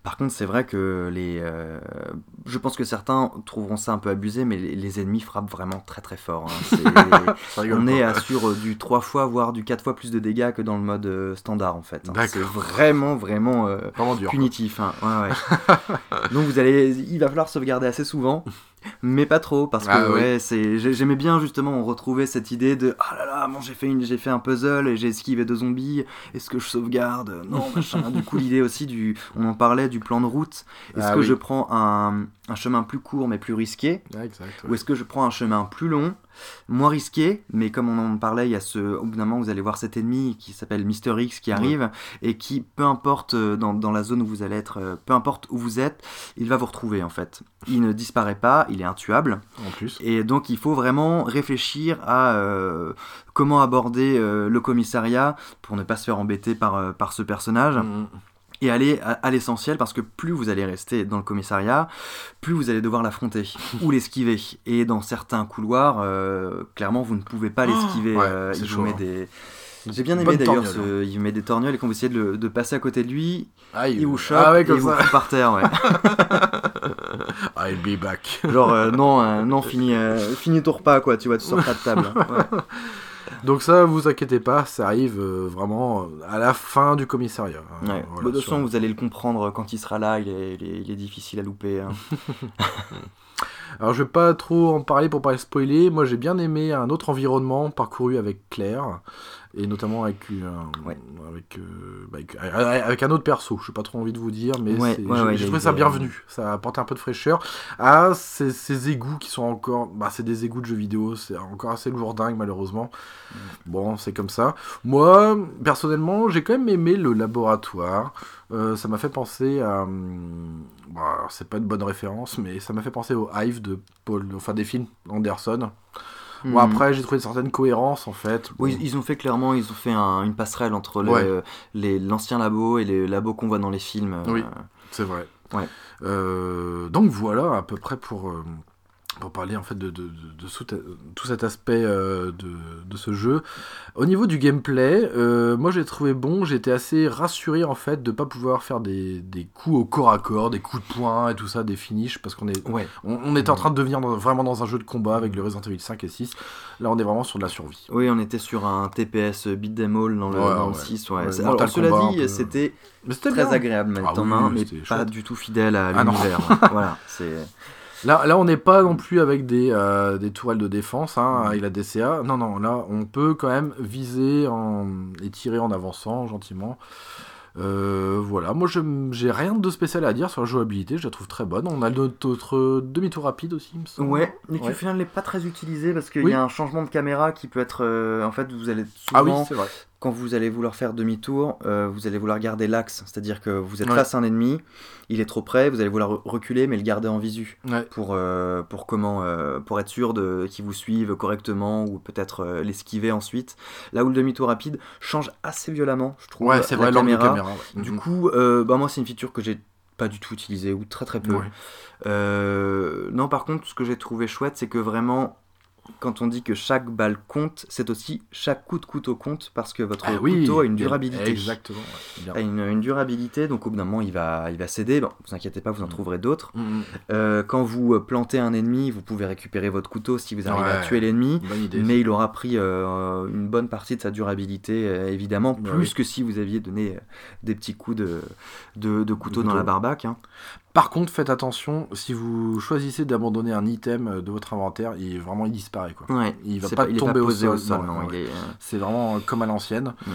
Par contre, c'est vrai que les, euh, je pense que certains trouveront ça un peu abusé, mais les, les ennemis frappent vraiment très très fort. hein. On est à sur euh, du 3 fois, voire du 4 fois plus de dégâts que dans le mode euh, standard en fait. hein. C'est vraiment vraiment euh, Vraiment dur. punitif. hein. Ouais, ouais. Donc vous allez, il va falloir sauvegarder assez souvent. Mais pas trop parce que Ah oui. ouais, c'est j'ai- j'aimais bien justement retrouver cette idée de ah là là bon j'ai fait une j'ai fait un puzzle et j'ai esquivé deux zombies est-ce que je sauvegarde? Non machin du coup l'idée aussi du on en parlait du plan de route est-ce Ah que oui. je prends un, un chemin plus court mais plus risqué? Ah, exact. ou est-ce que je prends un chemin plus long, moins risqué, mais comme on en parlait, il y a ce, au bout d'un moment, vous allez voir cet ennemi qui s'appelle Mister X qui arrive et qui, peu importe euh, dans, dans la zone où vous allez être, euh, peu importe où vous êtes, il va vous retrouver en fait. Il ne disparaît pas, il est intuable. En plus. Et donc il faut vraiment réfléchir à euh, comment aborder euh, le commissariat pour ne pas se faire embêter par, par ce personnage Mm. Et aller à, à l'essentiel parce que plus vous allez rester dans le commissariat, plus vous allez devoir l'affronter ou l'esquiver. Et dans certains couloirs, euh, clairement, vous ne pouvez pas l'esquiver. Oh, ouais, euh, il vous met hein. des. J'ai bien aimé d'ailleurs, ce... il met des torgnoles et quand vous essayez de, le- de passer à côté de lui, Ah, il vous chope Ah, ouais, et vous fout par terre. Ouais. I'll be back. Genre, euh, non, euh, non, fini, euh, fini ton repas, quoi, tu vois, tu sors pas de table. Ouais. Donc ça, vous inquiétez pas, ça arrive euh, vraiment euh, à la fin du commissariat. Euh, Ouais. voilà, de toute façon, vous allez le comprendre quand il sera là, il est, il est, il est difficile à louper. hein. Alors je vais pas trop en parler pour pas spoiler. Moi j'ai bien aimé un autre environnement parcouru avec Claire et notamment avec, euh, Ouais. avec, euh, bah, avec, avec un autre perso. Je n'ai pas trop envie de vous dire, mais Ouais, c'est- ouais, j'ai trouvé ça bienvenu. Ça a apporté un peu de fraîcheur à ces, ces égouts qui sont encore. Bah, c'est des égouts de jeux vidéo, c'est encore assez lourdingue malheureusement. Bon, c'est comme ça. Moi, personnellement, j'ai quand même aimé le laboratoire. Euh, ça m'a fait penser à. hum, bah, alors, c'est pas une bonne référence, mais ça m'a fait penser au Hive de Paul, enfin des films Anderson. Bon, Mhm. après, j'ai trouvé une certaine cohérence en fait. Oui, ils ont fait clairement, ils ont fait un- une passerelle entre le- Ouais. les- l'ancien labo et les labos qu'on voit dans les films. euh, Oui. C'est vrai. Ouais. Euh, donc voilà à peu près pour, euh, pour parler en fait de, de, de- de sous- tout cet aspect euh, de, ce jeu. Au niveau du gameplay, euh, moi j'ai trouvé bon, j'étais assez rassuré en fait de pas pouvoir faire des, des coups au corps à corps, des coups de poing et tout ça, des finishes, parce qu'on est, Ouais. on, on était en train de devenir dans- vraiment dans un jeu de combat avec le Resident Evil 5 et 6. Là on est vraiment sur de la survie. Oui, on était sur un TPS beat them all dans le, Ouais, dans le ouais. 6. Ouais. Ouais, C'est- Mortal Alors, cela dit, peu. c'était très bien. agréable mettre Ah en oui, main, oui, mais pas du tout fidèle à Ah l'univers. voilà, c'est. Là, là, on n'est pas non plus avec des, euh, des tourelles de défense, hein, avec la DCA. Non, non, là, on peut quand même viser en... et tirer en avançant gentiment. Euh, voilà, moi, je j'ai rien de spécial à dire sur la jouabilité, je la trouve très bonne. On a notre, demi-tour rapide aussi, il me semble. Ouais, mais qui Ouais. au final n'est pas très utilisé parce qu'il Oui. y a un changement de caméra qui peut être. euh, en fait, vous allez souvent. Ah oui, c'est vrai. Quand vous allez vouloir faire demi-tour, euh, vous allez vouloir garder l'axe, c'est-à-dire que vous êtes Ouais. face à un ennemi, il est trop près, vous allez vouloir re- reculer mais le garder en visu Ouais. pour euh, pour comment euh, pour être sûr de qu'il vous suive correctement ou peut-être l'esquiver ensuite. Là où le demi-tour rapide change assez violemment, je trouve. Ouais, c'est vrai, de caméra. caméra. ouais. Du Mhm. coup, bah moi c'est une feature que j'ai pas du tout utilisée ou très très peu. Non, par contre, ce que j'ai trouvé chouette, c'est que vraiment, quand on dit que chaque balle compte, c'est aussi chaque coup de couteau compte parce que votre Ah oui, couteau a une durabilité. Exactement. ouais. A une, une durabilité, donc au bout d'un moment, il va, il va céder. Bon, vous inquiétez pas, vous en Mm. trouverez d'autres. Mhm. Euh, quand vous euh, plantez un ennemi, vous pouvez récupérer votre couteau si vous arrivez à tuer l'ennemi. Mais il aura pris euh, une bonne partie de sa durabilité, euh, évidemment, Bah plus oui. que si vous aviez donné des petits coups de, de, de couteau dans couteau. la barbaque. hein. Par contre, faites attention, si vous choisissez d'abandonner un item euh, de votre inventaire, il vraiment il disparaît quoi. Ouais, Il va pas il tomber au sol, ouais. est, euh, C'est vraiment euh, comme à l'ancienne. Mm.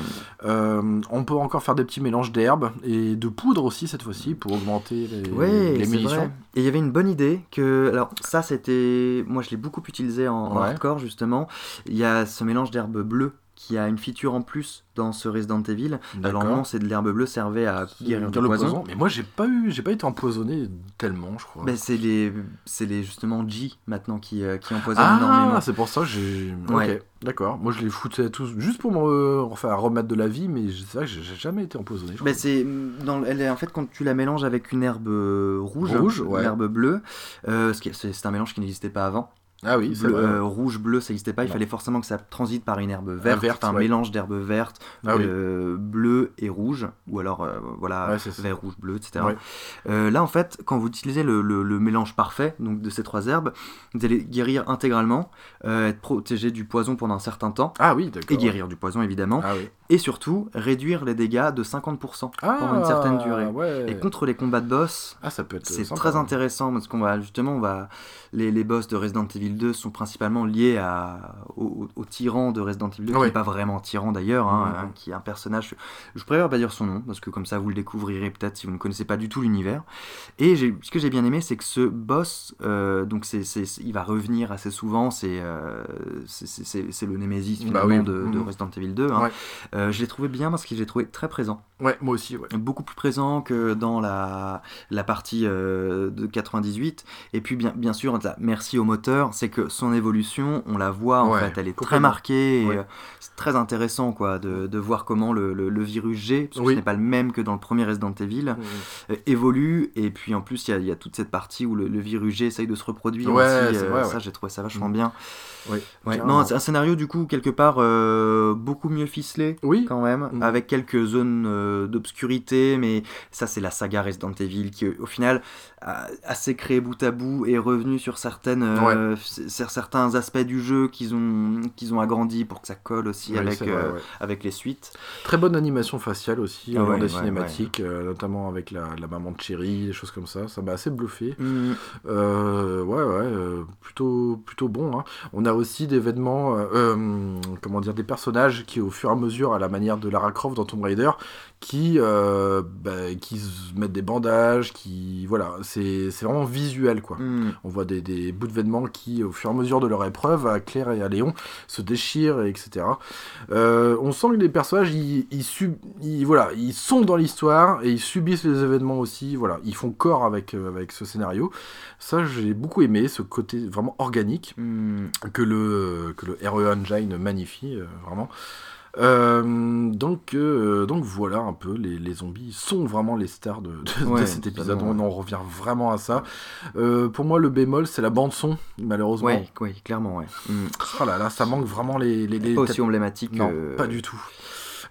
Euh, on peut encore faire des petits mélanges d'herbes et de poudre aussi cette fois-ci pour augmenter les, Ouais, les c'est munitions. vrai. Et il y avait une bonne idée que, alors ça c'était, moi je l'ai beaucoup utilisé en, en hardcore justement. Il y a ce mélange d'herbe bleue qui a une feature en plus dans ce Resident Evil. D'accord. Alors non, c'est de l'herbe bleue servait à guérir le poison. poison. Mais moi j'ai pas eu, j'ai pas été empoisonné tellement, je crois. Ben, c'est les, c'est les justement G maintenant qui, euh, qui empoisonnent énormément. ah, c'est pour ça que j'ai. Ouais. Ok, d'accord. Moi je les foutais à tous juste pour me enfin, remettre de la vie, mais c'est vrai que j'ai jamais été empoisonné. je Ben, crois. c'est dans, elle est en fait quand tu la mélanges avec une herbe euh, rouge, Rouge, une ouais. herbe bleue, euh, c'est un mélange qui n'existait pas avant. Ah oui, c'est Bleu- vrai. euh, rouge, bleu, ça n'existait pas. Il Non. fallait forcément que ça transite par une herbe verte, verte, un ouais. mélange d'herbes vertes, Ah oui. euh, bleu et rouge, ou alors euh, voilà Ouais, vert, rouge, bleu, etc. Ouais. Là, en fait, quand vous utilisez le, le- le mélange parfait donc de ces trois herbes, vous allez guérir intégralement, être protégé du poison pendant un certain temps. Ah oui, d'accord. Et guérir du poison évidemment, Ah oui. Et surtout réduire les dégâts de 50% pendant une certaine durée. Ah, Ouais. Et contre les combats de boss, Ah, ça peut être. c'est très intéressant parce qu'on va justement, on va les, les boss de Resident Evil 2 sont principalement liés à, au, au tyran de Resident Evil 2, qui n'est pas vraiment tyran d'ailleurs, hein, hein, qui est un personnage. Je préfère pas dire son nom parce que comme ça vous le découvrirez peut-être si vous ne connaissez pas du tout l'univers. Et ce que j'ai bien aimé, c'est que ce boss, euh, donc c'est, il va revenir assez souvent. C'est, euh, c'est, le Némésis Bah finalement oui. de, de Mhm. Resident Evil 2. hein. Ouais. Euh, je l'ai trouvé bien parce que je l'ai trouvé très présent Ouais, moi aussi, ouais. beaucoup plus présent que dans la, la partie euh, de 98. Et puis bien, bien sûr, là, merci au moteur, c'est que son évolution, on la voit en Ouais, fait, elle est très marquée. Ouais. euh, c'est très intéressant quoi, de, de voir comment le, le- le virus G, parce que Oui. ce n'est pas le même que dans le premier Resident Evil, euh, évolue. Et puis en plus, il y a, il y a toute cette partie où le, le virus G essaye de se reproduire Ouais, aussi. euh, vrai, ça, j'ai trouvé ça vachement Mm. bien. Non, c'est un scénario du coup quelque part euh, beaucoup mieux ficelé Oui. quand même, Mm. avec quelques zones euh, d'obscurité, mais ça c'est la saga Resident Evil qui au final assez créé bout à bout et revenu sur certaines euh, sur certains aspects du jeu qu'ils ont qu'ils ont agrandi pour que ça colle aussi Oui, avec vrai, euh, ouais. avec les suites. Très bonne animation faciale aussi, Ah euh, ouais, des cinématiques, euh, notamment avec la, la maman de Cherry, des choses comme ça. Ça m'a assez bluffé. Mm. Ouais, ouais, plutôt, plutôt bon. hein. On a aussi des vêtements, comment dire, des personnages qui, au fur et à mesure, à la manière de Lara Croft dans Tomb Raider, qui, euh, bah, qui mettent des bandages, qui, voilà, c'est c'est vraiment visuel, quoi. Mm. On voit des, des bouts de vêtements qui, au fur et à mesure de leur épreuve, à Claire et à Léon, se déchirent, etc. Euh, on sent que les personnages, ils, ils, sub- ils- voilà, ils sont dans l'histoire et ils subissent les événements aussi. Voilà, ils font corps avec, euh, avec ce scénario. Ça, j'ai beaucoup aimé, ce côté vraiment organique Mm. que le, que le RE Engine magnifie, euh, vraiment. Euh, donc, euh, donc voilà un peu, les, les zombies sont vraiment les stars de, de- de Ouais, cet épisode, on en revient vraiment à ça. Euh, pour moi le bémol c'est la bande son, malheureusement. Ouais, clairement, ouais. Mm. Oh là là, ça manque vraiment les... les, les Pas aussi emblématique. Non, pas du tout.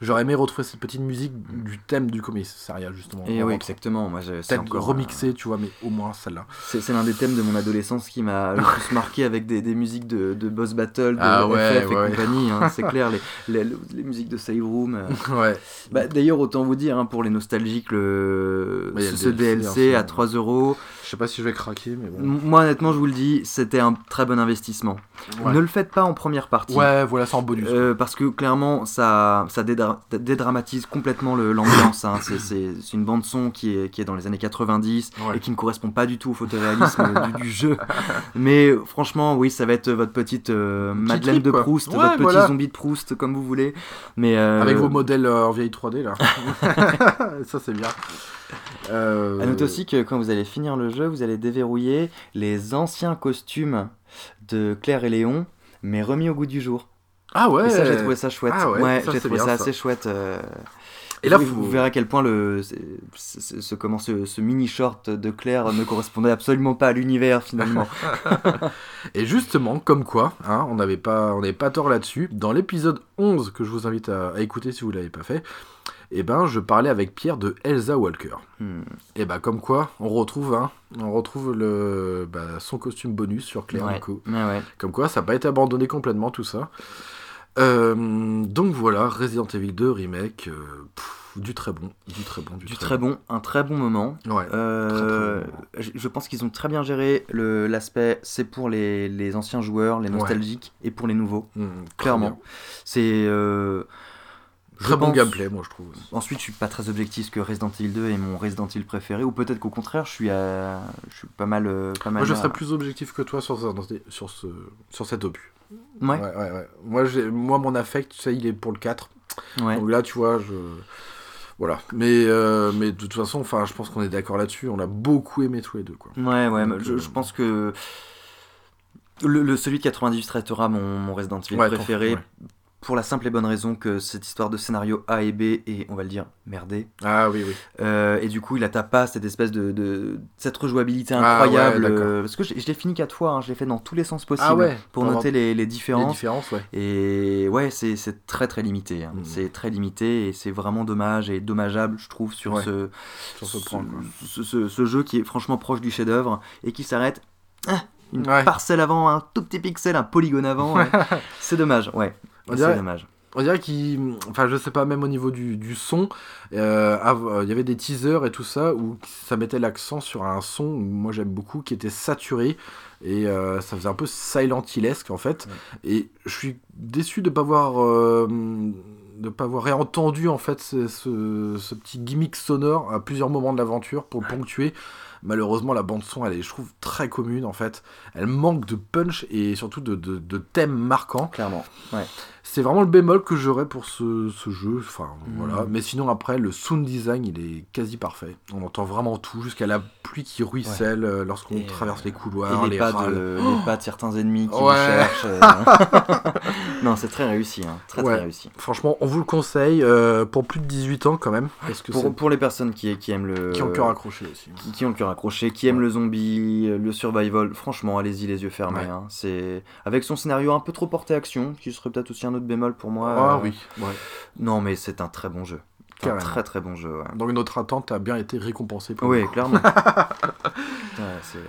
J'aurais aimé retrouver cette petite musique du thème du commissariat justement. Et oui, exactement. Moi, Peut-être encore remixé, tu vois, mais au moins celle-là. C'est l'un des thèmes de mon adolescence qui m'a le plus marqué avec des, des musiques de, de boss battle, de Ah ouais, FF et ouais. compagnie. hein, c'est clair, les, les, les musiques de save room. euh. Ouais. Bah, D'ailleurs, autant vous dire, hein, pour les nostalgiques, le, Ouais, ce, le DLC, DLC à hein, 3 euros. Je sais pas si je vais craquer, mais bon. Moi, honnêtement, je vous le dis, c'était un très bon investissement. Ouais. Ne le faites pas en première partie. Ouais, voilà, c'est en bonus. Euh, parce que clairement, ça, ça dédra- dédramatise complètement l'ambiance. hein. C'est- une bande son qui est, qui est dans les années 90 Ouais. et qui ne correspond pas du tout au photoréalisme du, du jeu. Mais franchement, oui, ça va être votre petite euh, Madeleine trip, de. Proust, Ouais, votre petit zombie de Proust, comme vous voulez. Mais euh, Avec vos modèles euh, en vieille 3D là. ça c'est bien. Euh, À noter aussi que quand vous allez finir le jeu, vous allez déverrouiller les anciens costumes de Claire et Léon, mais remis au goût du jour. Ah ouais. Et ça, j'ai trouvé ça chouette. Ah ouais, j'ai trouvé ça ça. assez chouette. euh, Et là, oui, vous verrez à quel point le, ce, comment, ce, ce mini short de Claire ne correspondait absolument pas à l'univers finalement. Et justement, comme quoi, hein, on n'avait pas, on n'avait pas tort là-dessus. Dans l'épisode 11 que je vous invite à, à écouter si vous l'avez pas fait, eh ben, je parlais avec Pierre de Elsa Walker. Hmm. Et bah comme quoi, on retrouve, hein, on retrouve le, bah, son costume bonus sur Claire Ouais. ouais. Comme quoi, ça n'a pas été abandonné complètement tout ça. Euh, donc voilà, Resident Evil 2 remake, euh, pff, du très bon, du très bon, du, Du très bon, un très bon moment. Ouais. Euh, Très, très bon je je pense qu'ils ont très bien géré l'aspect, c'est pour les, les anciens joueurs, les Ouais. nostalgiques, et pour les nouveaux, Mmh, très clairement. C'est. Très bon pense- gameplay, moi je trouve. Ensuite, je suis pas très objectif que Resident Evil 2 est mon Resident Evil préféré, ou peut-être qu'au contraire, je suis, à- je suis pas mal. euh, pas mal Moi je à- serais plus objectif que toi sur, sur, ce, sur cet opus. Ouais, Ouais, ouais, ouais. Moi, j'ai- moi mon affect, tu sais, il est pour le 4. ouais. Donc là, tu vois, je. Voilà. Mais, euh, mais de toute façon, enfin, je pense qu'on est d'accord là-dessus. On a beaucoup aimé tous les deux, quoi. Ouais, ouais, Donc, je, euh, je pense que le, le- celui de 98 restera mon, mon Resident Evil Ouais, préféré ouais. Pour la simple et bonne raison que cette histoire de scénario A et B est, on va le dire, merdée. Ah oui, oui. Euh, et du coup, il a pas cette espèce de, de- cette rejouabilité Ah, incroyable. ouais, euh, parce que je, je l'ai fini quatre fois, hein, je l'ai fait dans tous les sens possibles Ah ouais, pour noter les, les Les différences. différences, ouais. Et ouais, c'est très très limité. hein. Mhm. C'est très limité et c'est vraiment dommage et dommageable, je trouve, sur Ouais, ce, sur ce point, quoi. ce, ce- ce jeu qui est franchement proche du chef-d'œuvre et qui s'arrête ah, une parcelle avant, un tout petit pixel, un polygone avant. c'est dommage, ouais. On C'est dirait- dommage. On dirait qu'il. Enfin, je sais pas, même au niveau du, du son, euh, euh, il y avait des teasers et tout ça où ça mettait l'accent sur un son, où moi j'aime beaucoup, qui était saturé et euh, ça faisait un peu Silent Hillesque en fait. Et je suis déçu de pas voir. euh, de pas avoir réentendu en fait ce, ce- ce petit gimmick sonore à plusieurs moments de l'aventure pour le ponctuer. Malheureusement, la bande son, elle est, je trouve, très commune en fait. Elle manque de punch et surtout de, de, de thèmes marquants. Clairement. Ouais. C'est vraiment le bémol que j'aurais pour ce, ce jeu. Enfin, voilà. Mais sinon, après, le sound design, il est quasi parfait. On entend vraiment tout, jusqu'à la pluie qui ruisselle euh, lorsqu'on Et, traverse les Et couloirs, les, les, pas râles. de, les pas de certains ennemis qui Ouais. nous cherchent. euh. non, c'est très réussi. hein. Très Ouais. très réussi. Franchement, on vous le conseille euh, pour plus de 18 ans quand même. Parce que Pour, les personnes qui, qui aiment le. qui ont le cœur accroché aussi. qui, qui ont le cœur accroché. Qui aime le zombie, le survival, franchement, allez-y les yeux fermés. Hein. C'est avec son scénario un peu trop porté action, qui serait peut-être aussi un autre bémol pour moi. Ah euh, oui. Non, mais c'est un très bon jeu. C'est un très très bon jeu. Ouais. Donc notre attente a bien été récompensée. pour Oui, clairement. Ouais, c'est, euh,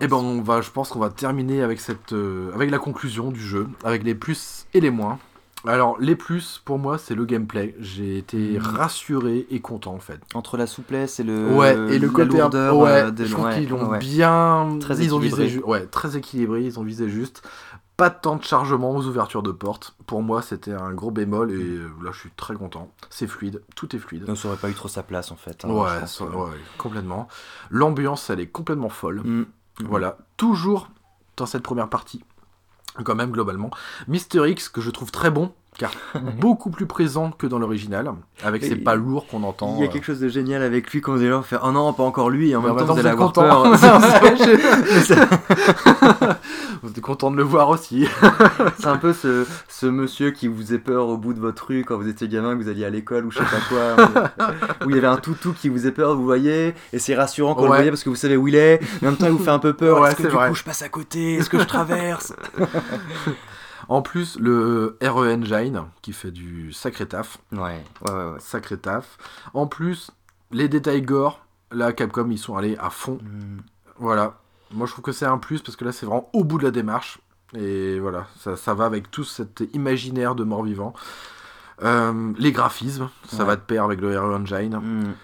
Et ben on va, je pense qu'on va terminer avec cette, euh, avec la conclusion du jeu, avec les plus et les moins. Alors les plus pour moi c'est le gameplay. J'ai été Mhm. rassuré et content en fait. Entre la souplesse et le, ouais et le côté un- lourdeur ouais, euh, de je trouve ouais, qu'ils l'ont ouais. bien, Très ils ont visé, ju- ouais, très équilibré, ils ont visé juste. Pas de temps de chargement aux ouvertures de portes. Pour moi, c'était un gros bémol et euh, là, je suis très content. C'est fluide, tout est fluide. Donc ça aurait pas eu trop sa place en fait. hein, je ouais, pense ça- que- ouais, complètement. L'ambiance, elle est complètement folle. Mm. Voilà, toujours dans cette première partie, quand même globalement. Mister X, que je trouve très bon, car beaucoup plus présent que dans l'original, avec Et ces pas lourds qu'on entend. Il y a euh. quelque chose de génial avec lui quand allez là, on fait Oh non, pas encore lui, et en même temps vous allez avoir vous êtes content. On de le voir aussi. C'est un peu ce, ce monsieur qui vous faisait peur au bout de votre rue quand vous étiez gamin, que vous alliez à l'école ou je sais pas quoi. où il y avait un toutou qui vous faisait peur, vous voyez, et c'est rassurant quand vous le Ouais. voyez parce que vous savez où il est, mais en même temps il vous fait un peu peur. Ouais, Est-ce que du vrai. coup je passe à côté? Est-ce que je traverse? En plus, le RE Engine, qui fait du sacré taf. Ouais, ouais, ouais. ouais. Sacré taf. En plus, les détails gore, là, Capcom, ils sont allés à fond. Mm. Voilà. Moi, je trouve que c'est un plus parce que là, c'est vraiment au bout de la démarche. Et voilà, ça, ça va avec tout cet imaginaire de mort-vivant. Euh, les graphismes, ça Ouais. va de pair avec le RE Engine. Mm.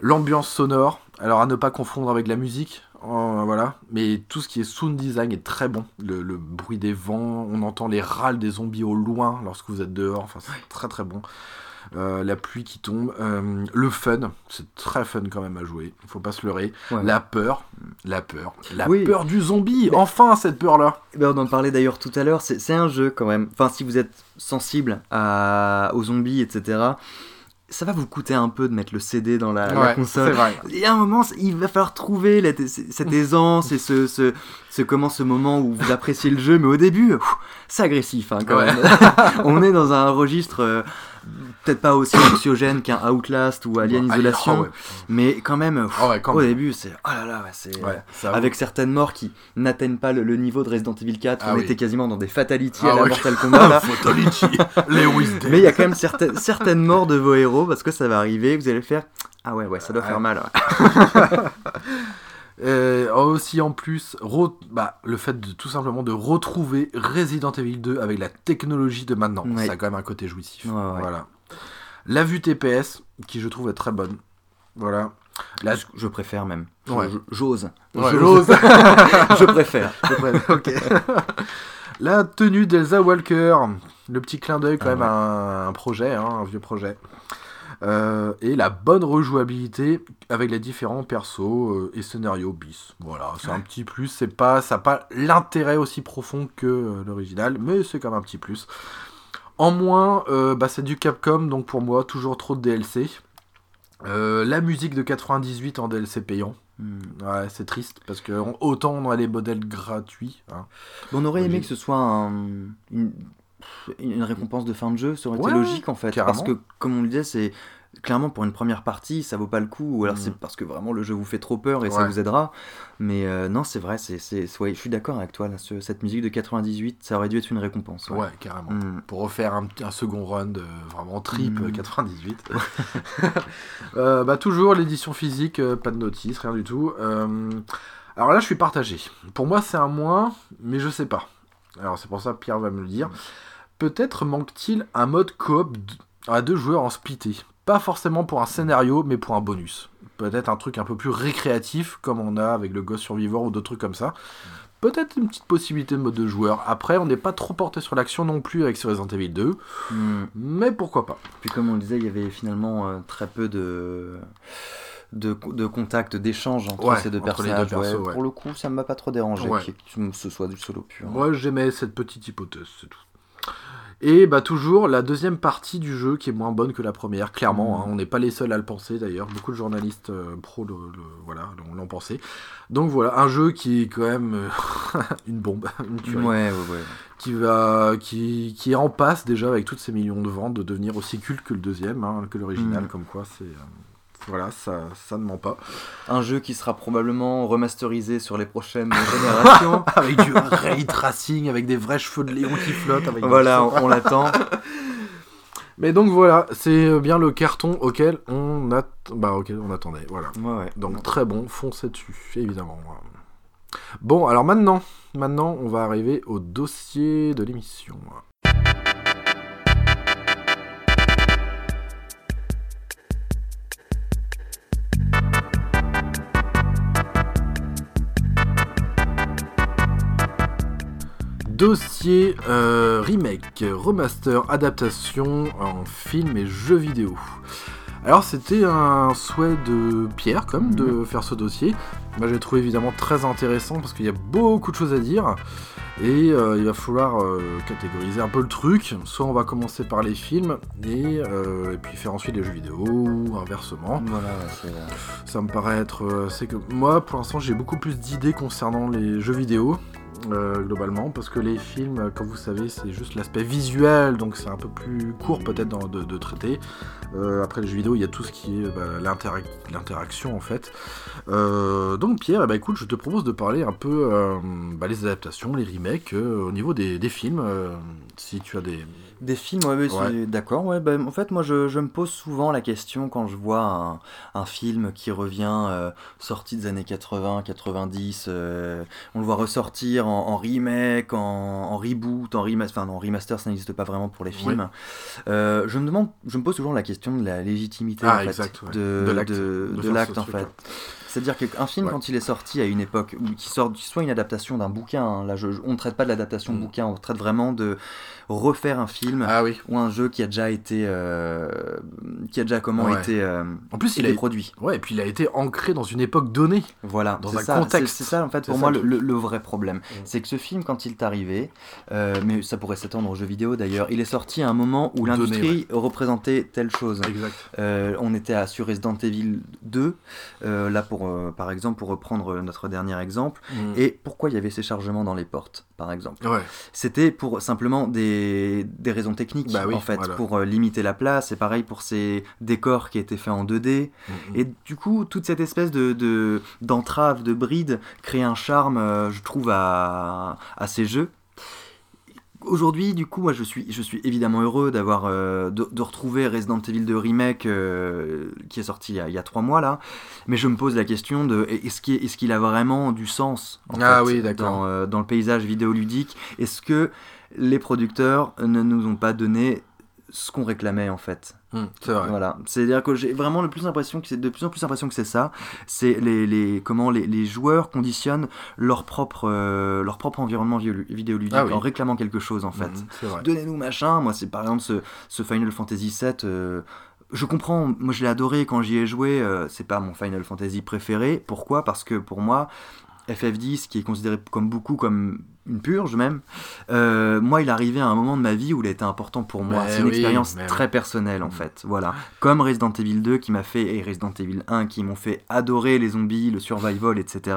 L'ambiance sonore, alors à ne pas confondre avec la musique, euh, voilà. Mais tout ce qui est sound design est très bon. Le, le bruit des vents, on entend les râles des zombies au loin lorsque vous êtes dehors. Enfin, c'est très très bon. Euh, la pluie qui tombe, Euh, le fun, c'est très fun quand même à jouer. Il faut pas se leurrer. Ouais. La peur, la peur, la Oui. peur du zombie. Enfin cette peur là. Eh ben, on en parlait d'ailleurs tout à l'heure, c'est c'est un jeu quand même. Enfin, si vous êtes sensible à, aux zombies, etc., ça va vous coûter un peu de mettre le CD dans la, la console. Il y a un moment, il va falloir trouver la- cette aisance et ce, ce, ce, comment, ce moment où vous appréciez le jeu, mais au début, c'est agressif hein, quand Ouais. même. on est dans un registre euh, peut-être pas aussi anxiogène qu'un Outlast ou Alien Ah, Isolation, ah ouais. mais quand même, pff, Ah ouais, quand au même. début, c'est oh là là, c'est ça avec certaines morts qui n'atteignent pas le, le niveau de Resident Evil 4, Ah on oui. était quasiment dans des fatalities Ah à la. Mortal Kombat là. Mais il y a quand même certaines, certaines morts de vos héros parce que ça va arriver, vous allez faire ah ouais ouais ça doit Ouais. faire mal. Euh, aussi en plus, bah, le fait de tout simplement de retrouver Resident Evil 2 avec la technologie de maintenant, Ouais. ça a quand même un côté jouissif. Ouais, ouais. Voilà. La vue TPS, qui je trouve est très bonne. Voilà. La... Je, je préfère même. J'ose. Je préfère. Je préfère. La tenue d'Elsa Walker, le petit clin d'œil quand Ah même à un, un projet, hein, un vieux projet. Euh, et la bonne rejouabilité avec les différents persos euh, et scénarios bis. Voilà, c'est un petit plus. C'est pas, ça n'a pas l'intérêt aussi profond que euh, l'original, mais c'est quand même un petit plus. En moins, bah, c'est du Capcom, donc pour moi, toujours trop de DLC. La musique de 98 en DLC payant. Hmm. Ouais, c'est triste parce que on- autant on a les modèles gratuits. hein. On aurait aimé que ce soit un- une, une récompense de fin de jeu, ça aurait Ouais, été logique en fait. carrément. Parce que, comme on le disait, c'est clairement pour une première partie, ça vaut pas le coup, ou alors Mm. c'est parce que vraiment le jeu vous fait trop peur et ça vous aidera. Mais euh, non, c'est vrai, c'est, c'est, ouais, je suis d'accord avec toi, là, ce- cette musique de 98, ça aurait dû être une récompense. Ouais, Ouais. carrément. Mm. Pour refaire un, un second run de vraiment trip Mm. euh, 98. Euh, bah, toujours l'édition physique, euh, pas de notice, rien du tout. Euh, alors là, je suis partagé. Pour moi, c'est un moins, mais je sais pas. Alors c'est pour ça que Pierre va me le dire. Peut-être manque-t-il un mode coop à deux joueurs en splitté. Pas forcément pour un scénario, mais pour un bonus. Peut-être un truc un peu plus récréatif, comme on a avec le Ghost Survivor ou d'autres trucs comme ça. Peut-être une petite possibilité de mode de joueur. Après, on n'est pas trop porté sur l'action non plus avec ce Resident Evil 2, Mm. mais pourquoi pas. Puis comme on le disait, il y avait finalement euh, très peu de de, de contact, d'échange entre Ouais, ces deux entre personnages. deux persos, ouais. ouais. Pour le coup, ça ne m'a pas trop dérangé que ce soit du solo pur. Moi, j'aimais cette petite hypothèse, c'est tout. Et bah toujours la deuxième partie du jeu qui est moins bonne que la première, clairement. Hein. on n'est pas les seuls à le penser d'ailleurs. Beaucoup de journalistes euh, pro le, le- voilà, l'ont- pensé. Donc voilà, un jeu qui est quand même euh, une bombe, une tuerie, Ouais, ouais, ouais. qui va, qui, qui est en passe déjà avec toutes ces millions de ventes de devenir aussi culte que le deuxième, hein, que l'original. Mhm. Comme quoi, c'est, euh, Voilà, ça, ça ne ment pas. Un jeu qui sera probablement remasterisé sur les prochaines générations. avec du ray tracing, avec des vrais cheveux de Léon qui flottent. Avec voilà, on, on l'attend. Mais donc voilà, c'est bien le carton auquel on, bah, auquel on attendait. Voilà. Ouais, ouais. Donc très bon, foncez dessus, évidemment. Bon, alors maintenant, maintenant, on va arriver au dossier de l'émission. Dossier euh, remake, remaster, adaptation en film et jeux vidéo. Alors c'était un souhait de Pierre comme de faire ce dossier. Moi j'ai trouvé évidemment très intéressant parce qu'il y a beaucoup de choses à dire et euh, il va falloir euh, catégoriser un peu le truc. Soit on va commencer par les films et, euh, et puis faire ensuite les jeux vidéo ou inversement. Voilà, c'est- Ça me paraît être. c'est que moi, pour l'instant, j'ai beaucoup plus d'idées concernant les jeux vidéo. Euh, globalement, parce que les films, comme vous savez, c'est juste l'aspect visuel, donc c'est un peu plus court peut-être de, de traiter. Euh, après les jeux vidéo, il y a tout ce qui est bah, l'interac- l'interaction en fait. Euh, donc Pierre, ben, écoute, je te propose de parler un peu bah, les adaptations, les remakes au niveau des, films. si tu as des. Des films, ouais, d'accord. Ouais, bah, en fait, moi, je, je me pose souvent la question quand je vois un, un film qui revient euh, sorti des années 80, 90. euh, on le voit ressortir en, en remake, en, en reboot, en remaster. Enfin, non, remaster, ça n'existe pas vraiment pour les films. Euh, je me demande, je me pose toujours la question de la légitimité Ah, en exact, de, De l'acte, en fait. C'est-à-dire qu'un film, Ouais. quand il est sorti à une époque, ou qui sort soit une adaptation d'un bouquin, hein, là je- on ne traite pas de l'adaptation de Mm. bouquin, on traite vraiment de refaire un film Ah oui. ou un jeu qui a déjà été, euh, qui a déjà comment Ouais. été, euh, En plus, il été a, produit. ouais, et puis il a été ancré dans une époque donnée. Voilà, Dans un ça, contexte. C'est ça en fait pour moi le le, vrai problème. C'est que ce film, quand il est arrivé, euh, mais ça pourrait s'étendre aux jeux vidéo d'ailleurs, il est sorti à un moment où l'industrie représentait telle chose. Exact. On était à, sur Resident Evil 2, euh, là pour, par exemple, pour reprendre notre dernier exemple. Et pourquoi il y avait ces chargements dans les portes, par exemple? C'était pour simplement des, des raisons techniques, Bah oui, en fait, voilà. pour euh, limiter la place. Et pareil pour ces décors qui étaient faits en 2D. Et du coup, toute cette espèce de de- d'entrave, de, bride, crée un charme, euh, je trouve, à, à ces jeux. Aujourd'hui, du coup, moi, je suis, je suis évidemment heureux d'avoir euh, de, de retrouver Resident Evil 2 remake euh, qui est sorti il y, a, il y a trois mois là, mais je me pose la question de est-ce qu'il est-ce qu'il a vraiment du sens en Ah fait, oui, d'accord. dans, euh, dans le paysage vidéoludique? Est-ce que les producteurs ne nous ont pas donné ce qu'on réclamait en fait Mm, c'est vrai. voilà, c'est-à-dire que j'ai vraiment le plus l'impression que c'est de plus en plus l'impression que c'est ça. C'est les, les comment les, les joueurs conditionnent leur propre euh, leur propre environnement vidéo- vidéoludique Ah oui. en réclamant quelque chose en fait. Mm, c'est vrai. Donnez-nous machin. Moi, c'est par exemple ce, ce Final Fantasy VII. euh, je comprends, moi je l'ai adoré quand j'y ai joué, euh, c'est pas mon Final Fantasy préféré. Pourquoi? Parce que pour moi, FF10, qui est considéré comme beaucoup comme une purge même, euh, moi il est arrivé à un moment de ma vie où il a été important pour moi. Mais C'est une oui, expérience mais très personnelle en fait. Voilà. Comme Resident Evil 2 qui m'a fait, et Resident Evil 1 qui m'ont fait adorer les zombies, le survival, etc.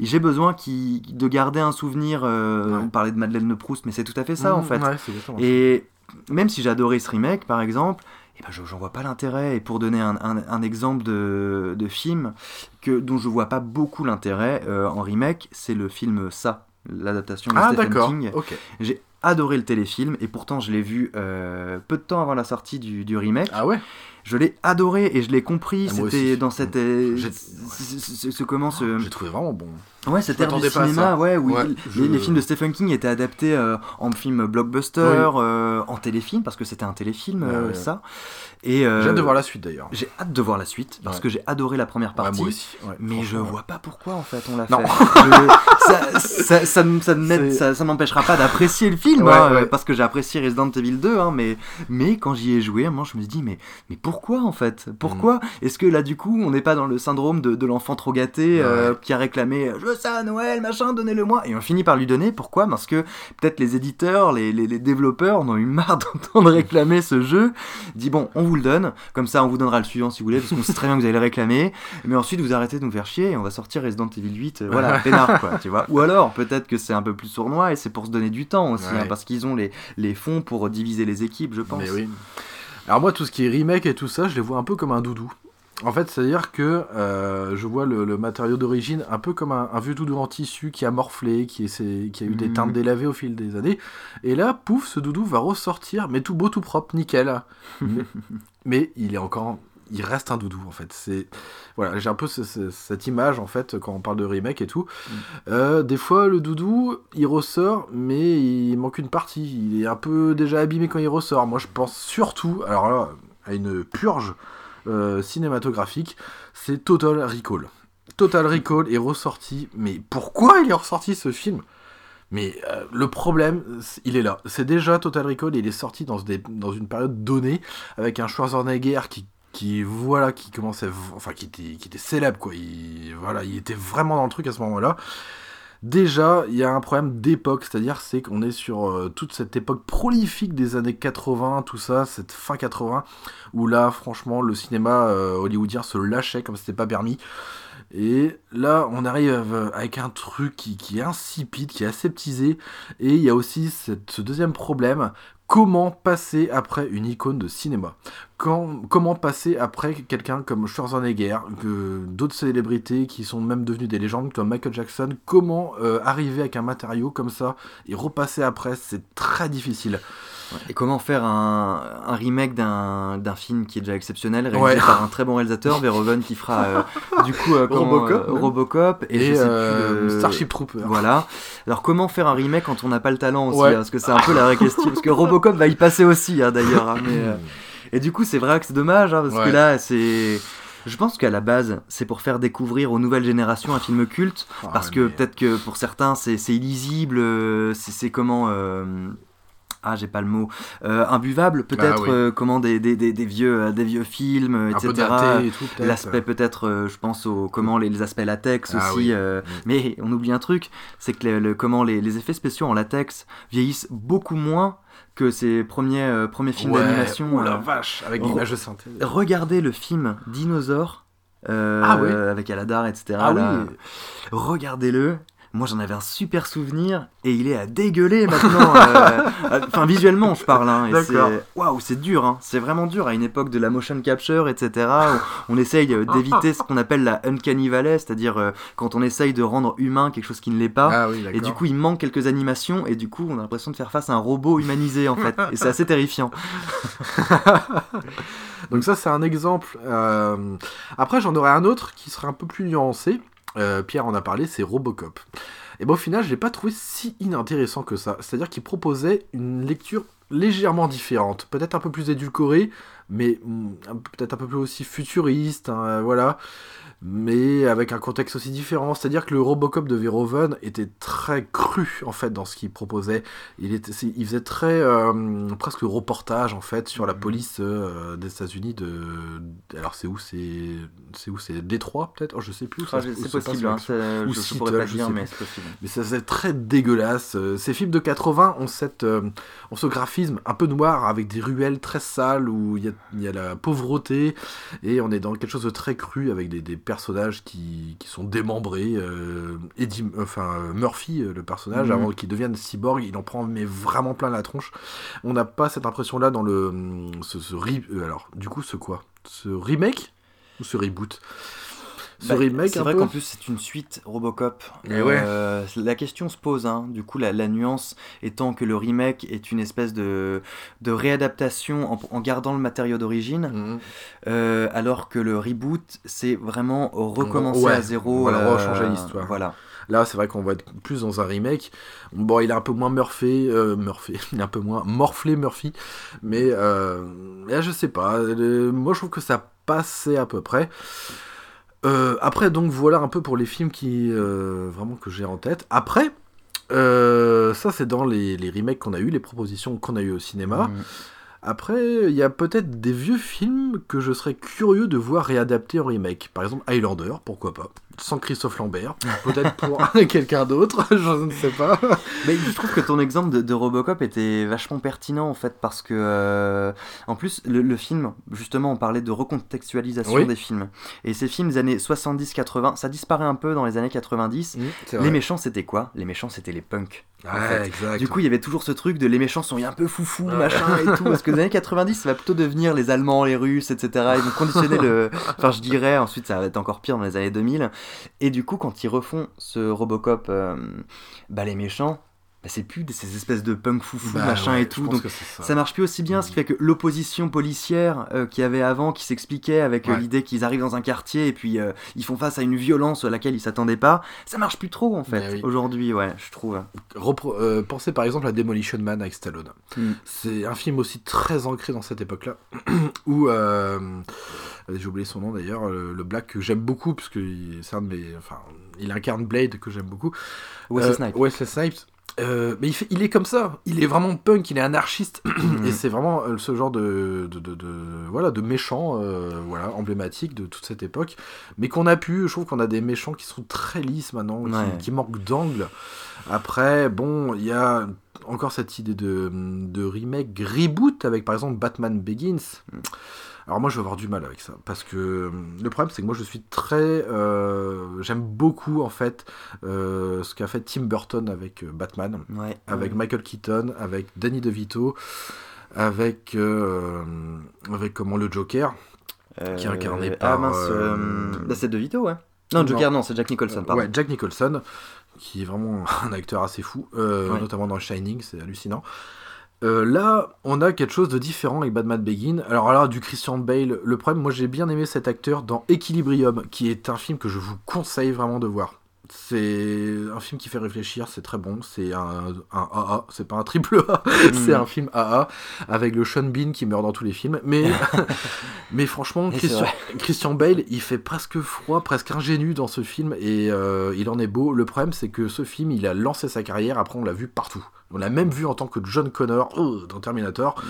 Et J'ai besoin qui, de garder un souvenir. euh, Ouais. On parlait de Madeleine de Proust, mais c'est tout à fait ça en Mm, fait. ouais. Et même si adoré ce remake, par exemple, eh ben, je- j'en vois pas l'intérêt. Et pour donner un, un- un exemple de, de film que, dont je vois pas beaucoup l'intérêt euh, en remake, c'est le film Ça, l'adaptation de Ah Stephen d'accord. King. J'ai adoré le téléfilm et pourtant je l'ai vu euh, peu de temps avant la sortie du, du remake. Ah ouais. Je l'ai adoré et je l'ai compris. Ah, C'était dans cette. euh, ce- ce- ce- comment ce. J'ai trouvé vraiment bon. Ouais, cette ère du cinéma, ouais, où Ouais, il- je- les, les films de Stephen King étaient adaptés euh, en film blockbuster, euh, en téléfilm, parce que c'était un téléfilm, euh, ça. Et J'ai hâte de voir la suite d'ailleurs. j'ai hâte de voir la suite, parce Ouais. que j'ai adoré la première partie. moi aussi. Mais je vois pas pourquoi en fait on l'a fait. Je- ça, ça, ça, n'empêchera pas d'apprécier le film, hein, parce que j'ai apprécié Resident Evil 2, hein, mais, mais quand j'y ai joué, moi je me suis dit, mais, mais pourquoi en fait? Pourquoi? Mm. Est-ce que là du coup on n'est pas dans le syndrome de, de l'enfant trop gâté qui a réclamé Je ça à Noël, machin, donnez-le-moi Et on finit par lui donner, pourquoi? Parce que peut-être les éditeurs, les, les, les développeurs en ont eu marre d'entendre réclamer ce jeu. Dit bon, on vous le donne, comme ça on vous donnera le suivant si vous voulez, parce qu'on sait très bien que vous allez le réclamer. Mais ensuite, vous arrêtez de nous faire chier et on va sortir Resident Evil 8, euh, voilà, peinard, quoi, tu vois. Ou alors, peut-être que c'est un peu plus sournois et c'est pour se donner du temps aussi, Ouais. hein, parce qu'ils ont les, les fonds pour diviser les équipes, je pense. Mais oui. Alors moi, tout ce qui est remake et tout ça, je les vois un peu comme un doudou. En fait, c'est-à-dire que euh, je vois le, le matériau d'origine un peu comme un, un vieux doudou en tissu qui a morflé, qui, a eu des Mhm. teintes délavées au fil des années. Et là, pouf, ce doudou va ressortir, mais tout beau, tout propre, nickel. mais, mais il est encore. Il reste un doudou en fait. C'est voilà, j'ai un peu ce- ce- cette image en fait quand on parle de remake et tout. Euh, des fois, le doudou, il ressort, mais il manque une partie. Il est un peu déjà abîmé quand il ressort. Moi, je pense surtout, alors là, à une purge euh, cinématographique, c'est Total Recall. Total Recall est ressorti, mais pourquoi il est ressorti ce film? Mais euh, le problème, il est là. C'est déjà Total Recall, il est sorti dans, une période donnée, avec un Schwarzenegger qui, voilà, qui commençait, enfin, qui était, qui était célèbre, quoi. Il, voilà, il était vraiment dans le truc à ce moment-là. Déjà, il y a un problème d'époque, c'est-à-dire c'est qu'on est sur euh, toute cette époque prolifique des années 80, tout ça, cette fin 80, où là, franchement, le cinéma euh, hollywoodien se lâchait comme c'était pas permis. Et là, on arrive euh, avec un truc qui, est insipide, qui est aseptisé, et il y a aussi ce deuxième problème, comment passer après une icône de cinéma? Comment passer après quelqu'un comme Schwarzenegger, d'autres célébrités qui sont même devenues des légendes comme Michael Jackson, comment euh, arriver avec un matériau comme ça et repasser après, c'est très difficile. Et comment faire un, un remake d'un d'un film qui est déjà exceptionnel, réalisé Ouais. par un très bon réalisateur, Verhoeven, qui fera euh, du coup euh, Robocop, euh. Robocop et, Et, plus, Starship Trooper. Voilà. Alors comment faire un remake quand on n'a pas le talent aussi Ouais. hein, Parce que c'est un peu la vraie question. Parce que Robocop va y passer aussi hein, d'ailleurs. hein, mais, Et du coup c'est vrai que c'est dommage parce Ouais. que là c'est... Je pense qu'à la base, c'est pour faire découvrir aux nouvelles générations un film culte, Ah, parce que peut-être que pour certains c'est c'est illisible, c'est c'est comment... Ah, j'ai pas le mot. Euh, imbuvable, peut-être, Ah oui. euh, comment des, des, des, des vieux, euh, des vieux films, peu etc. daté et tout, peut-être. L'aspect peut-être, je pense aux comment les, les aspects latex Ah aussi. oui. Mm. mais on oublie un truc, c'est que le, le- comment les, les effets spéciaux en latex vieillissent beaucoup moins que ces premiers premiers films Ouais, d'animation. oh la vache, avec l'image de synthèse. Regardez le film Dinosaure Ah oui. avec Aladar, etc. Ah. Regardez-le. Moi j'en avais un super souvenir et il est à dégueuler maintenant. euh, Enfin visuellement je parle. Hein, c'est- Waouh c'est dur. Hein. C'est vraiment dur à une époque de la motion capture etc. on essaye euh, d'éviter ce qu'on appelle la uncanny valley, c'est-à-dire euh, quand on essaye de rendre humain quelque chose qui ne l'est pas. Ah oui, Et du coup, il manque quelques animations, et du coup, on a l'impression de faire face à un robot humanisé en fait. Et c'est assez terrifiant. Donc ça, c'est un exemple. Euh, Après, j'en aurais un autre qui serait un peu plus nuancé. Euh, Pierre en a parlé, c'est Robocop. Et bon, au final, je l'ai pas trouvé si inintéressant que ça. C'est-à-dire qu'il proposait une lecture légèrement différente, peut-être un peu plus édulcorée, mais mm, peut-être un peu plus aussi futuriste, hein, voilà. Mais avec un contexte aussi différent. C'est-à-dire que le Robocop de Verhoeven était très cru, en fait, dans ce qu'il proposait. Il, était, il faisait très, euh, presque reportage, en fait, sur la Mhm. police euh, des États-Unis de... Alors, c'est où C'est c'est où C'est Détroit, peut-être? Oh, Je sais plus. où c'est possible, hein, Ou je, Seattle, pourrais pas dire, mais c'est possible. Mais ça faisait très dégueulasse. Euh, Ces films de 80 ont, cette, euh, ont ce graphisme un peu noir avec des ruelles très sales où il y a, y a la pauvreté et on est dans quelque chose de très cru avec des, des personnages qui, qui sont démembrés. Euh, Eddie, enfin, euh, Murphy, euh, le personnage, Mhm. avant qu'il devienne cyborg, il en prend mais vraiment plein la tronche. On n'a pas cette impression-là dans le hum, ce, ce re- euh, alors du coup ce quoi? Ce remake? Ou ce reboot? Ce Bah, remake c'est vrai qu'en plus c'est une suite Robocop. Et Euh, La question se pose, hein. du coup la, la nuance étant que le remake est une espèce de, de réadaptation en, en gardant le matériau d'origine, Mhm. euh, alors que le reboot c'est vraiment recommencer Ouais, à zéro. voilà, euh, rechanger l'histoire. Voilà. Là, c'est vrai qu'on va être plus dans un remake. Bon, il est un peu moins Murphy, euh, Murphy, il est un peu moins morflé Murphy, mais euh, là, je sais pas. Moi, je trouve que ça passait à peu près. Euh, après, donc voilà un peu pour les films qui euh, vraiment que j'ai en tête. Après, euh, ça c'est dans les, les remakes qu'on a eu, les propositions qu'on a eu au cinéma. Après, il y a peut-être des vieux films que je serais curieux de voir réadaptés en remake. Par exemple, Highlander, pourquoi pas. Sans Christophe Lambert. Peut-être pour quelqu'un d'autre, je ne sais pas. Mais je trouve que ton exemple de, de Robocop était vachement pertinent en fait parce que euh, en plus le, le film justement on parlait de recontextualisation Oui. des films et ces films des années 70-80 ça disparaît un peu dans les années 90 C'est les méchants c'était quoi? Les méchants c'était les punks en Ouais, fait. exact. du coup il y avait toujours ce truc de les méchants sont un peu foufou machin et tout parce que les années 90 ça va plutôt devenir les allemands les russes etc ils vont conditionner le enfin je dirais ensuite ça va être encore pire dans les années 2000 et du coup quand ils refont ce Robocop euh, bah les méchants c'est plus de ces espèces de punk foufou Bah machin ouais, et tout donc ça. ça marche plus aussi bien, ce qui fait que l'opposition policière euh, qu'il y avait avant, qui s'expliquait avec euh, Ouais. l'idée qu'ils arrivent dans un quartier et puis euh, ils font face à une violence à laquelle ils s'attendaient pas, ça marche plus trop en fait. Mais oui. Aujourd'hui, ouais, je trouve. Repro- euh, pensez par exemple à Demolition Man avec Stallone. Mm. C'est un film aussi très ancré dans cette époque-là, où j'ai oublié son nom d'ailleurs, le, le Black que j'aime beaucoup parce que c'est un de mes, enfin, il incarne Blade que j'aime beaucoup. Wesley Snipes. Wesley Snipes. Euh, mais il, fait, il est comme ça, il est vraiment punk, il est anarchiste, et c'est vraiment euh, ce genre de, de, de- de- voilà, de méchant euh, voilà, emblématique de toute cette époque, mais qu'on a pu, je trouve qu'on a des méchants qui sont très lisses maintenant, qui- Ouais. qui, manquent d'angle. Après, bon, il y a encore cette idée de, de remake, reboot avec par exemple Batman Begins. Alors moi je vais avoir du mal avec ça parce que euh, le problème c'est que moi je suis très euh, j'aime beaucoup en fait euh, ce qu'a fait Tim Burton avec Batman Ouais. avec ouais. Michael Keaton avec Danny DeVito avec euh, avec comment le Joker qui est incarné par, Ah mince, bah, c'est De Vito, ouais. Non, Non. Joker, non, c'est Jack Nicholson, pardon. Ouais, Jack Nicholson, qui est vraiment un acteur assez fou, euh, Ouais. notamment dans Shining, c'est hallucinant. Euh, là, on a quelque chose de différent avec Batman Begin. Alors là, du Christian Bale, le problème, moi j'ai bien aimé cet acteur dans Equilibrium, qui est un film que je vous conseille vraiment de voir. C'est un film qui fait réfléchir, c'est très bon, c'est un, un AA, c'est pas un triple A, c'est un film AA, avec le Sean Bean qui meurt dans tous les films, mais, mais franchement. Christian Bale, il fait presque froid, presque ingénu dans ce film, et euh, il en est beau. Le problème, c'est que ce film, il a lancé sa carrière, après on l'a vu partout. On l'a même vu en tant que John Connor euh, dans Terminator.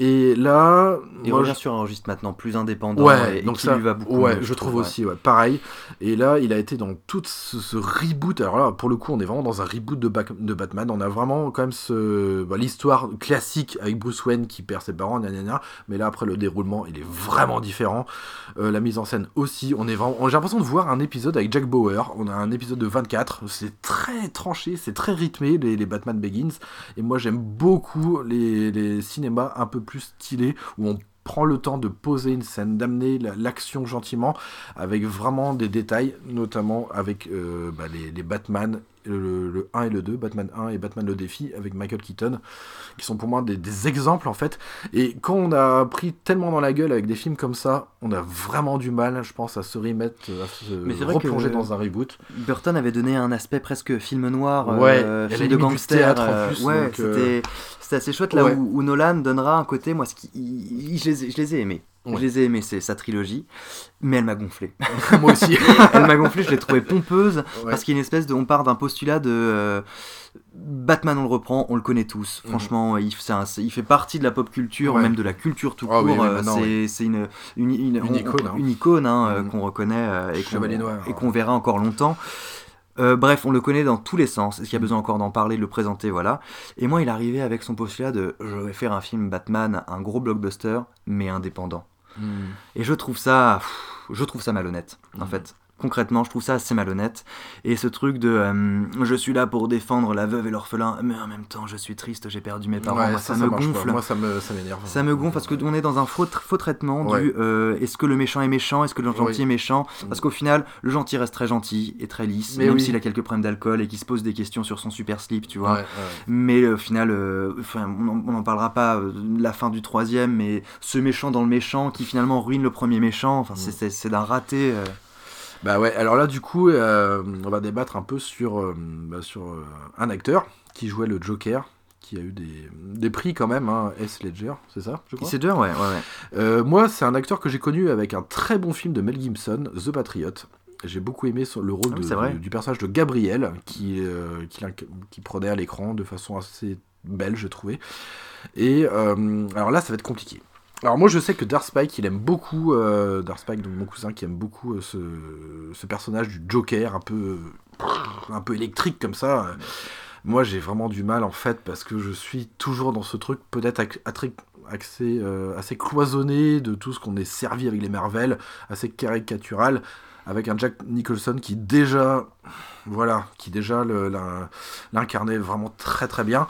Et là, Il moi, revient je- sur un registre maintenant plus indépendant Ouais, et, donc qui ça, lui va beaucoup ouais, mieux, je trouve ouais. aussi, ouais, pareil. Et là, il a été dans tout ce, ce reboot. Alors là, pour le coup, on est vraiment dans un reboot de, Batman. On a vraiment quand même ce, bah, l'histoire classique avec Bruce Wayne qui perd ses parents, gna, gna, gna. mais là après le déroulement, il est vraiment différent. Euh, la mise en scène aussi. On est vraiment, j'ai l'impression de voir un épisode avec Jack Bauer. On a un épisode de 24. C'est très tranché, c'est très rythmé les, les Batman Begins. Et moi, j'aime beaucoup les, les cinémas un peu plus stylés où on prend le temps de poser une scène, d'amener la- l'action gentiment, avec vraiment des détails, notamment avec euh, bah, les Batman, le, le 1 et le 2, Batman 1 et Batman le défi, avec Michael Keaton, qui sont pour moi des, des exemples en fait. Et quand on a pris tellement dans la gueule avec des films comme ça, on a vraiment du mal, je pense, à se remettre, à se Mais replonger dans un reboot. Burton avait donné un aspect presque film noir, euh, Ouais, y film de gangster. théâtre en euh, plus, ouais, donc, euh, c'était assez chouette là ouais. où, où Nolan donnera un côté. Moi, ce qui, il- il- je, les ai, je les ai aimés. Ouais. Je les ai aimés, c'est sa trilogie, mais elle m'a gonflé. moi aussi. elle m'a gonflé, je l'ai trouvée pompeuse Ouais. parce qu'il y a une espèce de, on part d'un postulat de euh, Batman, on le reprend, on le connaît tous. Mhm. Franchement, il, un- fait partie de la pop culture, Ouais. même de la culture tout Ah court. oui, oui, euh, c'est une, une, une, icône, hein. une icône, hein, euh, Mhm. qu'on reconnaît et qu'on et qu'on verra encore longtemps. Euh, bref, on le connaît dans tous les sens. Est-ce qu'il y a besoin encore d'en parler, de le présenter, voilà. Et moi, il arrivait avec son postulat de je vais faire un film Batman, un gros blockbuster, mais indépendant. Et je trouve ça, je trouve ça malhonnête, en Mhm. fait. Concrètement, je trouve ça assez malhonnête. Et ce truc de euh, je suis là pour défendre la veuve et l'orphelin, mais en même temps, je suis triste, j'ai perdu mes parents. Ouais, Moi, ça, ça, ça me pas. gonfle. Moi, ça me, ça m'énerve. Ça me gonfle parce qu'on est dans un faux, tr- faux traitement Ouais. du euh, est-ce que le méchant est méchant, est-ce que le gentil Oui. est méchant? Parce qu'au final, le gentil reste très gentil et très lisse, Mais même oui. s'il a quelques problèmes d'alcool et qu'il se pose des questions sur son super slip, tu vois. Ouais. Mais euh, au final, euh, enfin, on n'en parlera pas la fin du troisième, mais ce méchant dans le méchant qui finalement ruine le premier méchant, enfin, c'est- Mm. c'est d'un raté. Bah ouais, alors là du coup, euh, on va débattre un peu sur, euh, bah, sur euh, un acteur qui jouait le Joker, qui a eu des, des prix quand même, hein, S. Ledger, c'est ça je crois? Dur, ouais, ouais, ouais. Moi, c'est un acteur que j'ai connu avec un très bon film de Mel Gibson, The Patriot. J'ai beaucoup aimé le rôle Ah de- du, du personnage de Gabriel, qui, qui, qui prenait à l'écran de façon assez belle, je trouvais. Et euh, alors là, ça va être compliqué. Alors moi je sais que Dark Spike il aime beaucoup euh, Spike donc mon cousin qui aime beaucoup euh, ce, personnage du Joker un peu euh, électrique comme ça. Moi j'ai vraiment du mal en fait parce que je suis toujours dans ce truc peut-être euh, assez cloisonné de tout ce qu'on est servi avec les Marvel, assez caricatural avec un Jack Nicholson qui déjà voilà qui déjà l'incarnait vraiment très très bien.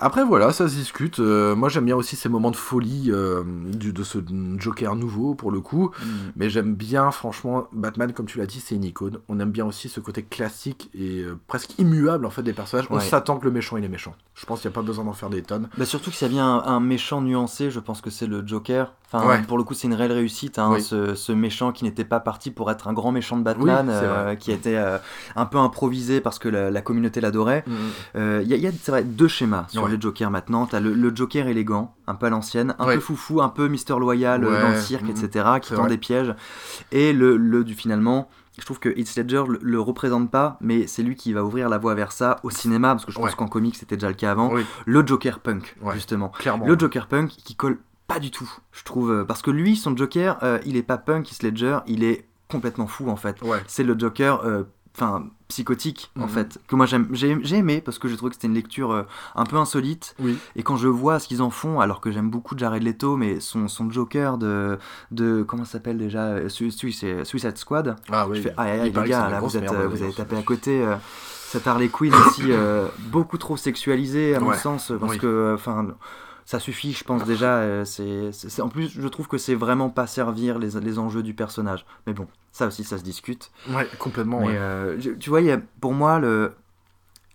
Après voilà, ça se discute. Euh, moi j'aime bien aussi ces moments de folie euh, du, de ce Joker nouveau pour le coup. Mais j'aime bien franchement Batman comme tu l'as dit c'est une icône. On aime bien aussi ce côté classique et euh, presque immuable en fait des personnages. On Ouais. s'attend que le méchant il est méchant. Je pense qu'il n'y a pas besoin d'en faire des tonnes. Bah surtout que s'il y a bien un, un méchant nuancé, je pense que c'est le Joker. Enfin, Ouais. pour le coup, c'est une réelle réussite. hein, Oui. ce, ce méchant qui n'était pas parti pour être un grand méchant de Batman, Oui, euh, qui était euh, un peu improvisé parce que la, la communauté l'adorait. Euh, Il y a, il y a, vrai, deux schémas sur Ouais. le Joker maintenant. T'as le, le Joker élégant, un peu à l'ancienne, un Ouais. peu foufou, un peu Mister Loyal euh, dans le cirque, mhm. etc., qui tend vrai. des pièges. Et le, le du finalement. Je trouve que Heath Ledger le, le représente pas, mais c'est lui qui va ouvrir la voie vers ça au cinéma, parce que je pense Ouais. qu'en comics c'était déjà le cas avant. Oui, Le Joker punk, Ouais. justement. clairement. Le Joker punk qui colle pas du tout, je trouve. euh, Parce que lui, son Joker, euh, il est pas punk, Heath Ledger, il est complètement fou en fait. Ouais. C'est le Joker, euh, enfin, psychotique en Mhm. fait, que moi j'aime, j'ai aimé parce que j'ai trouvé que c'était une lecture euh, un peu insolite. Oui. Et quand je vois ce qu'ils en font, alors que j'aime beaucoup Jared Leto, mais son, son Joker de, de. Comment ça s'appelle déjà Suicide Squad. Ah oui. Je fais, aïe, paraît les gars, là, vous, êtes, merde, vous avez tapé à côté. euh, cette Harley Quinn aussi, euh, beaucoup trop sexualisée, à mon Ouais. sens, parce Oui. que, enfin, ça suffit, je pense déjà. euh, c'est, en plus, je trouve que c'est vraiment pas servir les, les enjeux du personnage. Mais bon, ça aussi, ça se discute. Ouais, complètement. Mais ouais. euh, tu vois, il y a, pour moi, le,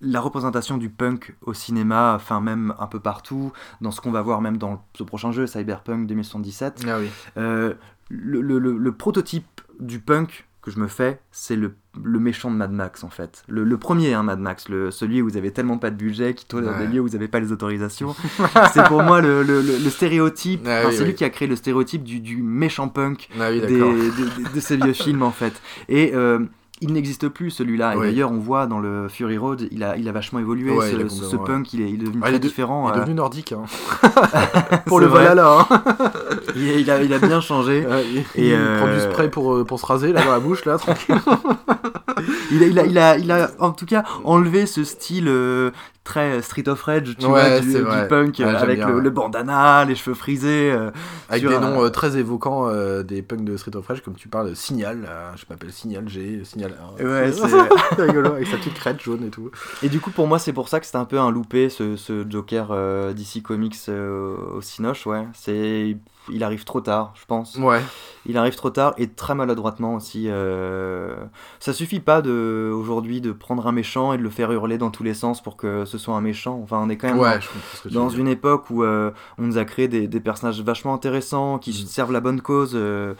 la représentation du punk au cinéma, enfin même un peu partout, dans ce qu'on va voir même dans ce prochain jeu, Cyberpunk 2077, Ah oui. euh, le- le- le prototype du punk que je me fais, c'est le, le méchant de Mad Max en fait. Le, le premier, hein, Mad Max, le, celui où vous avez tellement pas de budget, qui tourne dans des lieux où vous n'avez pas les autorisations. c'est pour moi le, le- stéréotype, Ah enfin, oui, c'est lui qui a créé le stéréotype du, du méchant punk Ah oui, des- d'accord. des- de ces vieux films en fait. Et euh, il n'existe plus celui-là. Et d'ailleurs, on voit dans le Fury Road, il a, il a vachement évolué. Ouais, ce, il a ce- ce complètement, punk, il est, il est devenu il très est de- différent. Il est euh, devenu nordique. Hein. Pour le vrai. Hein. il, a, il a bien changé. Et, il euh, prend du spray pour, euh, pour se raser là dans la bouche là, tranquille. Il a, il, a, il, a, il a en tout cas enlevé ce style euh, très Street of Rage, tu Ouais, vois, du, punk Ouais, euh, avec bien, le, ouais. le bandana, les cheveux frisés. euh, Avec des un- noms euh, très évoquants euh, des punks de Street of Rage, comme tu parles, Signal, euh, je m'appelle Signal G, Signal R. Ouais, c'est rigolo, avec sa petite crête jaune et tout. Et du coup, pour moi, c'est pour ça que c'était un peu un loupé, ce, ce Joker euh, DC Comics euh, au Cinoche, ouais. C'est... Il arrive trop tard, je pense. Ouais, Il arrive trop tard et très maladroitement aussi. euh, Ça suffit pas de aujourd'hui de prendre un méchant et de le faire hurler dans tous les sens pour que ce soit un méchant. Enfin, on est quand même ouais, dans dire. une époque où euh, on nous a créé des, des personnages vachement intéressants qui Mm. servent la bonne cause. euh,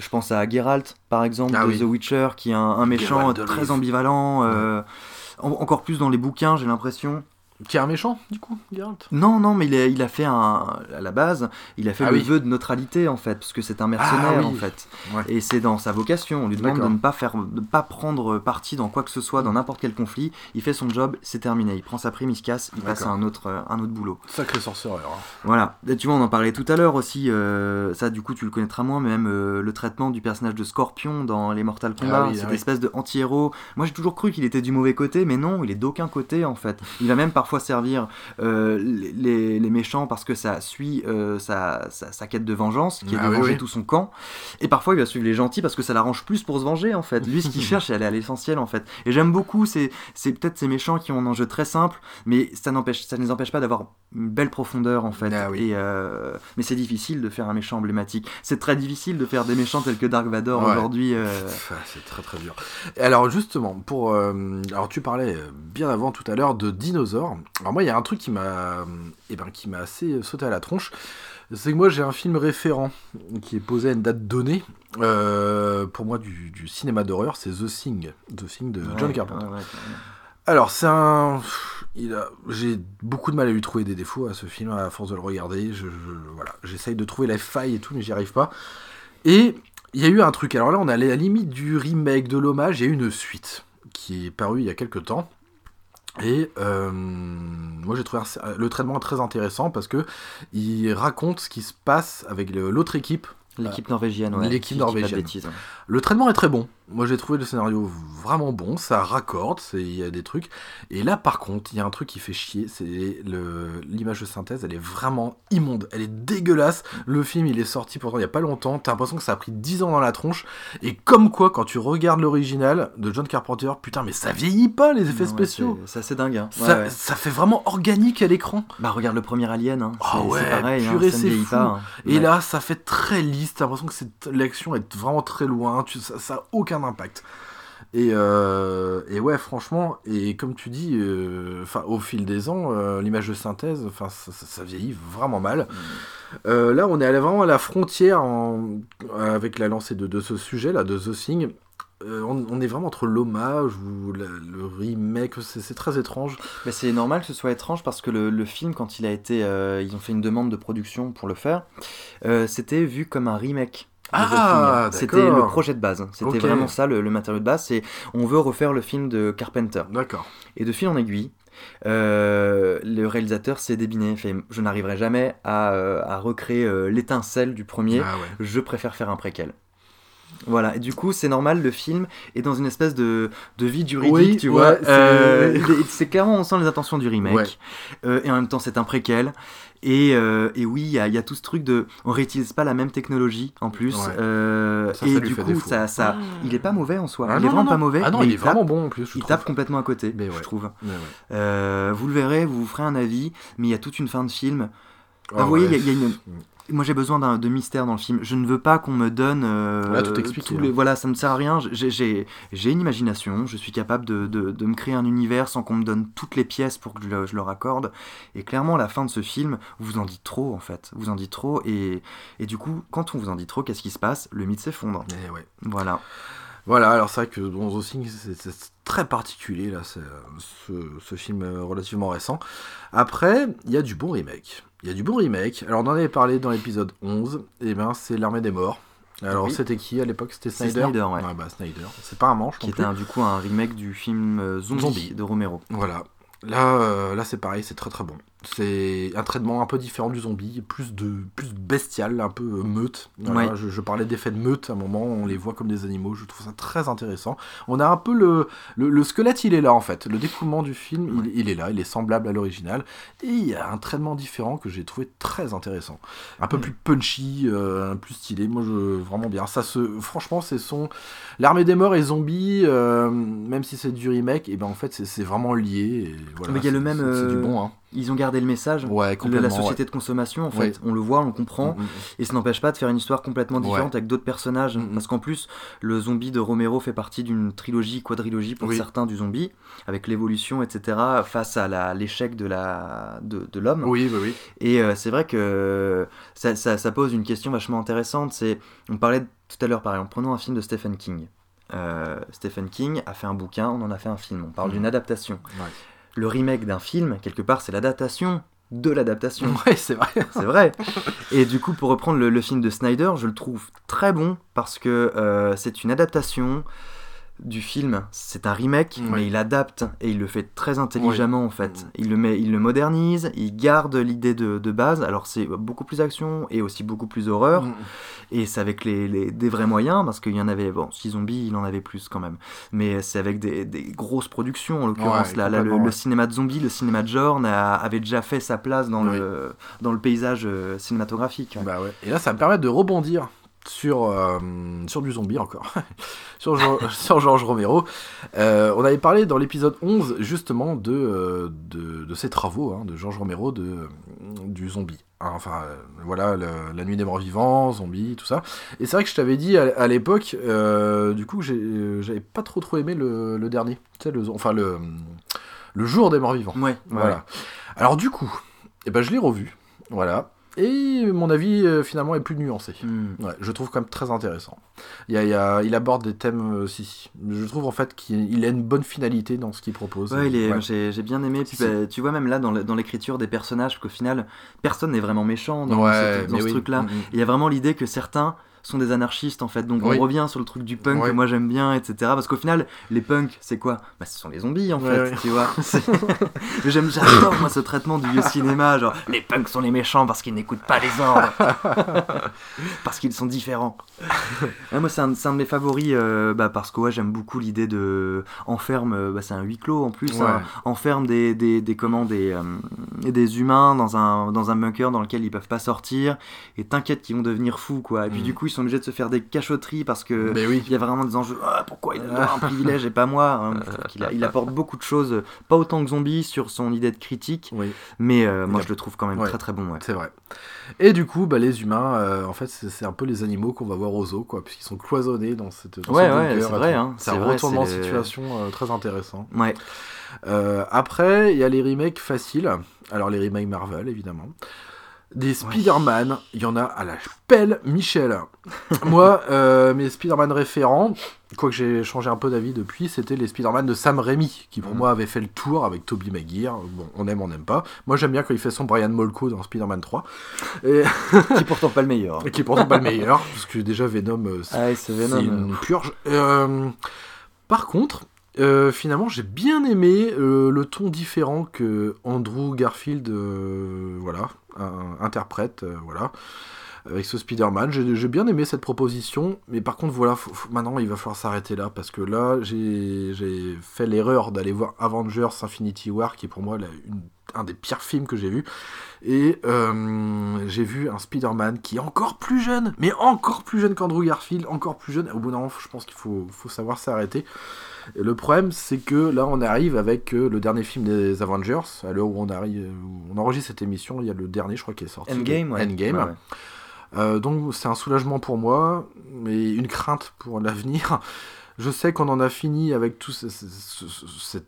je pense à Geralt, par exemple, Ah de oui. The Witcher, qui est un, un méchant Geralt très ambivalent. euh, en- encore plus dans les bouquins, j'ai l'impression. Qui est un méchant, du coup, Geralt? Non, non, mais il a, il a fait un. À la base, il a fait Ah le oui. vœu de neutralité, en fait, parce que c'est un mercenaire, Ah oui. en fait. Ouais. Et c'est dans sa vocation. On lui demande de ne pas, faire, de pas prendre parti dans quoi que ce soit, dans n'importe quel conflit. Il fait son job, c'est terminé. Il prend sa prime, il se casse, il passe à un autre, euh, un autre boulot. Sacré sorcereur. hein. Voilà. Et tu vois, on en parlait tout à l'heure aussi. euh, ça, du coup, tu le connaîtras moins, mais même euh, le traitement du personnage de Scorpion dans les Mortal Kombat, Ah oui, cette espèce de anti-héros. Moi, j'ai toujours cru qu'il était du mauvais côté, mais non, il est d'aucun côté en fait. Il va même parfois servir euh, les, méchants parce que ça suit euh, sa, sa- sa quête de vengeance, qui est Ah de oui, venger oui. tout son camp. Et parfois, il va suivre les gentils parce que ça l'arrange plus pour se venger en fait. Lui, ce qu'il cherche, c'est aller à l'essentiel en fait. Et j'aime beaucoup, c'est peut-être ces méchants qui ont un enjeu très simple, mais ça n'empêche, ça ne les empêche pas d'avoir une belle profondeur en fait. Ah oui. Et euh, mais c'est difficile de faire un méchant emblématique. C'est très difficile de faire des méchants tels que Dark Vador Ouais. aujourd'hui. C'est très très dur. Alors justement, pour, alors tu parlais bien avant tout à l'heure de dinosaures. Alors moi, il y a un truc qui m'a, eh ben, qui m'a assez sauté à la tronche. C'est que moi j'ai un film référent qui est posé à une date donnée. euh, pour moi du, du cinéma d'horreur, c'est The Thing, The Thing de John ouais, Carpenter. ouais, ouais. Alors, c'est un. Il a... J'ai beaucoup de mal à lui trouver des défauts à ce film, à force de le regarder. Je, je- Voilà. J'essaye de trouver la faille et tout, mais j'y arrive pas. Et il y a eu un truc. Alors là, on est à la limite du remake, de l'hommage. Il y a eu une suite qui est parue il y a quelques temps. Et euh, moi j'ai trouvé le traitement très intéressant parce que il raconte ce qui se passe avec l'autre équipe. L'équipe norvégienne, ouais. L'équipe norvégienne. bêtises. Le traitement est très bon. Moi j'ai trouvé le scénario vraiment bon, ça raccorde, il y a des trucs. Et là par contre, il y a un truc qui fait chier, c'est l'image de synthèse, elle est vraiment immonde, elle est dégueulasse. Le film il est sorti pourtant il y a pas longtemps, t'as l'impression que ça a pris 10 ans dans la tronche. Et comme quoi quand tu regardes l'original de John Carpenter, putain mais ça vieillit pas les effets Ouais, spéciaux. c'est- C'est assez dingue. hein. Ça, Ouais, ça fait vraiment organique à l'écran. Bah regarde le premier Alien, hein. Ah c'est ouais, pareil, hein, purée, ça ne c'est vieillit fou. pas. hein. Et là, ça fait très lisse. T'as l'impression que l'action est vraiment très loin. Tu, ça, ça a aucun impact. Et, euh, et ouais, franchement, et comme tu dis, euh, au fil des ans, euh, l'image de synthèse, enfin, ça, ça- ça vieillit vraiment mal. Euh, là, on est allé vraiment à la frontière en- avec la lancée de, de ce sujet là, de The Thing. On, on est vraiment entre l'hommage ou la- le remake. C'est très étrange. Mais c'est normal que ce soit étrange parce que le, le film, quand il a été. ils ont fait une demande de production pour le faire, c'était vu comme un remake. Ah. C'était le projet de base. C'était vraiment ça le, le matériau de base. C'est on veut refaire le film de Carpenter. D'accord. Et de fil en aiguille, euh, le réalisateur s'est débiné. Fait, je n'arriverai jamais à, euh, à recréer euh, l'étincelle du premier. Ah ouais. Je préfère faire un préquel. Voilà, et du coup, c'est normal, le film est dans une espèce de, de vie juridique, Oui, tu ouais, vois. c'est- Euh, clairement, on sent les intentions du remake. Ouais. Euh, et en même temps, c'est un préquel. Et, euh, et oui, il y, a- il y a tout ce truc de. On réutilise pas la même technologie en plus. Ouais. Euh, Ça, ça et du coup, ça, ça, il est pas mauvais en soi. Ah il non, est vraiment non, pas mauvais. Ah non, mais il est tape- vraiment bon en plus. je Il trouve. tape complètement à côté, Mais ouais. je trouve. Mais ouais. Euh, vous le verrez, vous vous ferez un avis, mais il y a toute une fin de film. Ah vous voyez, il y a- il y a une, moi j'ai besoin d'un de mystère dans le film. Je ne veux pas qu'on me donne. euh, Là, tout expliqué, hein. Voilà, ça ne sert à rien. J'ai- une imagination. Je suis capable de, de- de me créer un univers sans qu'on me donne toutes les pièces pour que je, le- je le raccorde. Et clairement, la fin de ce film, vous en dites trop en fait. Vous en dites trop. Et, et du coup, quand on vous en dit trop, qu'est-ce qui se passe? Le mythe s'effondre. Mais ouais. Voilà. Voilà, alors c'est vrai que bon, The Thing, c'est très particulier, là, c'est, ce, ce film euh, relativement récent. Après, il y a du bon remake. Il y a du bon remake. Alors, on en avait parlé dans l'épisode 11, et ben c'est L'Armée des Morts. Alors, Oui. c'était qui à l'époque? C'était Snyder? Snyder, ouais. bah, Snyder. C'est pas un manche Qui était un- du coup un remake du film euh, Zombie, Zombie. de Romero. Voilà. Là, euh, là c'est pareil, c'est très très bon. C'est un traitement un peu différent du zombie, plus de plus bestial, un peu euh, meute. Voilà, Ouais. je, je parlais d'effets de meute à un moment, on les voit comme des animaux, je trouve ça très intéressant. On a un peu le, le, le squelette, il est là en fait. Le découlement du film, il, il est là, il est semblable à l'original. Et il y a un traitement différent que j'ai trouvé très intéressant. Un peu Mm. plus punchy, euh, plus stylé. Moi, je, vraiment bien. Ça se, franchement, c'est son. L'armée des morts et zombies, euh, même si c'est du remake, et ben en fait, c'est- vraiment lié. et voilà, Mais il y a le c'est- même, c'est- C'est du euh, bon, hein. Ils ont gardé le message. Ouais, de la société de consommation, en fait, Ouais. on le voit, on le comprend, ouais. Mm, mm. et ça n'empêche pas de faire une histoire complètement différente avec d'autres personnages, Mm, mm. parce qu'en plus, le zombie de Romero fait partie d'une trilogie, quadrilogie pour Oui. certains du zombie, avec l'évolution, etc., face à l'échec de la de, de l'homme. Oui, oui, oui. Et euh, c'est vrai que ça, ça- ça pose une question vachement intéressante. C'est, on parlait tout à l'heure, par exemple, prenons un film de Stephen King. Euh, Stephen King a fait un bouquin, on en a fait un film. On parle d'une adaptation. Le remake d'un film, quelque part, c'est l'adaptation de l'adaptation. Ouais, c'est vrai. C'est vrai. Et du coup, pour reprendre le, le film de Snyder, je le trouve très bon parce que euh, c'est une adaptation du film. C'est un remake, Oui. mais il adapte et il le fait très intelligemment en fait. Il le met, il le modernise, il garde l'idée de, de base. Alors c'est beaucoup plus action et aussi beaucoup plus horreur. Mm. Et c'est avec les, les- des vrais moyens, parce qu'il y en avait, bon, si Zombie, il en avait plus quand même. Mais c'est avec des, des grosses productions, en l'occurrence. Ouais, là, là, le, cinéma de zombie, le cinéma de genre n'a- avait déjà fait sa place dans, le, dans le paysage euh, cinématographique. Bah ouais. Et là, ça me permet de rebondir sur, euh, sur du zombie encore, sur, sur Georges Romero. Euh, on avait parlé dans l'épisode 11 justement de, euh, de, de ses travaux, hein, de Georges Romero, de, du zombie. Hein, Enfin, voilà, le- La Nuit des Morts Vivants, zombie, tout ça. Et c'est vrai que je t'avais dit à, à l'époque, du coup, j'avais pas trop trop aimé le, le dernier. Tu sais, le, enfin, le, le Jour des Morts Vivants. Ouais, ouais. Voilà. Alors du coup, eh ben, je l'ai revu. Voilà. Et mon avis euh, finalement est plus nuancé. Hmm. Ouais, je trouve quand même très intéressant. Il, y a- il y a- il aborde des thèmes, euh, si, si. Je trouve en fait qu'il il a une bonne finalité dans ce qu'il propose. Ouais, Ouais. j'ai bien aimé. Puis, Si, si. bah, tu vois, même là, dans l'écriture des personnages, qu'au final, personne n'est vraiment méchant dans, cette- ce oui. truc-là. Mm, mm. Il y a vraiment l'idée que certains sont des anarchistes en fait. Donc Oui. on revient sur le truc du punk Ouais. que moi j'aime bien, etc. Parce qu'au final, les punks, c'est quoi? Bah, ce sont les zombies en fait, ouais. tu vois. J'aime, j'adore moi ce traitement du vieux cinéma, genre les punks sont les méchants parce qu'ils n'écoutent pas les ordres, parce qu'ils sont différents. Ouais, moi c'est un, un de mes favoris, euh, bah, parce que ouais, j'aime beaucoup l'idée de enferme, euh, bah, c'est un huis clos en plus, hein, enferme des des des comment des euh, des humains dans un dans un bunker dans lequel ils peuvent pas sortir et t'inquiète qu'ils vont devenir fous quoi. Et puis Mm. du coup ils sont obligés de se faire des cachotteries parce que oui. il y a vraiment des enjeux. Ah, pourquoi il a un privilège et pas moi hein. A- il apporte beaucoup de choses, pas autant que Zombie sur son idée de critique, Oui, mais euh, moi je le trouve quand même Ouais. très très bon. Ouais. c'est vrai. Et du coup, bah, les humains, euh, en fait, c'est un peu les animaux qu'on va voir aux zoos, quoi, puisqu'ils sont cloisonnés dans cette. Dans Ouais, ouais, c'est vrai, hein, C'est un vrai, retournement de situation euh, très intéressant. Ouais. Après, il y a les remakes faciles. Alors, les remakes Marvel, évidemment. Des Spider-Man, il y en a à la pelle Michel. Moi, euh, mes Spider-Man référents, quoique j'ai changé un peu d'avis depuis, c'était les Spider-Man de Sam Raimi, qui pour Mhm. moi avait fait le tour avec Tobey Maguire. Bon, on aime, on n'aime pas. Moi, j'aime bien quand il fait son Brian Molko dans Spider-Man 3. Et, Qui est pourtant pas le meilleur. et qui est pourtant pas le meilleur, parce que déjà Venom, euh, c'est Ah c'est Venom. une purge. Euh, par contre, euh, finalement, j'ai bien aimé euh, le ton différent que Andrew Garfield, euh, voilà, interprète, voilà, avec ce Spider-Man. J'ai bien aimé cette proposition, mais par contre, voilà, maintenant, il va falloir s'arrêter là parce que là, j'ai fait l'erreur d'aller voir Avengers Infinity War, qui est pour moi un des pires films que j'ai vu. Et j'ai vu un Spider-Man qui est encore plus jeune, mais encore plus jeune qu'Andrew Garfield, encore plus jeune. Au bout d'un moment, je pense qu'il faut savoir s'arrêter. Et le problème, c'est que là, on arrive avec euh, le dernier film des Avengers. À l'heure où on arrive, où on enregistre cette émission, il y a le dernier, je crois, qui est sorti. Endgame, ouais. Endgame. Ouais, ouais. Euh, donc c'est un soulagement pour moi, mais une crainte pour l'avenir. Je sais qu'on en a fini avec tout ce, ce- ce- ce- cette-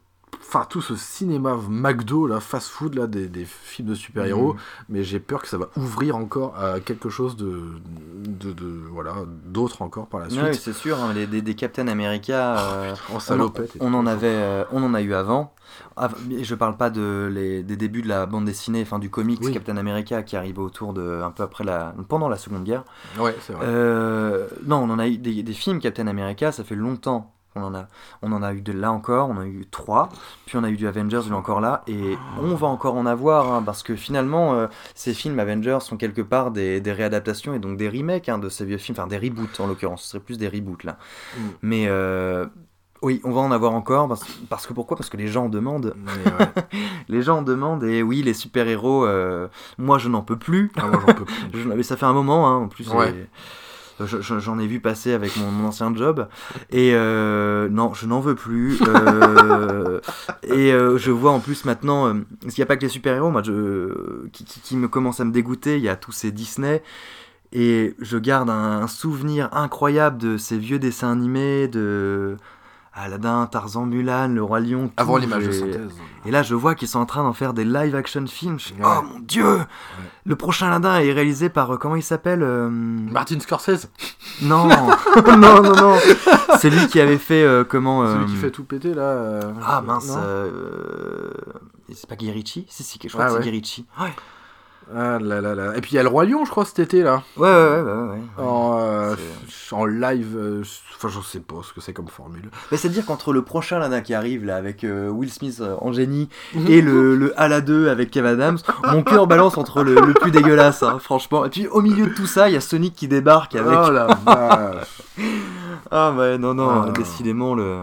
enfin, tout ce cinéma McDo, là, fast-food, là, des, des films de super-héros, Mhm. mais j'ai peur que ça va ouvrir encore à quelque chose de, de, de- voilà, d'autre encore par la suite. Ouais, c'est sûr, hein, les, des, des Captain America. euh, en on, en, salopette. et on en avait, euh, on en a eu avant. Je parle pas de les, des débuts de la bande dessinée, enfin du comics Oui. Captain America qui arrivait autour de un peu après la, pendant la Seconde Guerre. Ouais, c'est vrai. Euh, non, on en a eu des, des films Captain America, ça fait longtemps qu'on en a. On en a eu de là encore, on en a eu trois, puis on a eu du Avengers, il est encore là, et on va encore en avoir, hein, parce que finalement, euh, ces films Avengers sont quelque part des, des réadaptations et donc des remakes hein, de ces vieux films, enfin des reboots en l'occurrence, ce serait plus des reboots là. Mm. Mais euh, oui, on va en avoir encore, parce, parce que pourquoi? Parce que les gens en demandent. Ouais. Les gens en demandent, et oui, les super-héros, euh, moi je n'en peux plus. Ah, moi, j'en peux plus. Je- mais ça fait un moment, hein, en plus. Ouais. et- J'en ai vu passer avec mon, mon ancien job. Et euh, non, je n'en veux plus. euh, et euh, je vois en plus maintenant, parce qu'il n'y a pas que les super-héros, moi, je, qui, qui, qui me commencent à me dégoûter. Il y a tous ces Disney. Et je garde un, un souvenir incroyable de ces vieux dessins animés, de Aladdin, Tarzan, Mulan, Le Roi Lion. Avant l'image de synthèse. et là, je vois qu'ils sont en train d'en faire des live action films. Je Ouais. Oh mon dieu Le prochain Aladdin est réalisé par. euh, comment il s'appelle euh, Martin Scorsese, Non Non, non, non C'est lui qui avait fait. euh, comment. celui qui fait tout péter là. Ah mince C'est pas Guy Ritchie? Si, si, je crois Ah, que ouais. c'est Guy Ritchie. Ouais, Ah là là là. Et puis il y a le Roi Lion, je crois, cet été là. ouais, ouais. ouais, ouais, ouais. En, euh, en live, euh, enfin je sais pas ce que c'est comme formule. Mais c'est-à-dire qu'entre le prochain Aladdin qui arrive là avec euh, Will Smith en génie et le, le Ala 2 avec Kev Adams, mon cœur balance entre le, le plus dégueulasse, hein, franchement. Et puis au milieu de tout ça, il y a Sonic qui débarque avec. Oh la vache. Ah ouais, non, non, Ah. décidément le.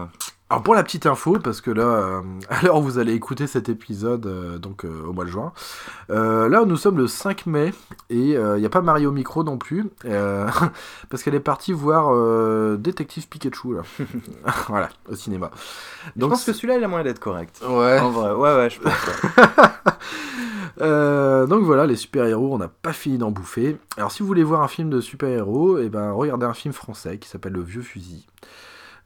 Alors pour la petite info, parce que là, euh, à l'heure où vous allez écouter cet épisode, euh, donc euh, au mois de juin, euh, là nous sommes le 5 mai et il n'y a pas Marie au micro non plus, parce qu'elle est partie voir Détective Pikachu là, voilà, au cinéma. Je pense que celui-là, il a moyen d'être correct. ouais. En vrai, ouais, ouais, je pense. ouais. Donc voilà, les super-héros, on n'a pas fini d'en bouffer. Alors si vous voulez voir un film de super-héros, et ben regardez un film français qui s'appelle Le Vieux Fusil.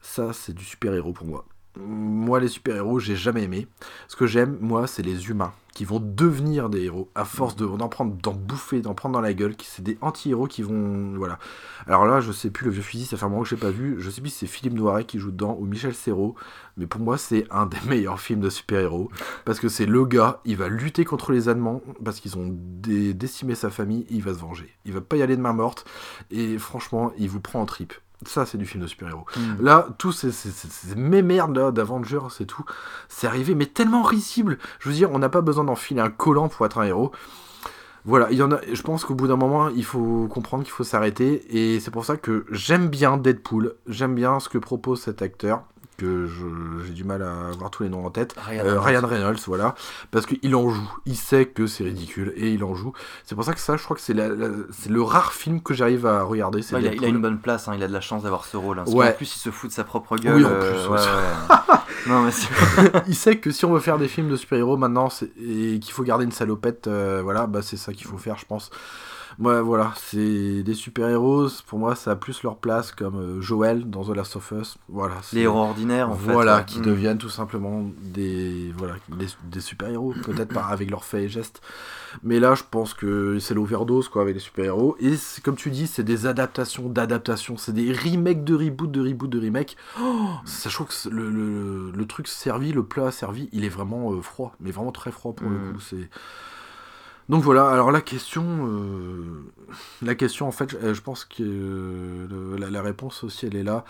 Ça, c'est du super-héros pour moi. moi, les super-héros, j'ai jamais aimé. Ce que j'aime, moi, c'est les humains qui vont devenir des héros à force de d'en d'en bouffer, d'en prendre dans la gueule. C'est des anti-héros qui vont, voilà. Alors là, je sais plus le vieux fusil, ça fait un moment que je pas vu. Je sais plus si c'est Philippe Noiret qui joue dedans ou Michel Serrault, mais pour moi, c'est un des meilleurs films de super-héros parce que c'est le gars, il va lutter contre les Allemands parce qu'ils ont dé- décimé sa famille, il va se venger. Il va pas y aller de main morte et franchement, il vous prend en trip. Ça, c'est du film de super-héros. Mm. Là, tous ces, ces, ces, ces mémerdes d'Avengers et tout, c'est arrivé, mais tellement risible. Je veux dire, on n'a pas besoin d'enfiler un collant pour être un héros. Voilà, il y en a. Je pense qu'au bout d'un moment, il faut comprendre qu'il faut s'arrêter, et c'est pour ça que j'aime bien Deadpool. J'aime bien ce que propose cet acteur, que j'ai du mal à avoir tous les noms en tête. Ryan Euh, Reynolds. Ryan Reynolds, voilà, parce qu'il en joue. Il sait que c'est ridicule et il en joue. C'est pour ça que ça, je crois que c'est le rare film que j'arrive à regarder. Ouais, il, a, il a Deadpool. une bonne place, hein, il a de la chance d'avoir ce rôle. hein, Ouais. qu'en plus, il se fout de sa propre gueule. Oui, en euh, plus, ouais, non, mais il sait que si on veut faire des films de super-héros maintenant et qu'il faut garder une salopette, euh, voilà, bah c'est ça qu'il faut faire, je pense. Moi, voilà, c'est des super-héros. Pour moi, ça a plus leur place comme euh, Joel dans The Last of Us. Voilà, les héros ordinaires, en fait. voilà, ouais. qui Mm. deviennent tout simplement des voilà des, des super-héros, peut-être pas avec leurs faits et gestes. Mais là, je pense que c'est l'overdose quoi avec les super-héros. Et comme tu dis, c'est des adaptations d'adaptations, c'est des remakes de reboot, de reboot, de remake. Oh, trouve que le, le truc servi, le plat servi, il est vraiment euh, froid, mais vraiment très froid pour le Mm. coup. C'est donc voilà, alors la question, euh, la question en fait, je, euh, pense que euh, la, réponse aussi elle est là.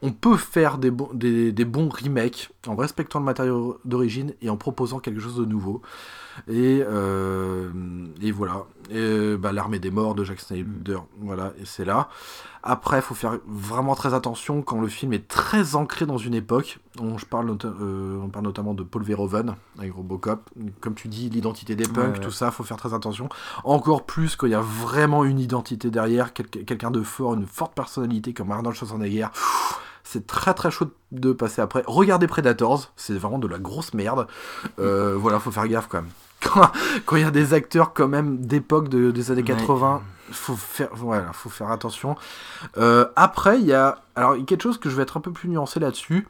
On peut faire des, bons remakes en respectant le matériau d'origine et en proposant quelque chose de nouveau. Et, voilà, bah, l'armée des morts de Jack Snyder, voilà, et c'est là. Après, il faut faire vraiment très attention quand le film est très ancré dans une époque. On, je parle, nota- euh, on parle notamment de Paul Verhoeven avec Robocop. Comme tu dis, l'identité des punks, Ouais, ouais. tout ça, faut faire très attention. Encore plus quand il y a vraiment une identité derrière, quel- quelqu'un de fort, une forte personnalité comme Arnold Schwarzenegger. C'est très très chaud de passer après. Regardez Predators, c'est vraiment de la grosse merde. Euh, voilà, faut faire gaffe quand même. Quand quand il y a des acteurs quand même d'époque de- des années Ouais. 80, faut faire, voilà, faut faire attention. Euh, après, il y a quelque chose que je vais être un peu plus nuancé là-dessus.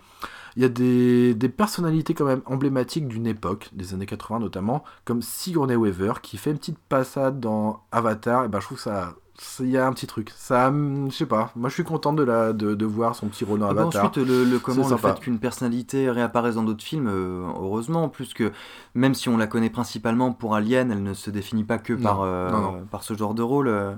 Il y a des, personnalités quand même emblématiques d'une époque, des années 80 notamment, comme Sigourney Weaver, qui fait une petite passade dans Avatar, et ben je trouve ça... Il y a un petit truc. Ça, hum, je sais pas. Moi, je suis content de, la, de, de voir son petit rôle dans Ah bah ensuite, le, le, comment, le fait qu'une personnalité réapparaisse dans d'autres films, euh, heureusement, plus que même si on la connaît principalement pour Alien, elle ne se définit pas que Non, par, euh, non, non. par ce genre de rôle. euh.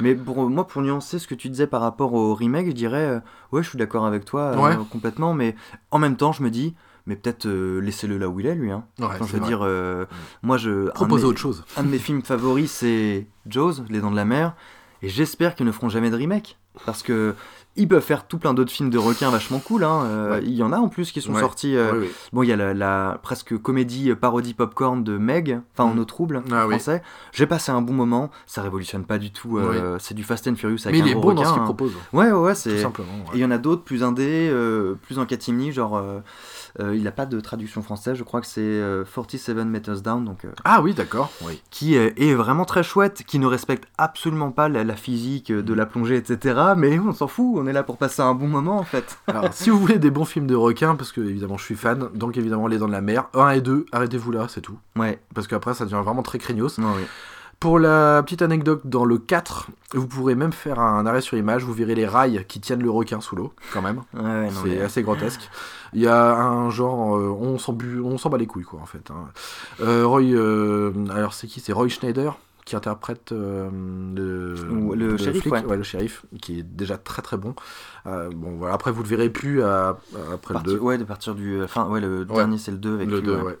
Mais pour moi, pour nuancer ce que tu disais par rapport au remake, je dirais, ouais, je suis d'accord avec toi Ouais. complètement, mais en même temps, je me dis, mais peut-être euh, laissez-le là où il est, lui. Hein. Ouais, Enfin, je veux vrai. dire, euh, moi, je. mes- autre chose. un de mes films favoris, c'est Jaws, Les Dents de la Mer, et j'espère qu'ils ne feront jamais de remake. Parce que ils peuvent faire tout plein d'autres films de requins vachement cool. Hein. euh, Ouais. Il y en a en plus qui sont Ouais. sortis. euh. Bon, il y a la, la presque comédie parodie popcorn de Meg, enfin en Mm. eau trouble Ah en oui. français. J'ai passé un bon moment. Ça révolutionne pas du tout. euh, C'est du Fast and Furious avec Mais un il est bon dans ce qu'il hein. propose. Ouais, ouais, Tout c'est. simplement. Et il y en a d'autres plus indés, plus en catimini, genre. Euh, euh, il n'a pas de traduction française, je crois que c'est euh, 47 Meters Down, donc euh, Ah oui, d'accord. Oui. qui est, vraiment très chouette, qui ne respecte absolument pas la, la physique de la plongée, etc. Mais on s'en fout, on est là pour passer un bon moment en fait. Alors, si vous voulez des bons films de requins, parce que évidemment je suis fan, donc évidemment Les Dents de la Mer, 1 et 2, arrêtez-vous là, c'est tout. Ouais, Parce qu'après ça devient vraiment très craignos. oui. Pour la petite anecdote, dans le 4, vous pourrez même faire un arrêt sur image, vous verrez les rails qui tiennent le requin sous l'eau, quand même. Ouais, c'est mais- assez grotesque. Il y a un genre, euh, on s'en bu- on s'en bat les couilles quoi en fait. hein. Euh, Roy, euh, alors c'est qui? C'est Roy Schneider? Qui interprète euh, le, Ou le shérif, flic, ouais. le shérif, qui est déjà très très bon. Euh, bon voilà, après vous le verrez plus à- à- après Parti- le 2. Ouais, de partir du. Enfin, ouais, le Ouais. dernier c'est le 2 avec Le lui, 2, ouais. ouais.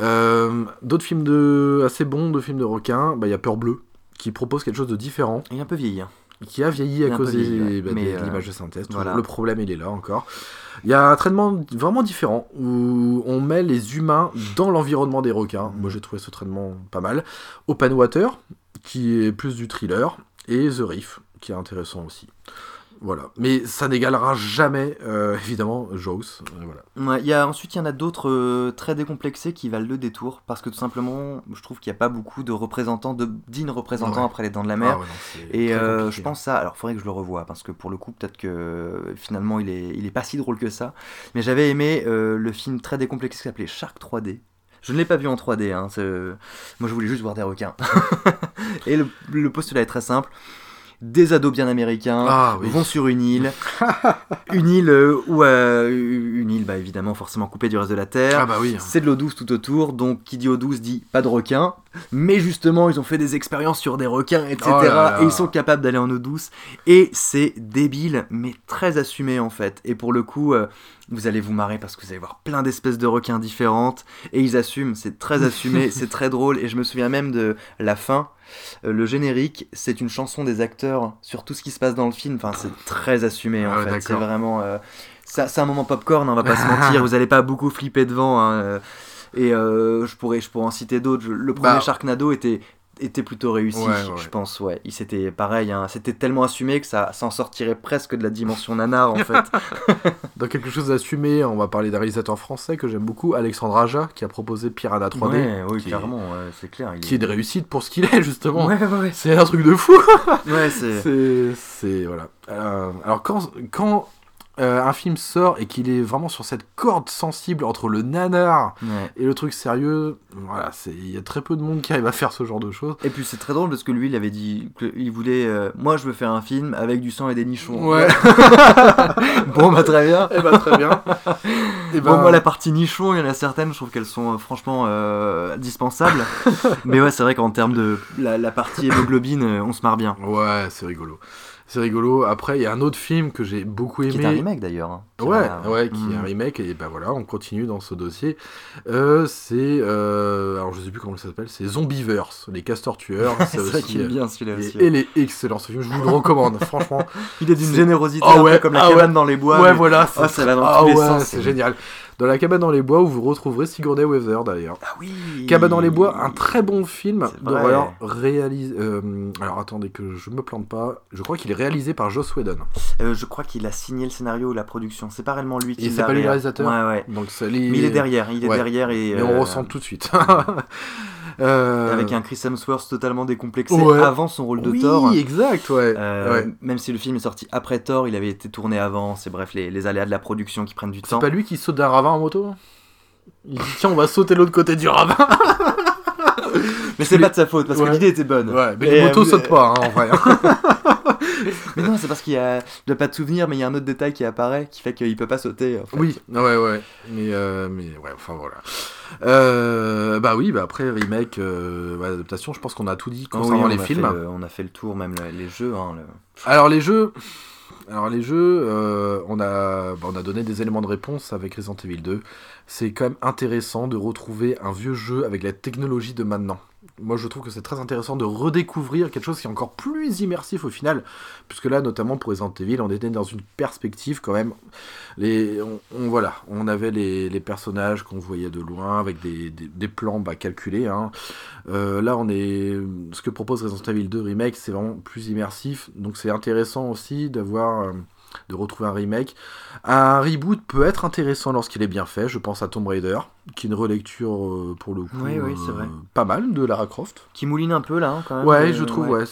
Euh, D'autres films de assez bons de films de requins, bah, il y a Peur Bleue qui propose quelque chose de différent, Il est un peu vieilli. hein. Qui a vieilli Il à cause des- vieilli, ouais. bah, des- euh, l'image de synthèse. voilà. Le problème, il est là encore. Il y a un traitement vraiment différent où on met les humains dans l'environnement des requins. Moi, j'ai trouvé ce traitement pas mal. Open Water, qui est plus du thriller, et The Reef, qui est intéressant aussi. Voilà. Mais ça n'égalera jamais, euh, évidemment, Jaws. Euh, voilà. Ouais, il y a, ensuite, il y en a d'autres euh, très décomplexés qui valent le détour parce que tout simplement, je trouve qu'il n'y a pas beaucoup de représentants, de dignes représentants Ouais. après les Dents de la Mer. Ah ouais, non, c'est Et euh, je pense ça. Alors, faudrait que je le revoie parce que pour le coup, peut-être que finalement, il est, il est pas si drôle que ça. Mais j'avais aimé le film très décomplexé qui s'appelait Shark 3D. Je ne l'ai pas vu en 3D. Hein, moi, je voulais juste voir des requins. Et le, le postulat est très simple. Des ados bien américains Ah oui. vont sur une île, une île euh, où euh, une île, bah évidemment forcément coupée du reste de la terre. Ah bah oui. C'est de l'eau douce tout autour, donc qui dit eau douce dit pas de requins. Mais justement, ils ont fait des expériences sur des requins, etc. Oh là là. Et ils sont capables d'aller en eau douce. Et c'est débile, mais très assumé en fait. Et pour le coup, euh, vous allez vous marrer parce que vous allez voir plein d'espèces de requins différentes. Et ils assument, c'est très assumé, c'est très drôle. Et je me souviens même de la fin. Euh, le générique, c'est une chanson des acteurs sur tout ce qui se passe dans le film. Enfin, c'est très assumé en Ah fait. C'est vraiment. euh, c'est un moment popcorn, on va pas se mentir. Vous allez pas beaucoup flipper devant. hein, euh, Et euh, je, pourrais, je pourrais en citer d'autres. Le premier Bah. Sharknado était, était plutôt réussi, Ouais, ouais. je pense. Ouais, il c'était pareil. hein, C'était tellement assumé que ça s'en sortirait presque de la dimension nanar en fait. Dans quelque chose d'assumé, on va parler d'un réalisateur français que j'aime beaucoup, Alexandre Aja, qui a proposé Piranha 3D, Ouais, oui, est- clairement, c'est clair. il qui est de réussite pour ce qu'il est, justement. Ouais, ouais, ouais. C'est un truc de fou. Ouais, c'est. C'est, voilà. Euh, alors quand quand euh, un film sort et qu'il est vraiment sur cette corde sensible entre le nanar Ouais. et le truc sérieux, voilà, c'est il y a très peu de monde qui arrive à faire ce genre de choses. Et puis c'est très drôle parce que lui, il avait dit qu'il voulait. euh, moi, je veux faire un film avec du sang et des nichons. Ouais. bon, bah très bien. Eh ben très bien. Eh Bon, ben, moi, la partie nichon, il y en a certaines, je trouve qu'elles sont euh, franchement dispensables. Mais ouais, c'est vrai qu'en termes de la, la partie hémoglobine, on se marre bien. Ouais, c'est rigolo. C'est rigolo. Après, il y a un autre film que j'ai beaucoup aimé. Qui est un remake d'ailleurs. hein. Ouais, ouais, qui est un Mm. remake, et ben voilà, on continue dans ce dossier. Euh, c'est. euh, alors, je sais plus comment ça s'appelle, c'est Zombieverse, les castors tueurs. C'est aussi, qu'il est euh, bien celui-là aussi. et il est excellent ce film, je vous le recommande, franchement. Il est d'une c'est- générosité Ah un peu comme la ah cabane ouais. dans les bois. ouais, mais- voilà. Ah, ça va dans ah les ouais, c'est c'est- génial. Dans la cabane dans les bois où vous retrouverez Sigourney Weaver d'ailleurs. Ah oui. Cabane dans les bois, un très bon film d'horreur réalisé. euh, alors attendez que je me plante pas. Je crois qu'il est réalisé par Joss Whedon. Euh, je crois qu'il a signé le scénario ou la production. C'est pas réellement lui qui Et c'est pas lui le réa- réalisateur Ouais, ouais. Donc ça, Mais il est derrière, il est Ouais. derrière et. Mais on euh, ressent tout de suite. Euh, Avec un Chris Hemsworth totalement décomplexé Ouais. avant son rôle de oui, Thor. exact, ouais. Euh, ouais. Même si le film est sorti après Thor, il avait été tourné avant. C'est bref, les, les aléas de la production qui prennent du C'est temps. pas lui qui saute d'un ravin en moto? Il dit tiens, on va sauter l'autre côté du ravin. Mais c'est les- pas de sa faute parce que l'idée était bonne. Ouais, mais Et, les motos euh, sautent pas, hein, en vrai. Mais non, c'est parce qu'il y a. Je pas de souvenir, mais il y a un autre détail qui apparaît qui fait qu'il peut pas sauter. en fait. oui, ouais, ouais. Mais, euh, mais ouais, enfin voilà. Euh, bah oui, bah après, remake, euh, ouais, adaptation, je pense qu'on a tout dit oui, concernant on les films. le- on a fait le tour, même le- les jeux. hein, le- Alors les jeux, alors les jeux, euh, on a, bah, on a donné des éléments de réponse avec Resident Evil 2. C'est quand même intéressant de retrouver un vieux jeu avec la technologie de maintenant. Moi, je trouve que c'est très intéressant de redécouvrir quelque chose qui est encore plus immersif au final, puisque là, notamment pour Resident Evil, on était dans une perspective quand même. Les, on, voilà, on avait les, les personnages qu'on voyait de loin avec des, des, des plans bah, calculés. hein. Euh, là, on est, ce que propose Resident Evil 2 remake, c'est vraiment plus immersif, donc c'est intéressant aussi d'avoir, euh, de retrouver un remake. Un reboot peut être intéressant lorsqu'il est bien fait. Je pense à Tomb Raider, qui est une relecture euh, pour le coup, Oui, oui, euh, vrai. pas mal de Lara Croft. Qui mouline un peu là, hein, quand même. Ouais, euh, je trouve, ouais.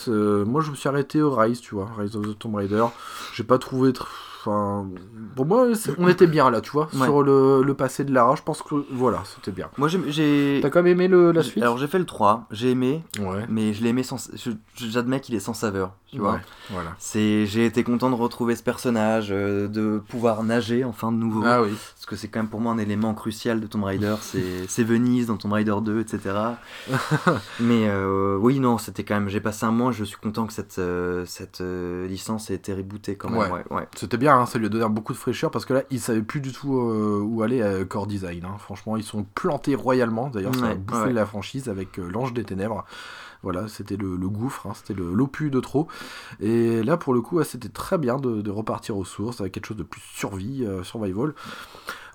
moi, je me suis arrêté au Rise, tu vois, Rise of the Tomb Raider. J'ai pas trouvé. tr- Enfin, pour moi, on était bien là, tu vois, Ouais. sur le, le passé de Lara. Je pense que voilà, c'était bien. Moi j'ai-. T'as quand même aimé le, la suite? Alors j'ai fait le 3, j'ai aimé, Ouais. mais je l'ai aimé sans. J'admets qu'il est sans saveur, tu vois. Voilà. C'est, j'ai été content de retrouver ce personnage, euh, de pouvoir nager enfin de nouveau. Ah oui. Parce que c'est quand même pour moi un élément crucial de Tomb Raider, c'est, c'est Venise dans Tomb Raider 2, etc. Mais euh, oui, non, c'était quand même. J'ai passé un mois, je suis content que cette, euh, cette licence ait été rebootée quand même. Ouais. C'était bien, hein, ça lui a donné beaucoup de fraîcheur parce que là, ils savaient plus du tout euh, où aller à Core Design. hein. Franchement, ils sont plantés royalement. D'ailleurs, ça a Ouais, bouffé ouais. la franchise avec euh, l'Ange des Ténèbres. Voilà, c'était le, le gouffre, hein, c'était l'opus de trop. Et là, pour le coup, c'était très bien de, de repartir aux sources avec quelque chose de plus survie, euh, survival.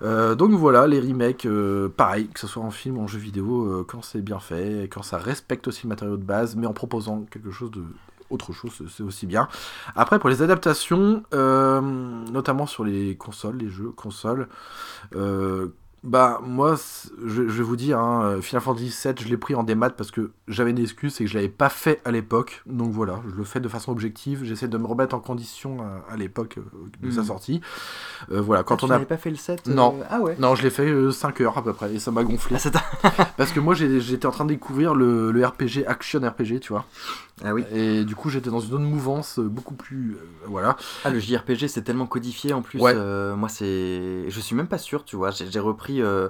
Donc voilà, les remakes, pareil, que ce soit en film ou en jeu vidéo, quand c'est bien fait, quand ça respecte aussi le matériau de base, mais en proposant quelque chose de autre chose, c'est- aussi bien. Après, pour les adaptations, euh, notamment sur les consoles, les jeux consoles, euh, bah moi, je, je vais vous dire, hein, Final Fantasy VII, je l'ai pris en démat parce que j'avais une excuse, c'est que je l'avais pas fait à l'époque. Donc voilà, je le fais de façon objective. J'essaie de me remettre en condition à, à l'époque euh, de sa Mhm. sortie. Euh, voilà, quand Ah, tu on a pas fait le set euh, Non. Ah ouais. non, je l'ai fait 5 heures à peu près et ça m'a gonflé. Ah, Parce que moi j'étais en train de découvrir le, le RPG, Action RPG, tu vois. Ah oui. Et du coup j'étais dans une autre mouvance euh, beaucoup plus. euh, voilà. Ah, le JRPG, c'est tellement codifié en plus. Ouais. euh, moi, c'est. Je suis même pas sûr, tu vois. J'ai repris euh,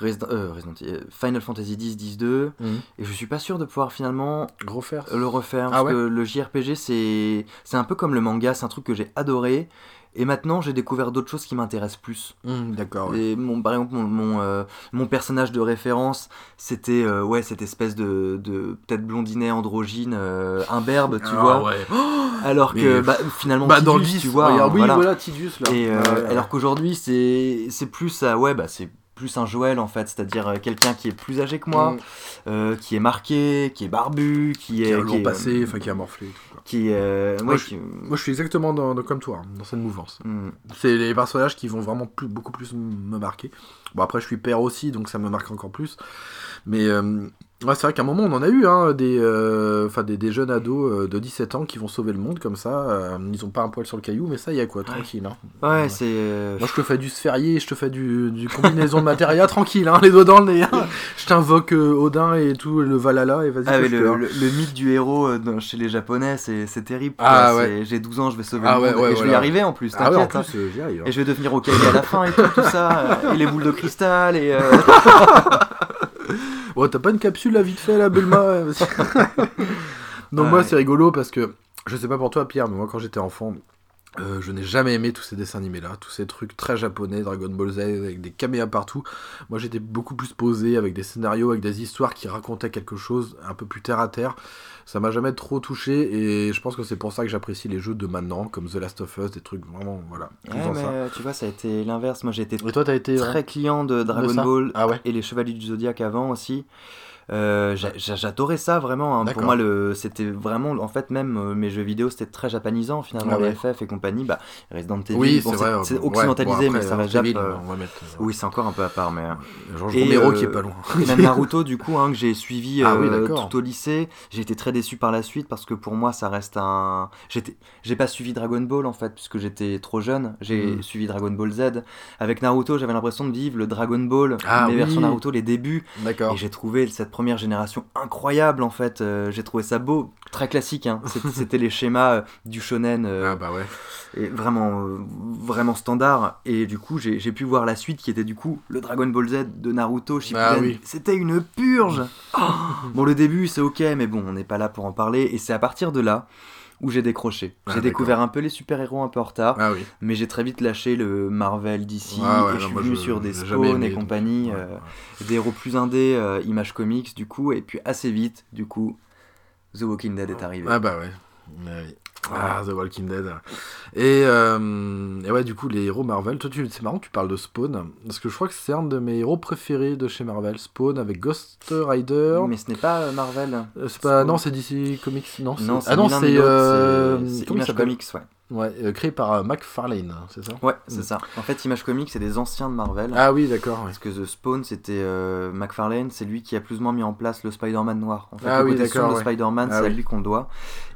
Resident- Resident Evil- Final Fantasy X, 10-2, et je suis pas sûr de pouvoir finalement fer. le refaire. Ah parce ouais que le JRPG, c'est c'est un peu comme le manga, c'est un truc que j'ai adoré. Et maintenant, j'ai découvert d'autres choses qui m'intéressent plus. Hum, D'accord. ouais. Et mon, par exemple, mon, mon, euh, mon personnage de référence, c'était euh, ouais, cette espèce de, de peut-être blondinet androgyne, euh, imberbe, tu Ah, vois. ouais. Alors Mais, que bah, finalement, Bah dans le Tidus, 10, tu vois. regarde, hein, oui, voilà. voilà, Tidus là. Et Ouais, alors qu'aujourd'hui, c'est c'est plus ça, ouais, bah c'est plus un Joël en fait, c'est-à-dire euh, quelqu'un qui est plus âgé que moi, Hum, euh, qui est marqué, qui est barbu, qui qui est a qui lourd est, passé, euh, enfin qui a morflé. et tout, quoi. qui euh, Moi, ouais, je- qui- Moi je suis exactement dans, dans- comme toi, hein, dans cette mouvance. Hmm. C'est les personnages qui vont vraiment plus, beaucoup plus me marquer. Bon après je suis père aussi, donc ça me marque encore plus. Mais euh, ouais, c'est vrai qu'à un moment on en a eu hein, des, euh, des, des jeunes ados euh, de 17 ans qui vont sauver le monde comme ça. euh, ils ont pas un poil sur le caillou, mais ça y a quoi, tranquille. hein. Ouais, Ouais. c'est. euh, Moi je te fais du sphérié, je te fais du, du combinaison de matériel tranquille, hein, les doigts dans le nez. Je t'invoque euh, Odin et tout, le Valhalla et vas-y. Ah, le, le- le mythe du héros chez les Japonais, c'est terrible. Ah, ouais. J'ai 12 ans, je vais sauver Ah, le monde. et je vais y arriver en plus, Ah ouais, en t'inquiète. plus j'y arrive. Et je vais devenir Okage à la fin et tout, tout ça. et les boules de cristal et. Ouais, t'as pas une capsule là vite fait là, Bulma ouais, Ah moi c'est rigolo parce que je sais pas pour toi Pierre, mais moi quand j'étais enfant, euh, je n'ai jamais aimé tous ces dessins animés là, tous ces trucs très japonais, Dragon Ball Z avec des caméas partout. Moi j'étais beaucoup plus posé avec des scénarios, avec des histoires qui racontaient quelque chose un peu plus terre à terre. Ça m'a jamais trop touché et je pense que c'est pour ça que j'apprécie les jeux de maintenant comme The Last of Us, des trucs vraiment voilà. Ouais, mais ça. euh, tu vois, ça a été l'inverse. Moi, j'ai été Et toi t'as été très client de Dragon Ball Ah ouais. et les Chevaliers du Zodiaque avant aussi. Euh, j'a- j'a- J'adorais ça vraiment. hein. Pour moi, c'était vraiment, en fait, même euh, mes jeux vidéo, c'était très japanisant finalement. Ah ouais. les FF et compagnie, bah, Resident Evil, Oui, bon, c'est c'est ouais, occidentalisé, bon, mais après, ça va Resident Jap. Euh, mettre. Oui, c'est encore un peu à part, mais. euh, Georges Romero euh, qui est pas loin. Et même Naruto, du coup, hein, que j'ai suivi Ah oui, euh, tout au lycée, j'ai été très déçu par la suite parce que pour moi, ça reste un. J'ai pas suivi Dragon Ball en fait, puisque j'étais trop jeune. J'ai Mm. suivi Dragon Ball Z. Avec Naruto, j'avais l'impression de vivre le Dragon Ball, Ah les oui. versions Naruto, les débuts. D'accord. Et j'ai trouvé cette première génération incroyable en fait. Euh, j'ai trouvé ça beau, très classique. Hein. C'était, les schémas euh, du shonen. euh, Ah bah ouais. et vraiment euh, vraiment standard et du coup j'ai j'ai pu voir la suite qui était du coup le Dragon Ball Z de Naruto Shippuden Ah oui. c'était une purge Oh bon le début c'est ok mais bon on n'est pas là pour en parler et c'est à partir de là où j'ai décroché. Ah, j'ai découvert un peu les super héros un peu en retard Ah oui. mais j'ai très vite lâché le Marvel d'ici Ah ouais, et non, je suis venu sur des Spawn et compagnie euh, des héros plus indés euh, Image Comics du coup et puis assez vite du coup The Walking Dead est arrivé. Ah bah ouais. Ah, The Walking Dead. Et, euh, et ouais, du coup, les héros Marvel. Toi, tu- c'est marrant tu parles de Spawn. Parce que je crois que c'est un de mes héros préférés de chez Marvel. Spawn avec Ghost Rider. mais ce n'est pas euh, Marvel Euh, c'est pas, non, c'est DC Comics. Non, non ah non, c'est. euh, Image Comics ouais Ouais, euh, créé par euh, McFarlane, c'est ça Ouais, c'est Mm. ça. En fait, Image Comics, c'est des anciens de Marvel. Ah oui, d'accord. ouais. Parce que The Spawn, c'était euh, McFarlane, c'est lui qui a plus ou moins mis en place le Spider-Man noir. En fait, Ah le oui, côté sombre d'accord, de ouais. Spider-Man, Ah c'est à lui qu'on le doit.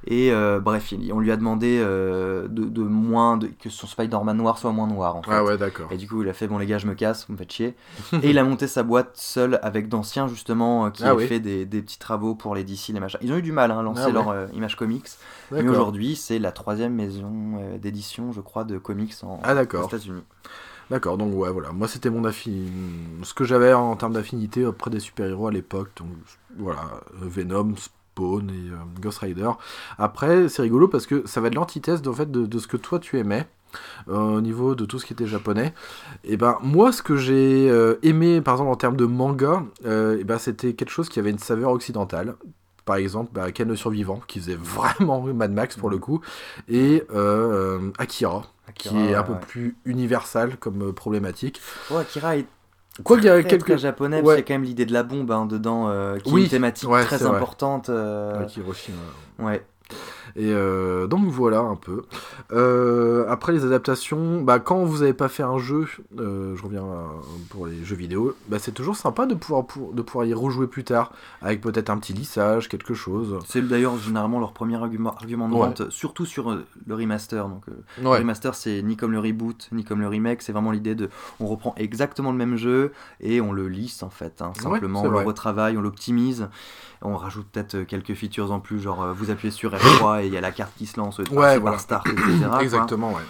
Et euh, bref, il- on lui a demandé euh, de, de moins de, que son Spider-Man noir soit moins noir. En fait. Ah ouais, d'accord. Et du coup, il a fait bon les gars, je me casse, vous me faites chier. et il a monté sa boîte seul avec d'anciens justement qui Ah ont oui. fait des, des petits travaux pour les DC, les machins. Ils ont eu du mal hein, à lancer Ah ouais. leur Image Comics. Mais D'accord. aujourd'hui, c'est la troisième maison euh, d'édition, je crois, de comics en, Ah, d'accord. aux États-Unis. D'accord, donc ouais, voilà. Moi, c'était mon affinité. Ce que j'avais en termes d'affinité auprès des super-héros à l'époque. Donc voilà, euh, Venom, Spawn et euh, Ghost Rider. Après, c'est rigolo parce que ça va être l'antithèse en fait, de, de ce que toi tu aimais. euh, au niveau de tout ce qui était japonais et ben moi ce que j'ai euh, aimé par exemple en termes de manga et ben c'était quelque chose qui avait une saveur occidentale par exemple bah, Ken le survivant qui faisait vraiment Mad Max pour le coup et euh, Akira, qui est un peu ouais. plus universal comme euh, problématique. Ouais, Akira est Quoi qu'il y a quelques japonais, parce y a quand même l'idée de la bombe hein, dedans, euh, qui Oui, est une thématique ouais, très importante. euh, avec Hiroshima. ouais. Et euh, donc voilà un peu. Euh, après les adaptations, bah, quand vous n'avez pas fait un jeu, euh, je reviens à- pour les jeux vidéo, bah, c'est toujours sympa de pouvoir, pour- de pouvoir y rejouer plus tard, avec peut-être un petit lissage, quelque chose. C'est d'ailleurs généralement leur premier argument, argument de Ouais. vente, surtout sur le remaster. Donc, Le remaster, c'est ni comme le reboot, ni comme le remake, c'est vraiment l'idée de. On reprend exactement le même jeu et on le lisse en fait. hein, simplement, on le retravaille, on l'optimise. On rajoute peut-être euh, quelques features en plus, genre euh, vous appuyez sur F3 et il y a la carte qui se lance, de Ouais, voilà. par Start, etc. quoi. exactement, ouais.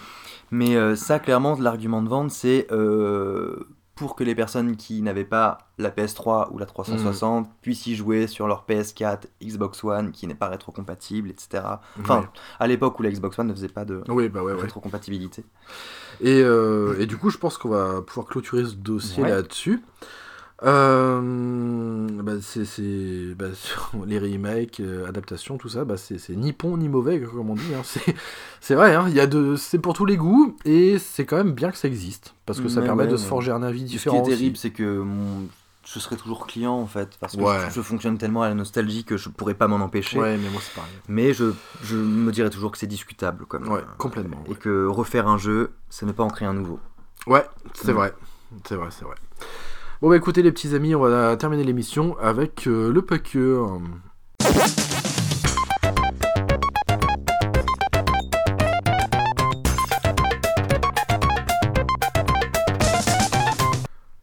Mais euh, ça, clairement, l'argument de vente, c'est euh, pour que les personnes qui n'avaient pas la PS3 ou la 360 puissent y jouer sur leur PS4, Xbox One, qui n'est pas rétrocompatible, etc. Enfin, Ouais. à l'époque où la Xbox One ne faisait pas de Oui, bah ouais, ouais. rétrocompatibilité. Et, euh, et du coup, je pense qu'on va pouvoir clôturer ce dossier là-dessus. Euh, bah, c'est c'est- bah, les remakes, euh, adaptations, tout ça, bah, c'est c'est ni bon ni mauvais, comme on dit. hein. C'est- C'est vrai, hein, il y a de, c'est pour tous les goûts, et c'est quand même bien que ça existe, parce que ça permet ouais, de se forger un avis Ce qui différent. est terrible, c'est que mon- je serai toujours client en fait, parce que Ouais. je, je fonctionne tellement à la nostalgie que je pourrais pas m'en empêcher. Mais moi c'est pareil. Mais je, je me dirais toujours que c'est discutable. Comme, Ouais, euh, complètement, Et que refaire un jeu, c'est ne pas en créer un nouveau. Ouais, c'est Mm. vrai. C'est vrai, c'est vrai. Bon, bah écoutez, les petits amis, on va terminer l'émission avec euh, le paqueux.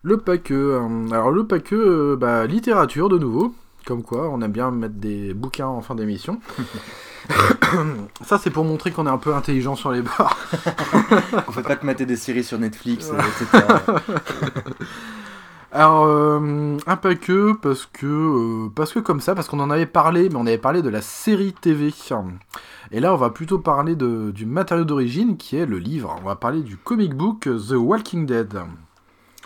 Le paqueux. euh, Alors, le paqueux, euh, bah, littérature de nouveau. Comme quoi, on aime bien mettre des bouquins en fin d'émission. Ça, c'est pour montrer qu'on est un peu intelligent sur les bords. On fait pas que mater des séries sur Netflix, etc. Alors, euh, un paqueux, parce que, euh, parce que comme ça, parce qu'on en avait parlé, mais on avait parlé de la série TV. Et là, on va plutôt parler de, du matériau d'origine, qui est le livre. On va parler du comic book The Walking Dead.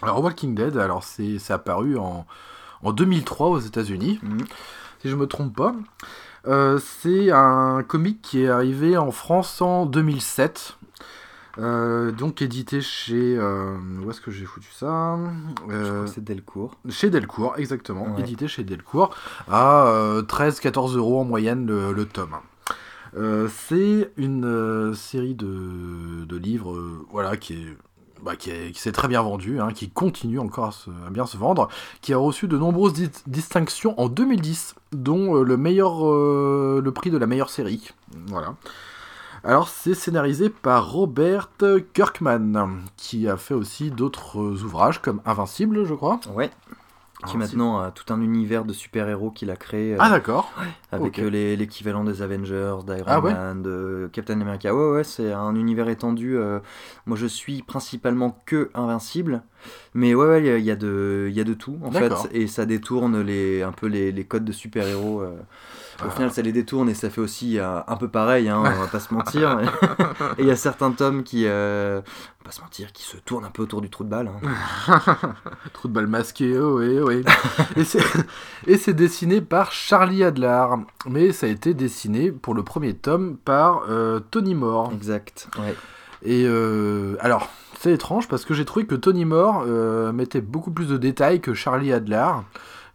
Alors, Walking Dead, alors c'est c'est apparu en, en 2003 aux États-Unis, Mhm. si je me trompe pas. Euh, c'est un comic qui est arrivé en France en 2007. Euh, donc édité chez... euh, où est-ce que j'ai foutu ça? Je Euh, crois que c'est Delcourt. chez Delcourt, exactement. Ouais. Édité chez Delcourt à euh, 13-14 euros en moyenne le, le tome. C'est une série de, de livres voilà, qui est bah, qui, est- qui s'est très bien vendu, hein, qui continue encore à, se- à bien se vendre, qui a reçu de nombreuses di- distinctions en 2010, dont euh, le meilleur, euh, le prix de la meilleure série. Voilà. Alors c'est scénarisé par Robert Kirkman, qui a fait aussi d'autres ouvrages comme Invincible, je crois. Ouais. Qui maintenant a tout un univers de super-héros qu'il a créé euh, Ah d'accord. avec euh, les- l'équivalent des Avengers, d'Iron Ah ouais Man, de Captain America. Ouais, ouais, c'est un univers étendu. euh, moi, je suis principalement que Invincible. Mais ouais, ouais, il y a- il y, a de- il y a de tout en fait. Et ça détourne les, un peu les, les codes de super-héros. euh. Au final, ça les détourne et ça fait aussi euh, un peu pareil, hein, on va pas se mentir. et il y a certains tomes qui, euh, on va pas se mentir, qui se tournent un peu autour du trou de balle. hein. Trou de balle masqué, oh oui, oui. et c'est dessiné par Charlie Adler, mais ça a été dessiné pour le premier tome par euh, Tony Moore. Exact. Ouais. Et alors, c'est étrange parce que j'ai trouvé que Tony Moore mettait beaucoup plus de détails que Charlie Adler,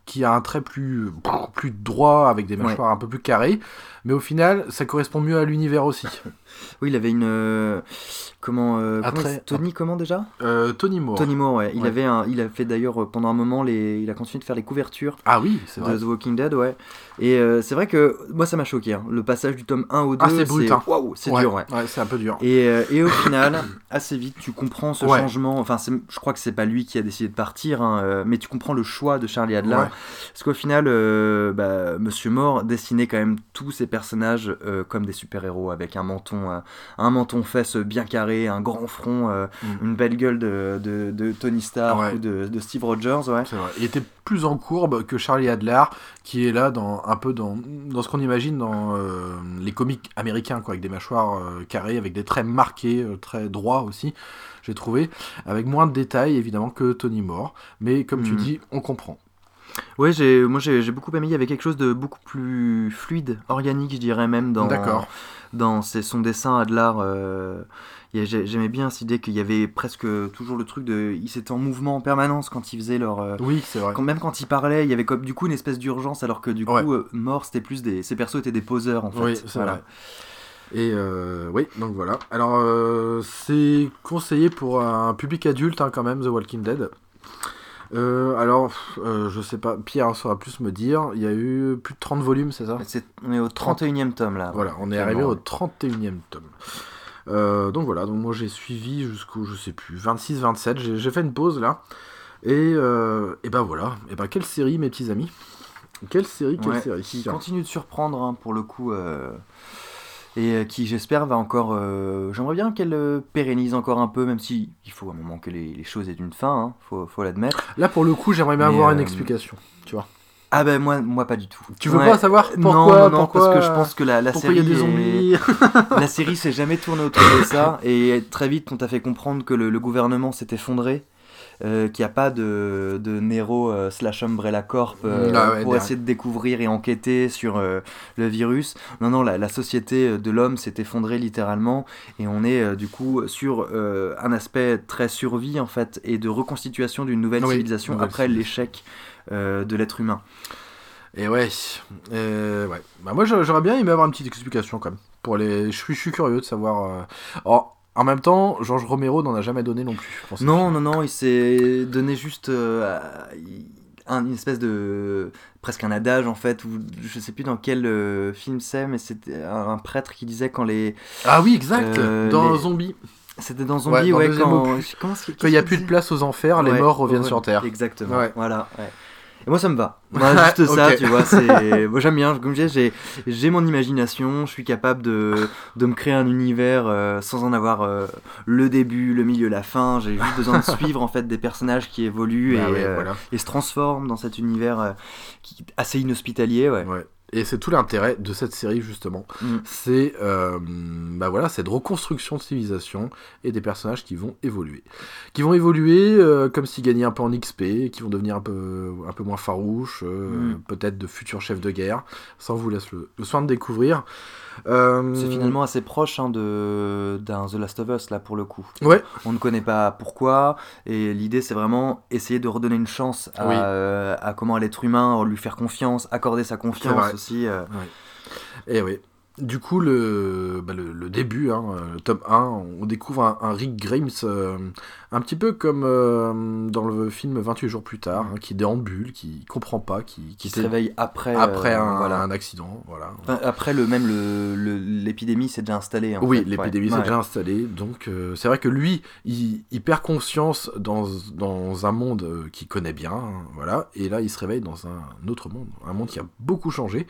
qui a un trait plus, plus droit avec des Ouais. mâchoires un peu plus carrées, mais au final, ça correspond mieux à l'univers aussi. Oui, il avait une. euh, comment, euh, comment il- Tony, comment déjà? Euh, Tony Moore. Tony Moore, ouais. Il, Ouais. avait un, il a fait d'ailleurs euh, pendant un moment, les, il a continué de faire les couvertures Ah oui, c'est de vrai. The Walking Dead, ouais. Et euh, c'est vrai que moi ça m'a choqué. hein. Le passage du tome 1 au 2, Ah, c'est brut, hein. Waouh, c'est Ouais, dur, ouais. ouais, c'est un peu dur. Et, euh, et au final, assez vite, tu comprends ce Ouais. changement. Enfin, c'est- je crois que c'est pas lui qui a décidé de partir, hein, mais tu comprends le choix de Charlie Adler. Ouais. Parce qu'au final, euh, bah, Monsieur Moore dessinait quand même tous ses personnages euh, comme des super-héros, avec un menton, euh, un menton fesse bien carré, un grand front, euh, Mm. une belle gueule de, de, de Tony Stark Ouais. ou de, de Steve Rogers, ouais. C'est vrai. Il était plus en courbe que Charlie Adler, qui est là dans un peu dans, dans ce qu'on imagine dans euh, les comics américains, quoi, avec des mâchoires euh, carrées, avec des traits marqués, euh, très droits aussi. J'ai trouvé avec moins de détails évidemment que Tony Moore, mais comme tu Mhm. dis, on comprend. Ouais, j'ai, moi j'ai, j'ai beaucoup aimé. Il y avait quelque chose de beaucoup plus fluide, organique, je dirais même dans. D'accord. Dans ses- son dessin Adlar. euh, j'aimais bien cette idée qu'il y avait presque toujours le truc de, ils étaient en mouvement en permanence quand ils faisaient leur. euh, Oui, c'est vrai. quand- même quand ils parlaient, il y avait comme du coup une espèce d'urgence, alors que du Ouais. coup, euh, mort, c'était plus des. Ces persos étaient des poseurs en fait. Oui, c'est Voilà. vrai. Et euh, oui, donc voilà. Alors, euh, c'est conseillé pour un public adulte hein, quand même, The Walking Dead. Euh, alors, euh, je sais pas, Pierre saura plus me dire. Il y a eu plus de 30 volumes, c'est ça on est au 31 e tome là. Voilà, on est arrivé au 31e tome. Euh, donc voilà, donc moi j'ai suivi jusqu'au, je sais plus, 26-27. J'ai j'ai fait une pause là. Et, et ben voilà. Et ben quelle série, mes petits amis? Quelle série, quelle Ouais, série? qui continue de surprendre hein, pour le coup et euh, qui j'espère va encore euh, j'aimerais bien qu'elle euh, pérennise encore un peu même si il faut à un moment que les, les choses aient une fin hein, faut, faut l'admettre. Là pour le coup, j'aimerais bien Mais, avoir une euh, explication. Tu vois. Ah ben moi moi pas du tout. Tu veux Ouais. pas savoir pourquoi non non, non pourquoi, parce que je pense que la, série est- la série s'est jamais tournée autour de ça. Et très vite on t'a fait comprendre que le, le gouvernement s'est effondré euh, qu'il n'y a pas de, de Nero euh, slash Umbrella Corp euh, Ah ouais, pour essayer de découvrir et enquêter sur le virus. Non, non, la, la société de l'homme s'est effondrée littéralement et on est du coup sur un aspect très survie en fait et de reconstitution d'une nouvelle Oui, civilisation nouvelle après l'échec de l'être humain. Et ouais, euh, ouais. Bah moi j'a- j'aurais bien aimé avoir une petite explication quand même. Pour les, je suis, je suis curieux de savoir. euh, Alors, en même temps, Georges Romero n'en a jamais donné non plus. pour Non, non, non, il s'est donné juste euh, un- une espèce de. presque un adage en fait, où je sais plus dans quel euh, film c'est, mais c'était un, un prêtre qui disait quand les. Ah oui, exact. Euh, dans les- Zombie, C'était dans Zombie, ouais, deuxième quand. il n'y a plus de place aux enfers, les Ouais, morts reviennent ouais, sur Terre. Exactement. Ouais. Voilà. Et moi ça me va. Moi, juste ça, tu vois, c'est. Moi j'aime bien. Comme je disais, j'ai j'ai mon imagination. Je suis capable de de me créer un univers euh, sans en avoir euh, le début, le milieu, la fin. J'ai juste besoin de suivre en fait des personnages qui évoluent Bah et, ouais, euh, voilà. et se transforment dans cet univers euh, qui assez inhospitalier. Ouais. Ouais. Et c'est tout l'intérêt de cette série justement. Mm. C'est euh, bah voilà, cette reconstruction de civilisation et des personnages qui vont évoluer, qui vont évoluer euh, comme s'ils gagnaient un peu en XP, qui vont devenir un peu un peu moins farouches, euh, Mm. peut-être de futurs chefs de guerre. Ça on vous laisse le, le soin de découvrir. Euh, C'est finalement assez proche hein, de d'un The Last of Us là pour le coup. Ouais. On ne connaît pas pourquoi et l'idée c'est vraiment essayer de redonner une chance à, Oui. euh, à comment à l'être humain, lui faire confiance, accorder sa confiance aussi. euh. Et oui. Du coup, le, bah, le, le début, hein, euh, le tome 1, on découvre un, un Rick Grimes euh, un petit peu comme euh, dans le film 28 jours plus tard, hein, qui déambule, qui comprend pas, qui, qui se réveille après après euh, un, voilà. un accident. Voilà. Enfin, après le même le- l'épidémie s'est déjà installée. en oui, l'épidémie s'est Ouais. déjà installée, donc c'est vrai que lui, il, il perd conscience dans, dans un monde qu'il connaît bien, hein, voilà, et là il se réveille dans un autre monde, un monde qui a beaucoup changé,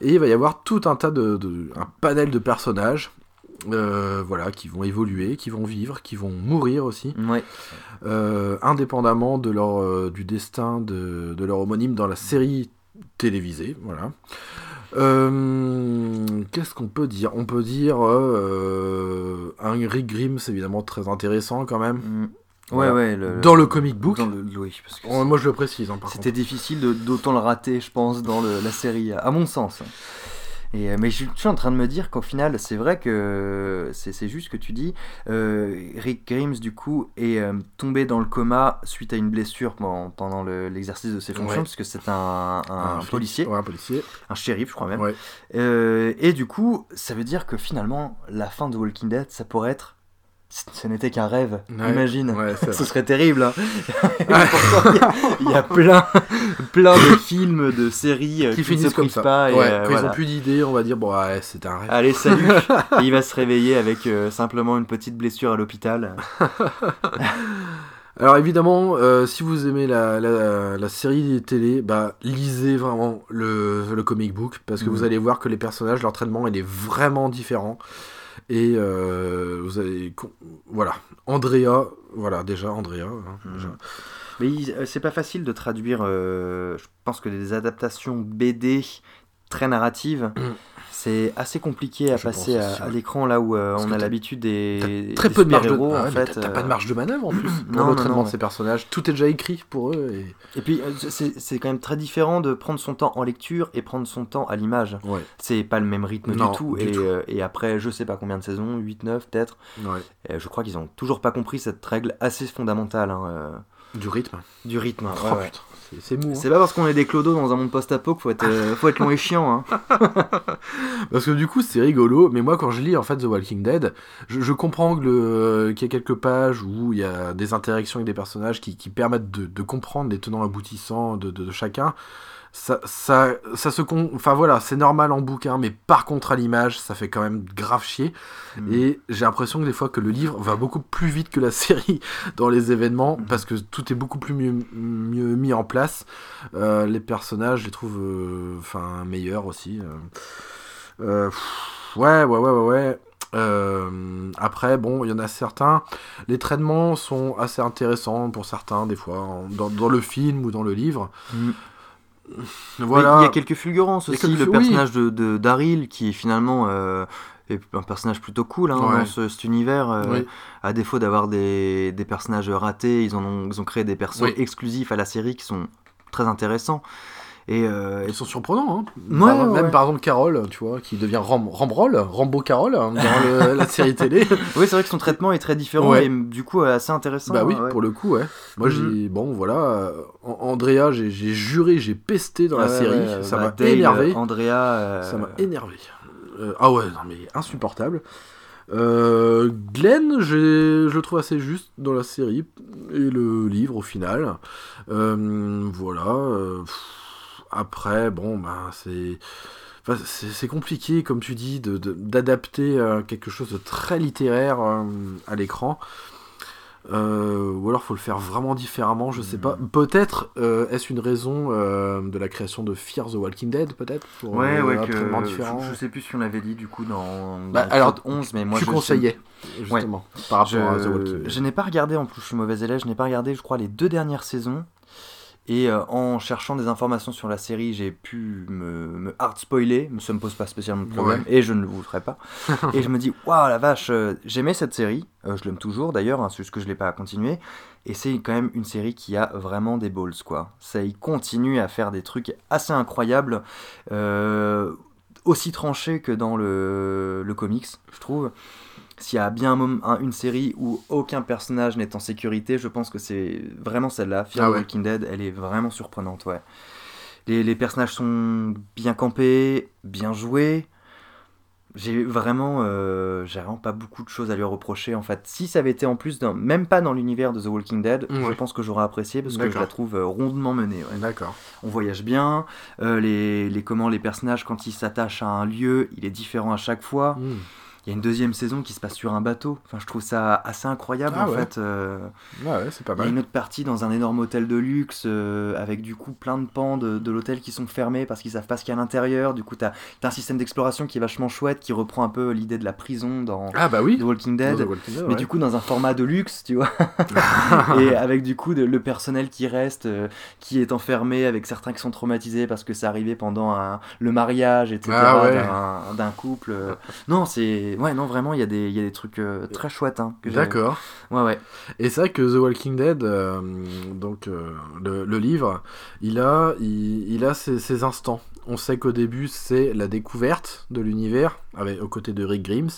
et il va y avoir tout un tas de, de- un panel de personnages, euh, voilà, qui vont évoluer, qui vont vivre, qui vont mourir aussi, Ouais. euh, indépendamment de leur, euh, du destin de, de leur homonyme dans la série télévisée, voilà. Qu'est-ce qu'on peut dire? On peut dire un Rick Grimm, c'est évidemment très intéressant quand même. Mm. Voilà. Ouais, ouais. le- Dans le comic book, dans le- oui, parce que Oh, moi je le précise hein, C'était difficile d'autant le rater, je pense, dans le- la série, à mon sens. Et, euh, mais je suis en train de me dire qu'au final, c'est vrai que c'est juste ce que tu dis. euh, Rick Grimes, du coup, est euh, tombé dans le coma suite à une blessure pendant, pendant le- l'exercice de ses fonctions, Ouais. parce que c'est un, policier, Ouais, un policier. un shérif, je crois même. Ouais. Euh, et du coup, ça veut dire que finalement, la fin de Walking Dead, ça pourrait être. Ce n'était qu'un rêve, Ouais. imagine. Ouais, Ce serait terrible. hein. Il y a- il y, a plein, plein de films, de séries euh, Qui qui, ne se finissent comme ça. pas. Et, ouais, euh, quand ils voilà. ont plus d'idées, on va dire bon, c'était un rêve. Allez, salut. Et il va se réveiller avec euh, simplement une petite blessure à l'hôpital. Alors évidemment, euh, si vous aimez la, la, la série télé, bah lisez vraiment le, le comic book parce que vous allez voir que les personnages, leur traitement, il est vraiment différent. Et euh, vous con- voilà, Andrea, voilà déjà Andrea. hein, déjà. Mais euh, c'est pas facile de traduire. euh, je pense que des adaptations BD très narrative. c'est assez compliqué à Je passer à, l'écran là où euh, on a l'habitude des, Très des peu de marge de Ah en ouais, fait. t'as- pas de euh, marge de manœuvre en plus Non, dans non, le traitement non. de ces personnages. Tout est déjà écrit pour eux. Et... Et puis euh, c'est quand même très différent de prendre son temps en lecture et prendre son temps à l'image. Ouais, C'est pas le même rythme Non, du tout. du et, tout. euh, et après, je sais pas combien de saisons, 8, 9 peut-être. ouais. Je crois qu'ils ont toujours pas compris cette règle assez fondamentale hein, Du rythme. du rythme. Oh, ouais. putain, c'est- mou. hein. C'est pas parce qu'on est des clodos dans un monde post-apo qu'il faut être, euh, faut être long et chiant. Hein. Parce que du coup, c'est rigolo, mais moi, quand je lis en fait The Walking Dead, je, je comprends le- qu'il y a quelques pages où il y a des interactions avec des personnages qui, qui permettent de, de comprendre les tenants aboutissants de, de- de chacun. Ça, ça, ça se con... Enfin voilà, c'est normal en bouquin, mais par contre à l'image, ça fait quand même grave chier. Mm. Et j'ai l'impression que des fois que le livre va beaucoup plus vite que la série dans les événements, parce que tout est beaucoup plus mieux, mieux mis en place. Euh, les personnages, je les trouve euh, enfin meilleurs aussi. euh. Pff, ouais, ouais, ouais, ouais, ouais. Après, bon, il y en a certains. Les traitements sont assez intéressants pour certains, des fois, en- dans, dans le film ou dans le livre. Mm. Voilà. Il y a quelques fulgurances aussi. quelques- Le personnage de, de Daryl, qui finalement euh, est un personnage plutôt cool hein, Ouais. dans ce- cet univers. euh, Oui. À défaut d'avoir des, des personnages ratés, ils, en ont, ils ont créé des Oui. exclusifs à la série qui sont très intéressants. Et, euh, sont surprenants, hein. Ouais, Par- ouais, Même par exemple Carole, tu vois, qui devient Ram Rambrol, Rambo Carole, hein, dans le- la série télé. oui, c'est vrai que son traitement est très différent Ouais. et du coup euh, assez intéressant. bah oui, pour le coup, ouais. Moi, j'ai. Bon, voilà. euh, An- Andrea, j'ai juré, j'ai pesté dans la série. ouais, ça bah, m'a énervé. Andrea. euh, Ça m'a énervé. Euh, ah ouais, non mais insupportable. Euh, Glenn, je le trouve assez juste dans la série et le livre au final. Euh, voilà. euh, pff, après, bon, ben c'est. enfin, c'est compliqué, comme tu dis, de- de- d'adapter euh, quelque chose de très littéraire euh, à l'écran. Euh, ou alors faut le faire vraiment différemment, je sais pas. Peut-être euh, est-ce une raison euh, de la création de Fear the Walking Dead, peut-être Ouais, ouais, que, je, je sais plus si on l'avait dit du coup dans, dans Bah, alors, 11, mais moi tu je conseillais, justement, par rapport Je, à The Walking Dead. je n'ai pas regardé, en plus je suis mauvais élève, je n'ai pas regardé, je crois, les deux dernières saisons. Et euh, en cherchant des informations sur la série, j'ai pu me, me hard spoiler, ça me pose pas spécialement de problème, et je ne vous le ferai pas. et je me dis, waouh la vache, euh, j'aimais cette série, euh, je l'aime toujours d'ailleurs, hein, c'est juste que je l'ai pas continué. Et c'est quand même une série qui a vraiment des balls, quoi. Ça, il continue à faire des trucs assez incroyables, aussi tranchés que dans le, le comics, je trouve. S'il y a bien un une série où aucun personnage n'est en sécurité, je pense que c'est vraiment celle-là. Fear Ah the ouais. Walking Dead, elle est vraiment surprenante, ouais. Les, les personnages sont bien campés, bien joués. J'ai vraiment, euh, j'ai vraiment pas beaucoup de choses à lui reprocher en fait. Si ça avait été en plus, dans, même pas dans l'univers de The Walking Dead, je pense que j'aurais apprécié parce que je la trouve euh, rondement menée. ouais. D'accord. On voyage bien, euh, les, les, comment, les personnages quand ils s'attachent à un lieu, il est différent à chaque fois. Mm. Il y a une deuxième saison qui se passe sur un bateau. Enfin, je trouve ça assez incroyable Ah en ouais. fait. euh, Ouais, ouais, c'est pas il y a mal. une autre partie dans un énorme hôtel de luxe euh, avec du coup plein de pans de, de l'hôtel qui sont fermés parce qu'ils savent pas ce qu'il y a à l'intérieur. Du coup, t'as as un système d'exploration qui est vachement chouette qui reprend un peu l'idée de la prison dans Ah bah oui. The Walking Dead. The Walking Dead, Mais ouais. du coup, dans un format de luxe, tu vois. et avec du coup de- le personnel qui reste, euh, qui est enfermé, avec certains qui sont traumatisés parce que c'est arrivé pendant un- le mariage, etc. Ah d'un couple. euh. Non, c'est. Ouais, non, vraiment, il y, a des- il y a des trucs euh, très chouettes. Hein, D'accord. Ouais, ouais. Et c'est vrai que The Walking Dead, euh, donc euh, le, le livre, il a, il, il a ses, ses instants. On sait qu'au début, c'est la découverte de l'univers, avec aux côtés de Rick Grimes.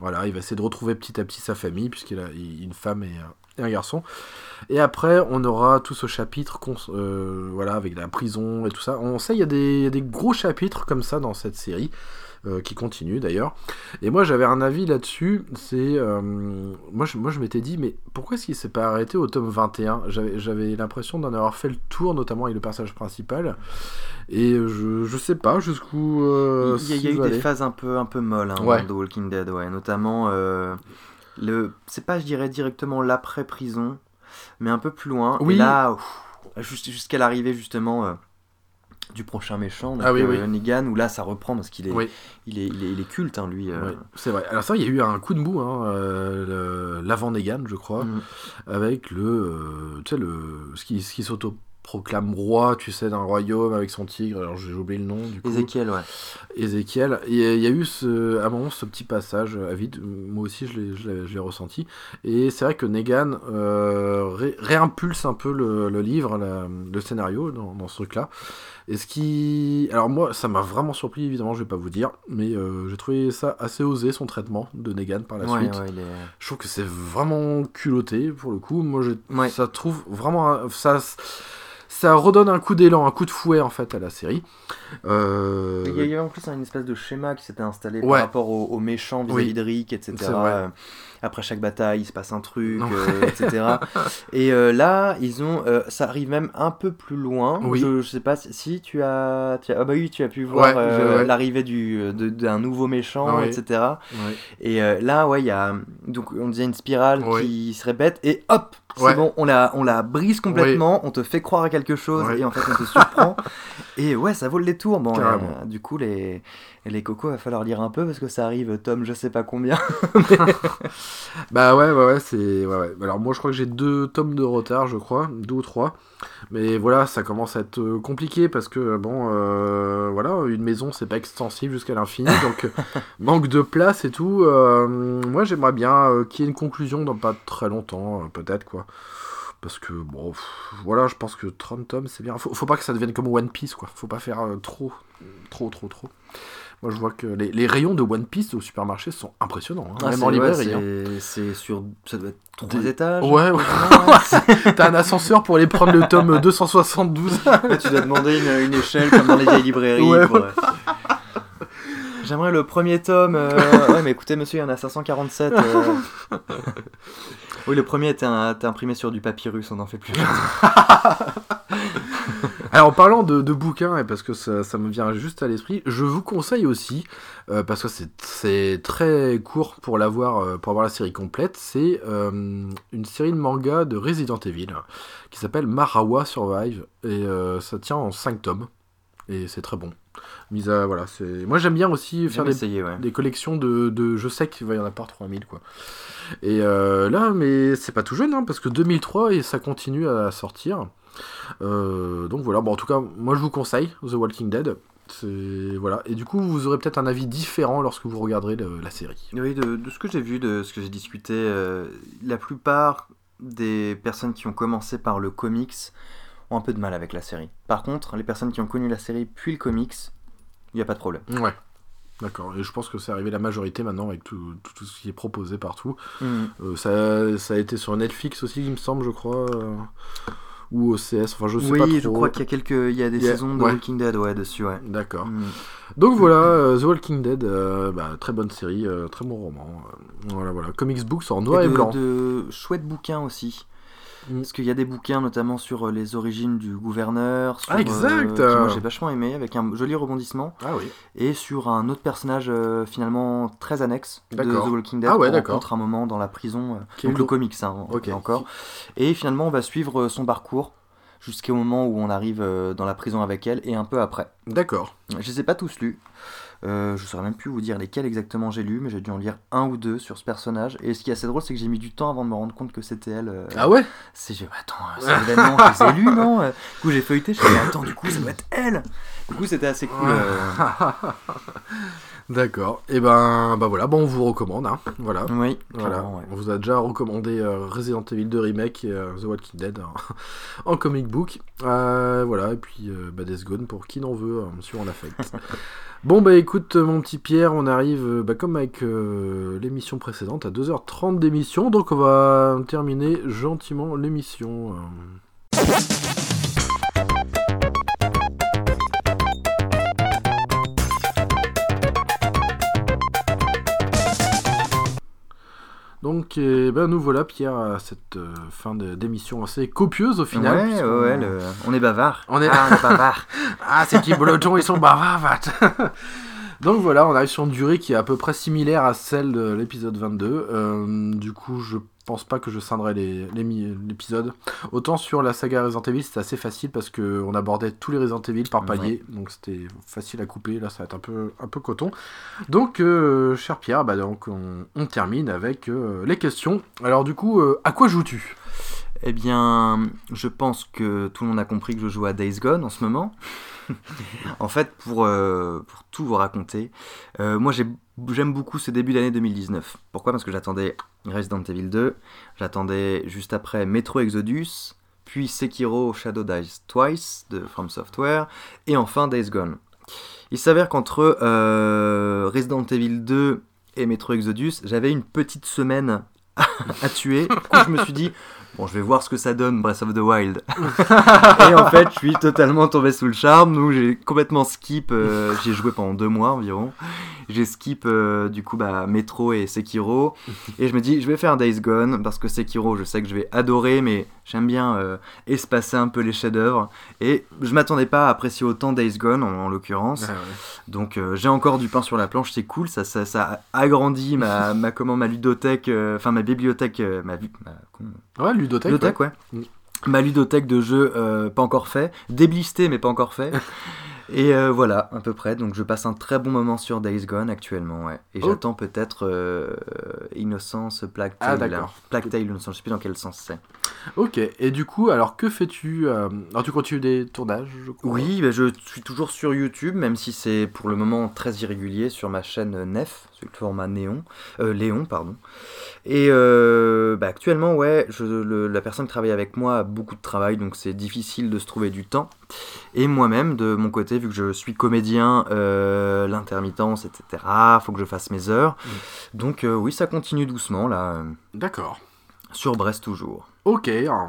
Voilà, il va essayer de retrouver petit à petit sa famille, puisqu'il a une femme et, un- et un garçon. Et après, on aura tout ce chapitre, euh, voilà, avec la prison et tout ça. On sait, il y, a des- il y a des gros chapitres comme ça dans cette série, euh, qui continue d'ailleurs. Et moi, j'avais un avis là-dessus. C'est. euh, moi, je, moi, je m'étais dit, mais pourquoi est-ce qu'il s'est pas arrêté au tome 21 J'avais l'impression d'en avoir fait le tour, notamment avec le personnage principal. Et je, je sais pas jusqu'où. euh, il y a, il y a s'il eu des phases un peu, un peu molles hein, Ouais. dans The Walking Dead, ouais. Notamment, euh, le... c'est pas, je dirais, directement l'après-prison, mais un peu plus loin. Oui. Et là, jusqu'à l'arrivée justement du prochain méchant, donc, Ah oui, euh, oui. Negan, où là ça reprend parce qu'il est, Oui. il est, il est, il est culte, hein, lui. euh. C'est vrai. Alors ça, il y a eu un coup de mou, hein, euh, l'avant Negan, je crois, Mm. avec le, tu sais, le, ce qui, ce qui s'auto proclame roi, tu sais, d'un royaume avec son tigre. Alors j'ai oublié le nom du coup. Ézéchiel, ouais. Ézéchiel. Et il y a eu ce, à un moment ce petit passage à vide. Moi aussi, je l'ai- je ressenti. Et c'est vrai que Negan euh, ré- réimpulse un peu le, le livre, la- le scénario dans, dans ce truc-là. Et ce qui. Alors, moi, ça m'a vraiment surpris, évidemment, je vais pas vous dire. Mais euh, j'ai trouvé ça assez osé, son traitement de Negan par la Ouais, suite. ouais, il est- Je trouve que c'est vraiment culotté pour le coup. Moi, je, Ouais. ça trouve vraiment. Ça, ça redonne un coup d'élan, un coup de fouet en fait à la série. Euh, Il y a eu en plus une espèce de schéma qui s'était installé Ouais. par rapport aux, aux méchants vis-à-vis Oui. de Rick, etc. Après chaque bataille, il se passe un truc, Non. euh, etc. Et euh, là, ils ont, euh, ça arrive même un peu plus loin. Oui. Je, je sais pas si, tu as, tu as- ah bah oui, tu as pu voir Ouais, je- ouais. l'arrivée du d'un nouveau méchant, etc. ouais. Et là, ouais, il y a donc on disait une spirale qui se répète et hop, c'est Ouais. bon, on la on la brise complètement, on te fait croire à quelque chose Oui. et en fait on te surprend. et ouais, ça vaut le détour. Bon, euh, du coup les les cocos, va falloir lire un peu parce que ça arrive tome je sais pas combien. Bah ouais, ouais, ouais, c'est. Ouais, ouais. Alors moi je crois que j'ai deux tomes de retard, je crois, deux ou trois. Mais voilà, ça commence à être euh, compliqué parce que bon, euh, voilà, une maison c'est pas extensible jusqu'à l'infini, donc euh, manque de place et tout. Euh, moi j'aimerais bien euh, qu'il y ait une conclusion dans pas très longtemps, euh, peut-être quoi. Parce que bon, pff, voilà, je pense que 30 tomes c'est bien. Faut, faut pas que ça devienne comme One Piece quoi. Faut pas faire euh, trop, trop, trop, trop. Moi je vois que les, les rayons de One Piece au supermarché sont impressionnants, hein, Ah, même en ouais, librairie. hein. c'est- sur ça doit être trois Des- étages. Ouais, ouais. T'as un ascenseur pour aller prendre le tome 272. Là, tu dois demander une, une échelle comme dans les vieilles librairies. Ouais, pour, euh, J'aimerais le premier tome. euh, Ouais, mais écoutez, monsieur, il y en a 547. euh. Oui, le premier était, un- était imprimé sur du papyrus, on n'en fait plus. Alors en parlant de, de bouquins, et parce que ça, ça me vient juste à l'esprit, je vous conseille aussi, euh, parce que c'est- très court pour l'avoir, euh, pour avoir la série complète, c'est euh, une série de manga de Resident Evil qui s'appelle Marawa Survive, et euh, ça tient en 5 tomes, et c'est très bon. Mise à, voilà. Moi j'aime bien aussi faire des, essayé, ouais. des collections de, de- Je sais qu'il va y en avoir 3000, quoi. Et euh, là, mais c'est pas tout jeune, hein, parce que 2003, et ça continue à sortir. Euh, donc voilà, bon, en tout cas, moi je vous conseille The Walking Dead. Voilà, et du coup, vous aurez peut-être un avis différent lorsque vous regarderez le- la série. Oui, de, de ce que j'ai vu, de ce que j'ai discuté, euh, la plupart des personnes qui ont commencé par le comics ont un peu de mal avec la série. Par contre, les personnes qui ont connu la série puis le comics, il n'y a pas de problème. Ouais. D'accord, et je pense que c'est arrivé la majorité maintenant avec tout, tout, tout ce qui est proposé partout. Euh, ça, ça a été sur Netflix aussi, il me semble, je crois. Ou OCS, enfin je sais oui, pas trop. je crois qu'il y a quelques, il y a des saisons de ouais. Walking Dead, ouais, dessus, ouais. D'accord. Mm. Donc voilà, euh, The Walking Dead, euh, bah, très bonne série, euh, très bon roman. voilà, voilà. Comics Books en noir Et et, de, blanc. de chouettes bouquins aussi. Mm. Parce qu'il y a des bouquins notamment sur euh, les origines du gouverneur. Sur, Ah, exact. euh, qui, moi j'ai vachement aimé, avec un joli rebondissement. Ah oui. Et sur un autre personnage euh, finalement très annexe de. The Walking Dead. Ah ouais, d'accord. un moment dans la prison. Qui donc le le- comics, hein, en- Ok. encore. Et finalement on va suivre son parcours jusqu'au moment où on arrive dans la prison avec elle et un peu après. D'accord. Je les ai pas tous lus. Euh, je saurais même plus vous dire lesquels exactement j'ai lu, mais j'ai dû en lire un ou deux sur ce personnage. Et ce qui est assez drôle, c'est que j'ai mis du temps avant de me rendre compte que c'était elle. euh, Ah ouais? C'est j'ai attends, euh, ces événements, je les ai lus, non Du coup, j'ai feuilleté, je me suis dit, attends, du coup, ça doit être elle. Du coup, c'était assez cool. D'accord. Et ben, bah voilà, bon, on vous recommande. Hein. Voilà. Oui, Voilà. ouais. On vous a déjà recommandé euh, Resident Evil 2 Remake et euh, The Walking Dead en, en comic book. Euh, voilà, et puis bah, Death Gone pour qui n'en veut hein, sur On Affect. bon, bah écoute, mon petit Pierre, on arrive, bah, comme avec l'émission précédente, à 2h30 d'émission. Donc on va terminer gentiment l'émission. Donc, eh ben, nous voilà, Pierre, à cette euh, fin d'émission assez copieuse au final. Ouais, puisqu'on- ouais, le- on est bavard. On est- Ah, on est bavard. Ah, ces petits belotons, ils sont bavards. Donc voilà, on arrive sur une durée qui est à peu près similaire à celle de l'épisode 22. Euh, du coup, je pense pas que je scindrai les- les l'épisode. Autant sur la saga Resident Evil, c'était assez facile parce que on abordait tous les Resident Evil par palier, donc c'était facile à couper. Là, ça va être un peu, un peu coton. Donc, euh, cher Pierre, bah donc on, on termine avec euh, les questions. Alors du coup, euh, à quoi joues-tu? Eh bien, je pense que tout le monde a compris que je joue à Days Gone en ce moment. en fait, pour, euh, pour tout vous raconter, euh, moi j'ai- j'aime beaucoup ce début d'année 2019. Pourquoi? Parce que j'attendais Resident Evil 2, j'attendais juste après Metro Exodus, puis Sekiro Shadow Dies Twice de From Software, et enfin Days Gone. Il s'avère qu'entre euh, Resident Evil 2 et Metro Exodus, j'avais une petite semaine à tuer. Du je me suis dit, bon, je vais voir ce que ça donne Breath of the Wild. et en fait, je suis totalement tombé sous le charme. Donc, j'ai complètement skip. euh, j'ai joué pendant deux mois environ. J'ai skip euh, du coup bah, Metro et Sekiro. Et je me dis, je vais faire Days Gone parce que Sekiro, je sais que je vais adorer, mais j'aime bien euh, espacer un peu les chefs-d'œuvre. Et je m'attendais pas à apprécier autant Days Gone en, en l'occurrence. Ouais. Donc euh, j'ai encore du pain sur la planche, c'est cool, ça, ça, ça agrandit ma, ma, comment, ma ludothèque, euh, enfin ma bibliothèque, ma, ma- Ouais, ludothèque. ludothèque, ouais. Mm. Ma ludothèque de jeux pas encore fait, déblisté mais pas encore fait. Et euh, voilà, à peu près. Donc je passe un très bon moment sur Days Gone actuellement, ouais. Et Oh. j'attends peut-être euh, Innocence, Plague Ah, Tale. d'accord. Plague Tale, je sais plus dans quel sens c'est. Ok, et du coup, alors que fais-tu euh, Alors tu continues des tournages, je crois Oui, bah, je suis toujours sur YouTube, même si c'est pour le moment très irrégulier sur ma chaîne euh, Nef, sur le format Néon, euh, Léon, pardon. Et euh, bah, actuellement, ouais, je, le- la personne qui travaille avec moi a beaucoup de travail, donc c'est difficile de se trouver du temps. Et moi-même, de mon côté, vu que je suis comédien, euh, l'intermittence, etc., faut que je fasse mes heures. Donc euh, oui, ça continue doucement, là, D'accord. sur Brest toujours. Ok. hein.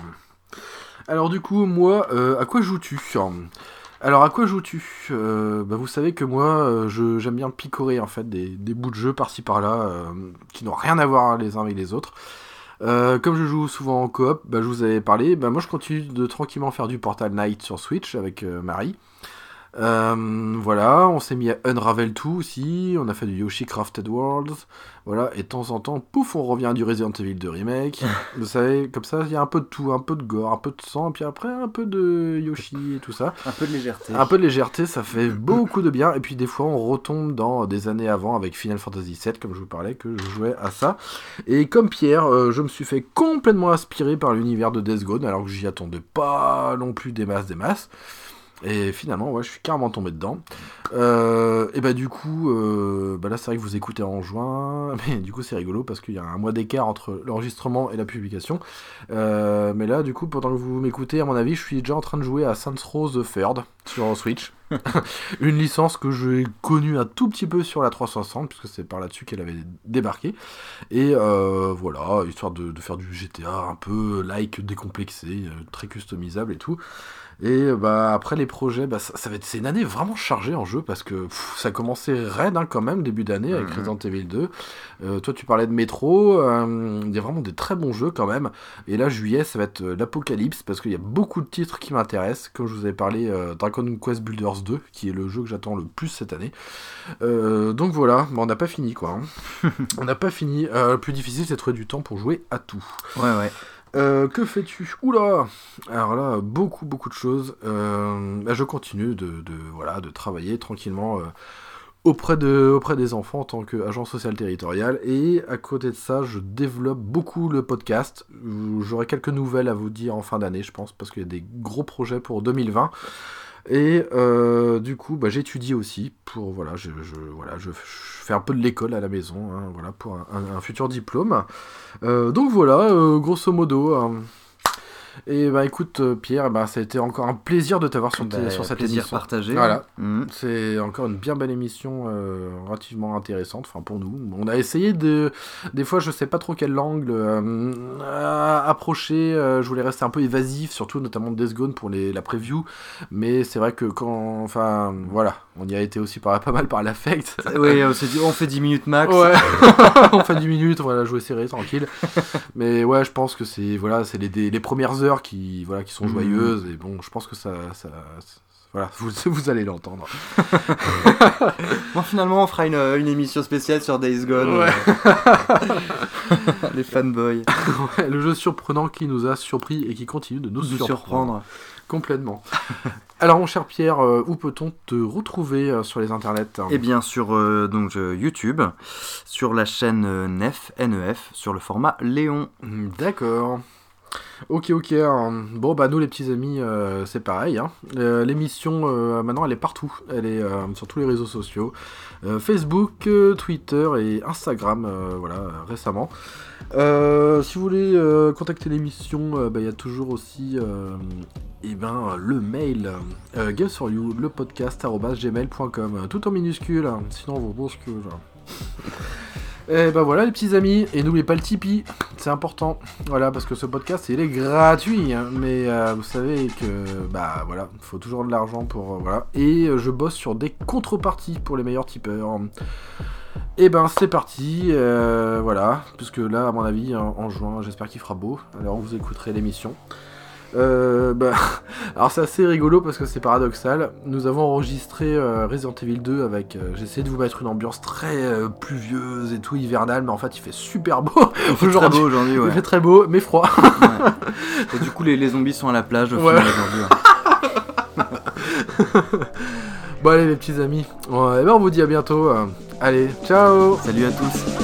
Alors du coup, moi, euh, à quoi joues-tu Alors à quoi joues-tu? Euh, bah, Vous savez que moi, euh, je- j'aime bien picorer en fait des, bouts de jeu par-ci par-là qui n'ont rien à voir les uns avec les autres. Comme je joue souvent en coop, bah, je vous avais parlé, bah, moi je continue de tranquillement faire du Portal Knight sur Switch avec Marie. Euh, voilà, on s'est mis à Unravel 2 aussi, on a fait du Yoshi Crafted Worlds, voilà, et de temps en temps, pouf, on revient à du Resident Evil 2 Remake. Vous savez, comme ça, il y a un peu de tout, un peu de gore, un peu de sang, et puis après un peu de Yoshi et tout ça. Un peu de légèreté. Un peu de légèreté, ça fait beaucoup de bien. Et puis des fois, on retombe dans des années avant avec Final Fantasy VII, comme je vous parlais, que je jouais à ça. Et comme Pierre, euh, je me suis fait complètement inspiré par l'univers de Death Gone, alors que j'y attendais pas non plus des masses, des masses. Et finalement, ouais, je suis carrément tombé dedans. Euh, et bah du coup, euh, bah là c'est vrai que vous écoutez en juin, mais du coup c'est rigolo parce qu'il y a un mois d'écart entre l'enregistrement et la publication. Euh, mais là, du coup, pendant que vous m'écoutez, à mon avis, je suis déjà en train de jouer à Saints Row the sur Switch. Une licence que j'ai connue un tout petit peu sur la 360, puisque c'est par là-dessus qu'elle avait débarqué. Et voilà, histoire de, faire du GTA un peu like décomplexé, très customisable et tout. Et euh, bah après les projets, bah, ça, ça va être c'est une année vraiment chargée en jeu parce que pff, ça a commencé raide hein, quand même début d'année avec Mhm. Resident Evil 2. Euh, toi tu parlais de Metro, euh, il y a vraiment des très bons jeux quand même. Et là juillet ça va être euh, l'apocalypse parce qu'il y a beaucoup de titres qui m'intéressent. Comme je vous avais parlé, Dragon Quest Builders 2 qui est le jeu que j'attends le plus cette année. Donc voilà, Bon, on n'a pas fini quoi. hein. on n'a pas fini. Le plus difficile c'est de trouver du temps pour jouer à tout. Ouais, ouais. Euh, que fais-tu? Oula Alors là, beaucoup, beaucoup de choses. Euh, bah, je continue de, travailler tranquillement euh, auprès, de, auprès des enfants en tant qu'agent social territorial. Et à côté de ça, je développe beaucoup le podcast. J'aurai quelques nouvelles à vous dire en fin d'année, je pense, parce qu'il y a des gros projets pour 2020. Et euh, du coup, bah, j'étudie aussi pour voilà, je, fais un peu de l'école à la maison, hein, voilà, pour un, futur diplôme. Euh, donc voilà, euh, grosso modo. euh, et bah écoute euh, Pierre, bah, ça a été encore un plaisir de t'avoir sur, Bah, sur cette plaisir émission. partagé. Voilà. Mhm. C'est encore une bien belle émission, euh, relativement intéressante, enfin pour nous. On a essayé de, des fois je sais pas trop quel angle euh, approcher. je voulais rester un peu évasif, surtout notamment de Death Gone pour les, la preview. Mais c'est vrai que quand, enfin voilà, on y a été aussi par, pas mal par l'affect. Oui, on s'est dit, on fait 10 minutes max. Ouais, on fait 10 minutes, on va la jouer serré, tranquille. Mais ouais, je pense que c'est voilà, c'est les, les premières heures qui voilà qui sont Mhm. joyeuses et bon, je pense que ça, ça, ça- voilà, vous, vous allez l'entendre. Bon, finalement, on fera une, une émission spéciale sur Days Gone. Ouais. Les fanboys. Ouais, le jeu surprenant qui nous a surpris et qui continue de nous Nous surprendre. surprendre. Complètement. Alors, mon cher Pierre, euh, où peut-on te retrouver euh, sur les internets Et bien sur euh, donc, euh, YouTube, sur la chaîne euh, NEF, NEF, sur le format Léon. D'accord. Ok, ok. hein. Bon, bah nous les petits amis, euh, c'est pareil. hein. Euh, L'émission, euh, maintenant, elle est partout. Elle est sur tous les réseaux sociaux. Facebook, Twitter et Instagram, voilà, récemment. Si vous voulez contacter l'émission, bah, il y a toujours aussi eh ben, le mail Game for You, le podcast gmail.com, tout en minuscule, hein, sinon vous bouscule. Et ben voilà les petits amis, et n'oubliez pas le Tipeee, c'est important, voilà, parce que ce podcast il est gratuit, hein, mais euh, vous savez que, bah voilà, il faut toujours de l'argent pour, euh, voilà, et euh, je bosse sur des contreparties pour les meilleurs tipeurs. Et ben c'est parti, voilà, puisque là à mon avis en, en juin j'espère qu'il fera beau, alors vous écouterez l'émission. Euh, bah, alors c'est assez rigolo parce que c'est paradoxal. Nous avons enregistré euh, Resident Evil 2 avec. euh, J'ai essayé de vous mettre une ambiance très euh, pluvieuse et tout hivernale, mais en fait il fait super beau Il fait très aujourd'hui. beau aujourd'hui, ouais. Il fait très beau, mais froid. Ouais. Et du coup, les, les zombies sont à la plage au Ouais. final aujourd'hui. bon allez les petits amis, eh ben, on vous dit à bientôt. euh. Allez, ciao Salut à tous.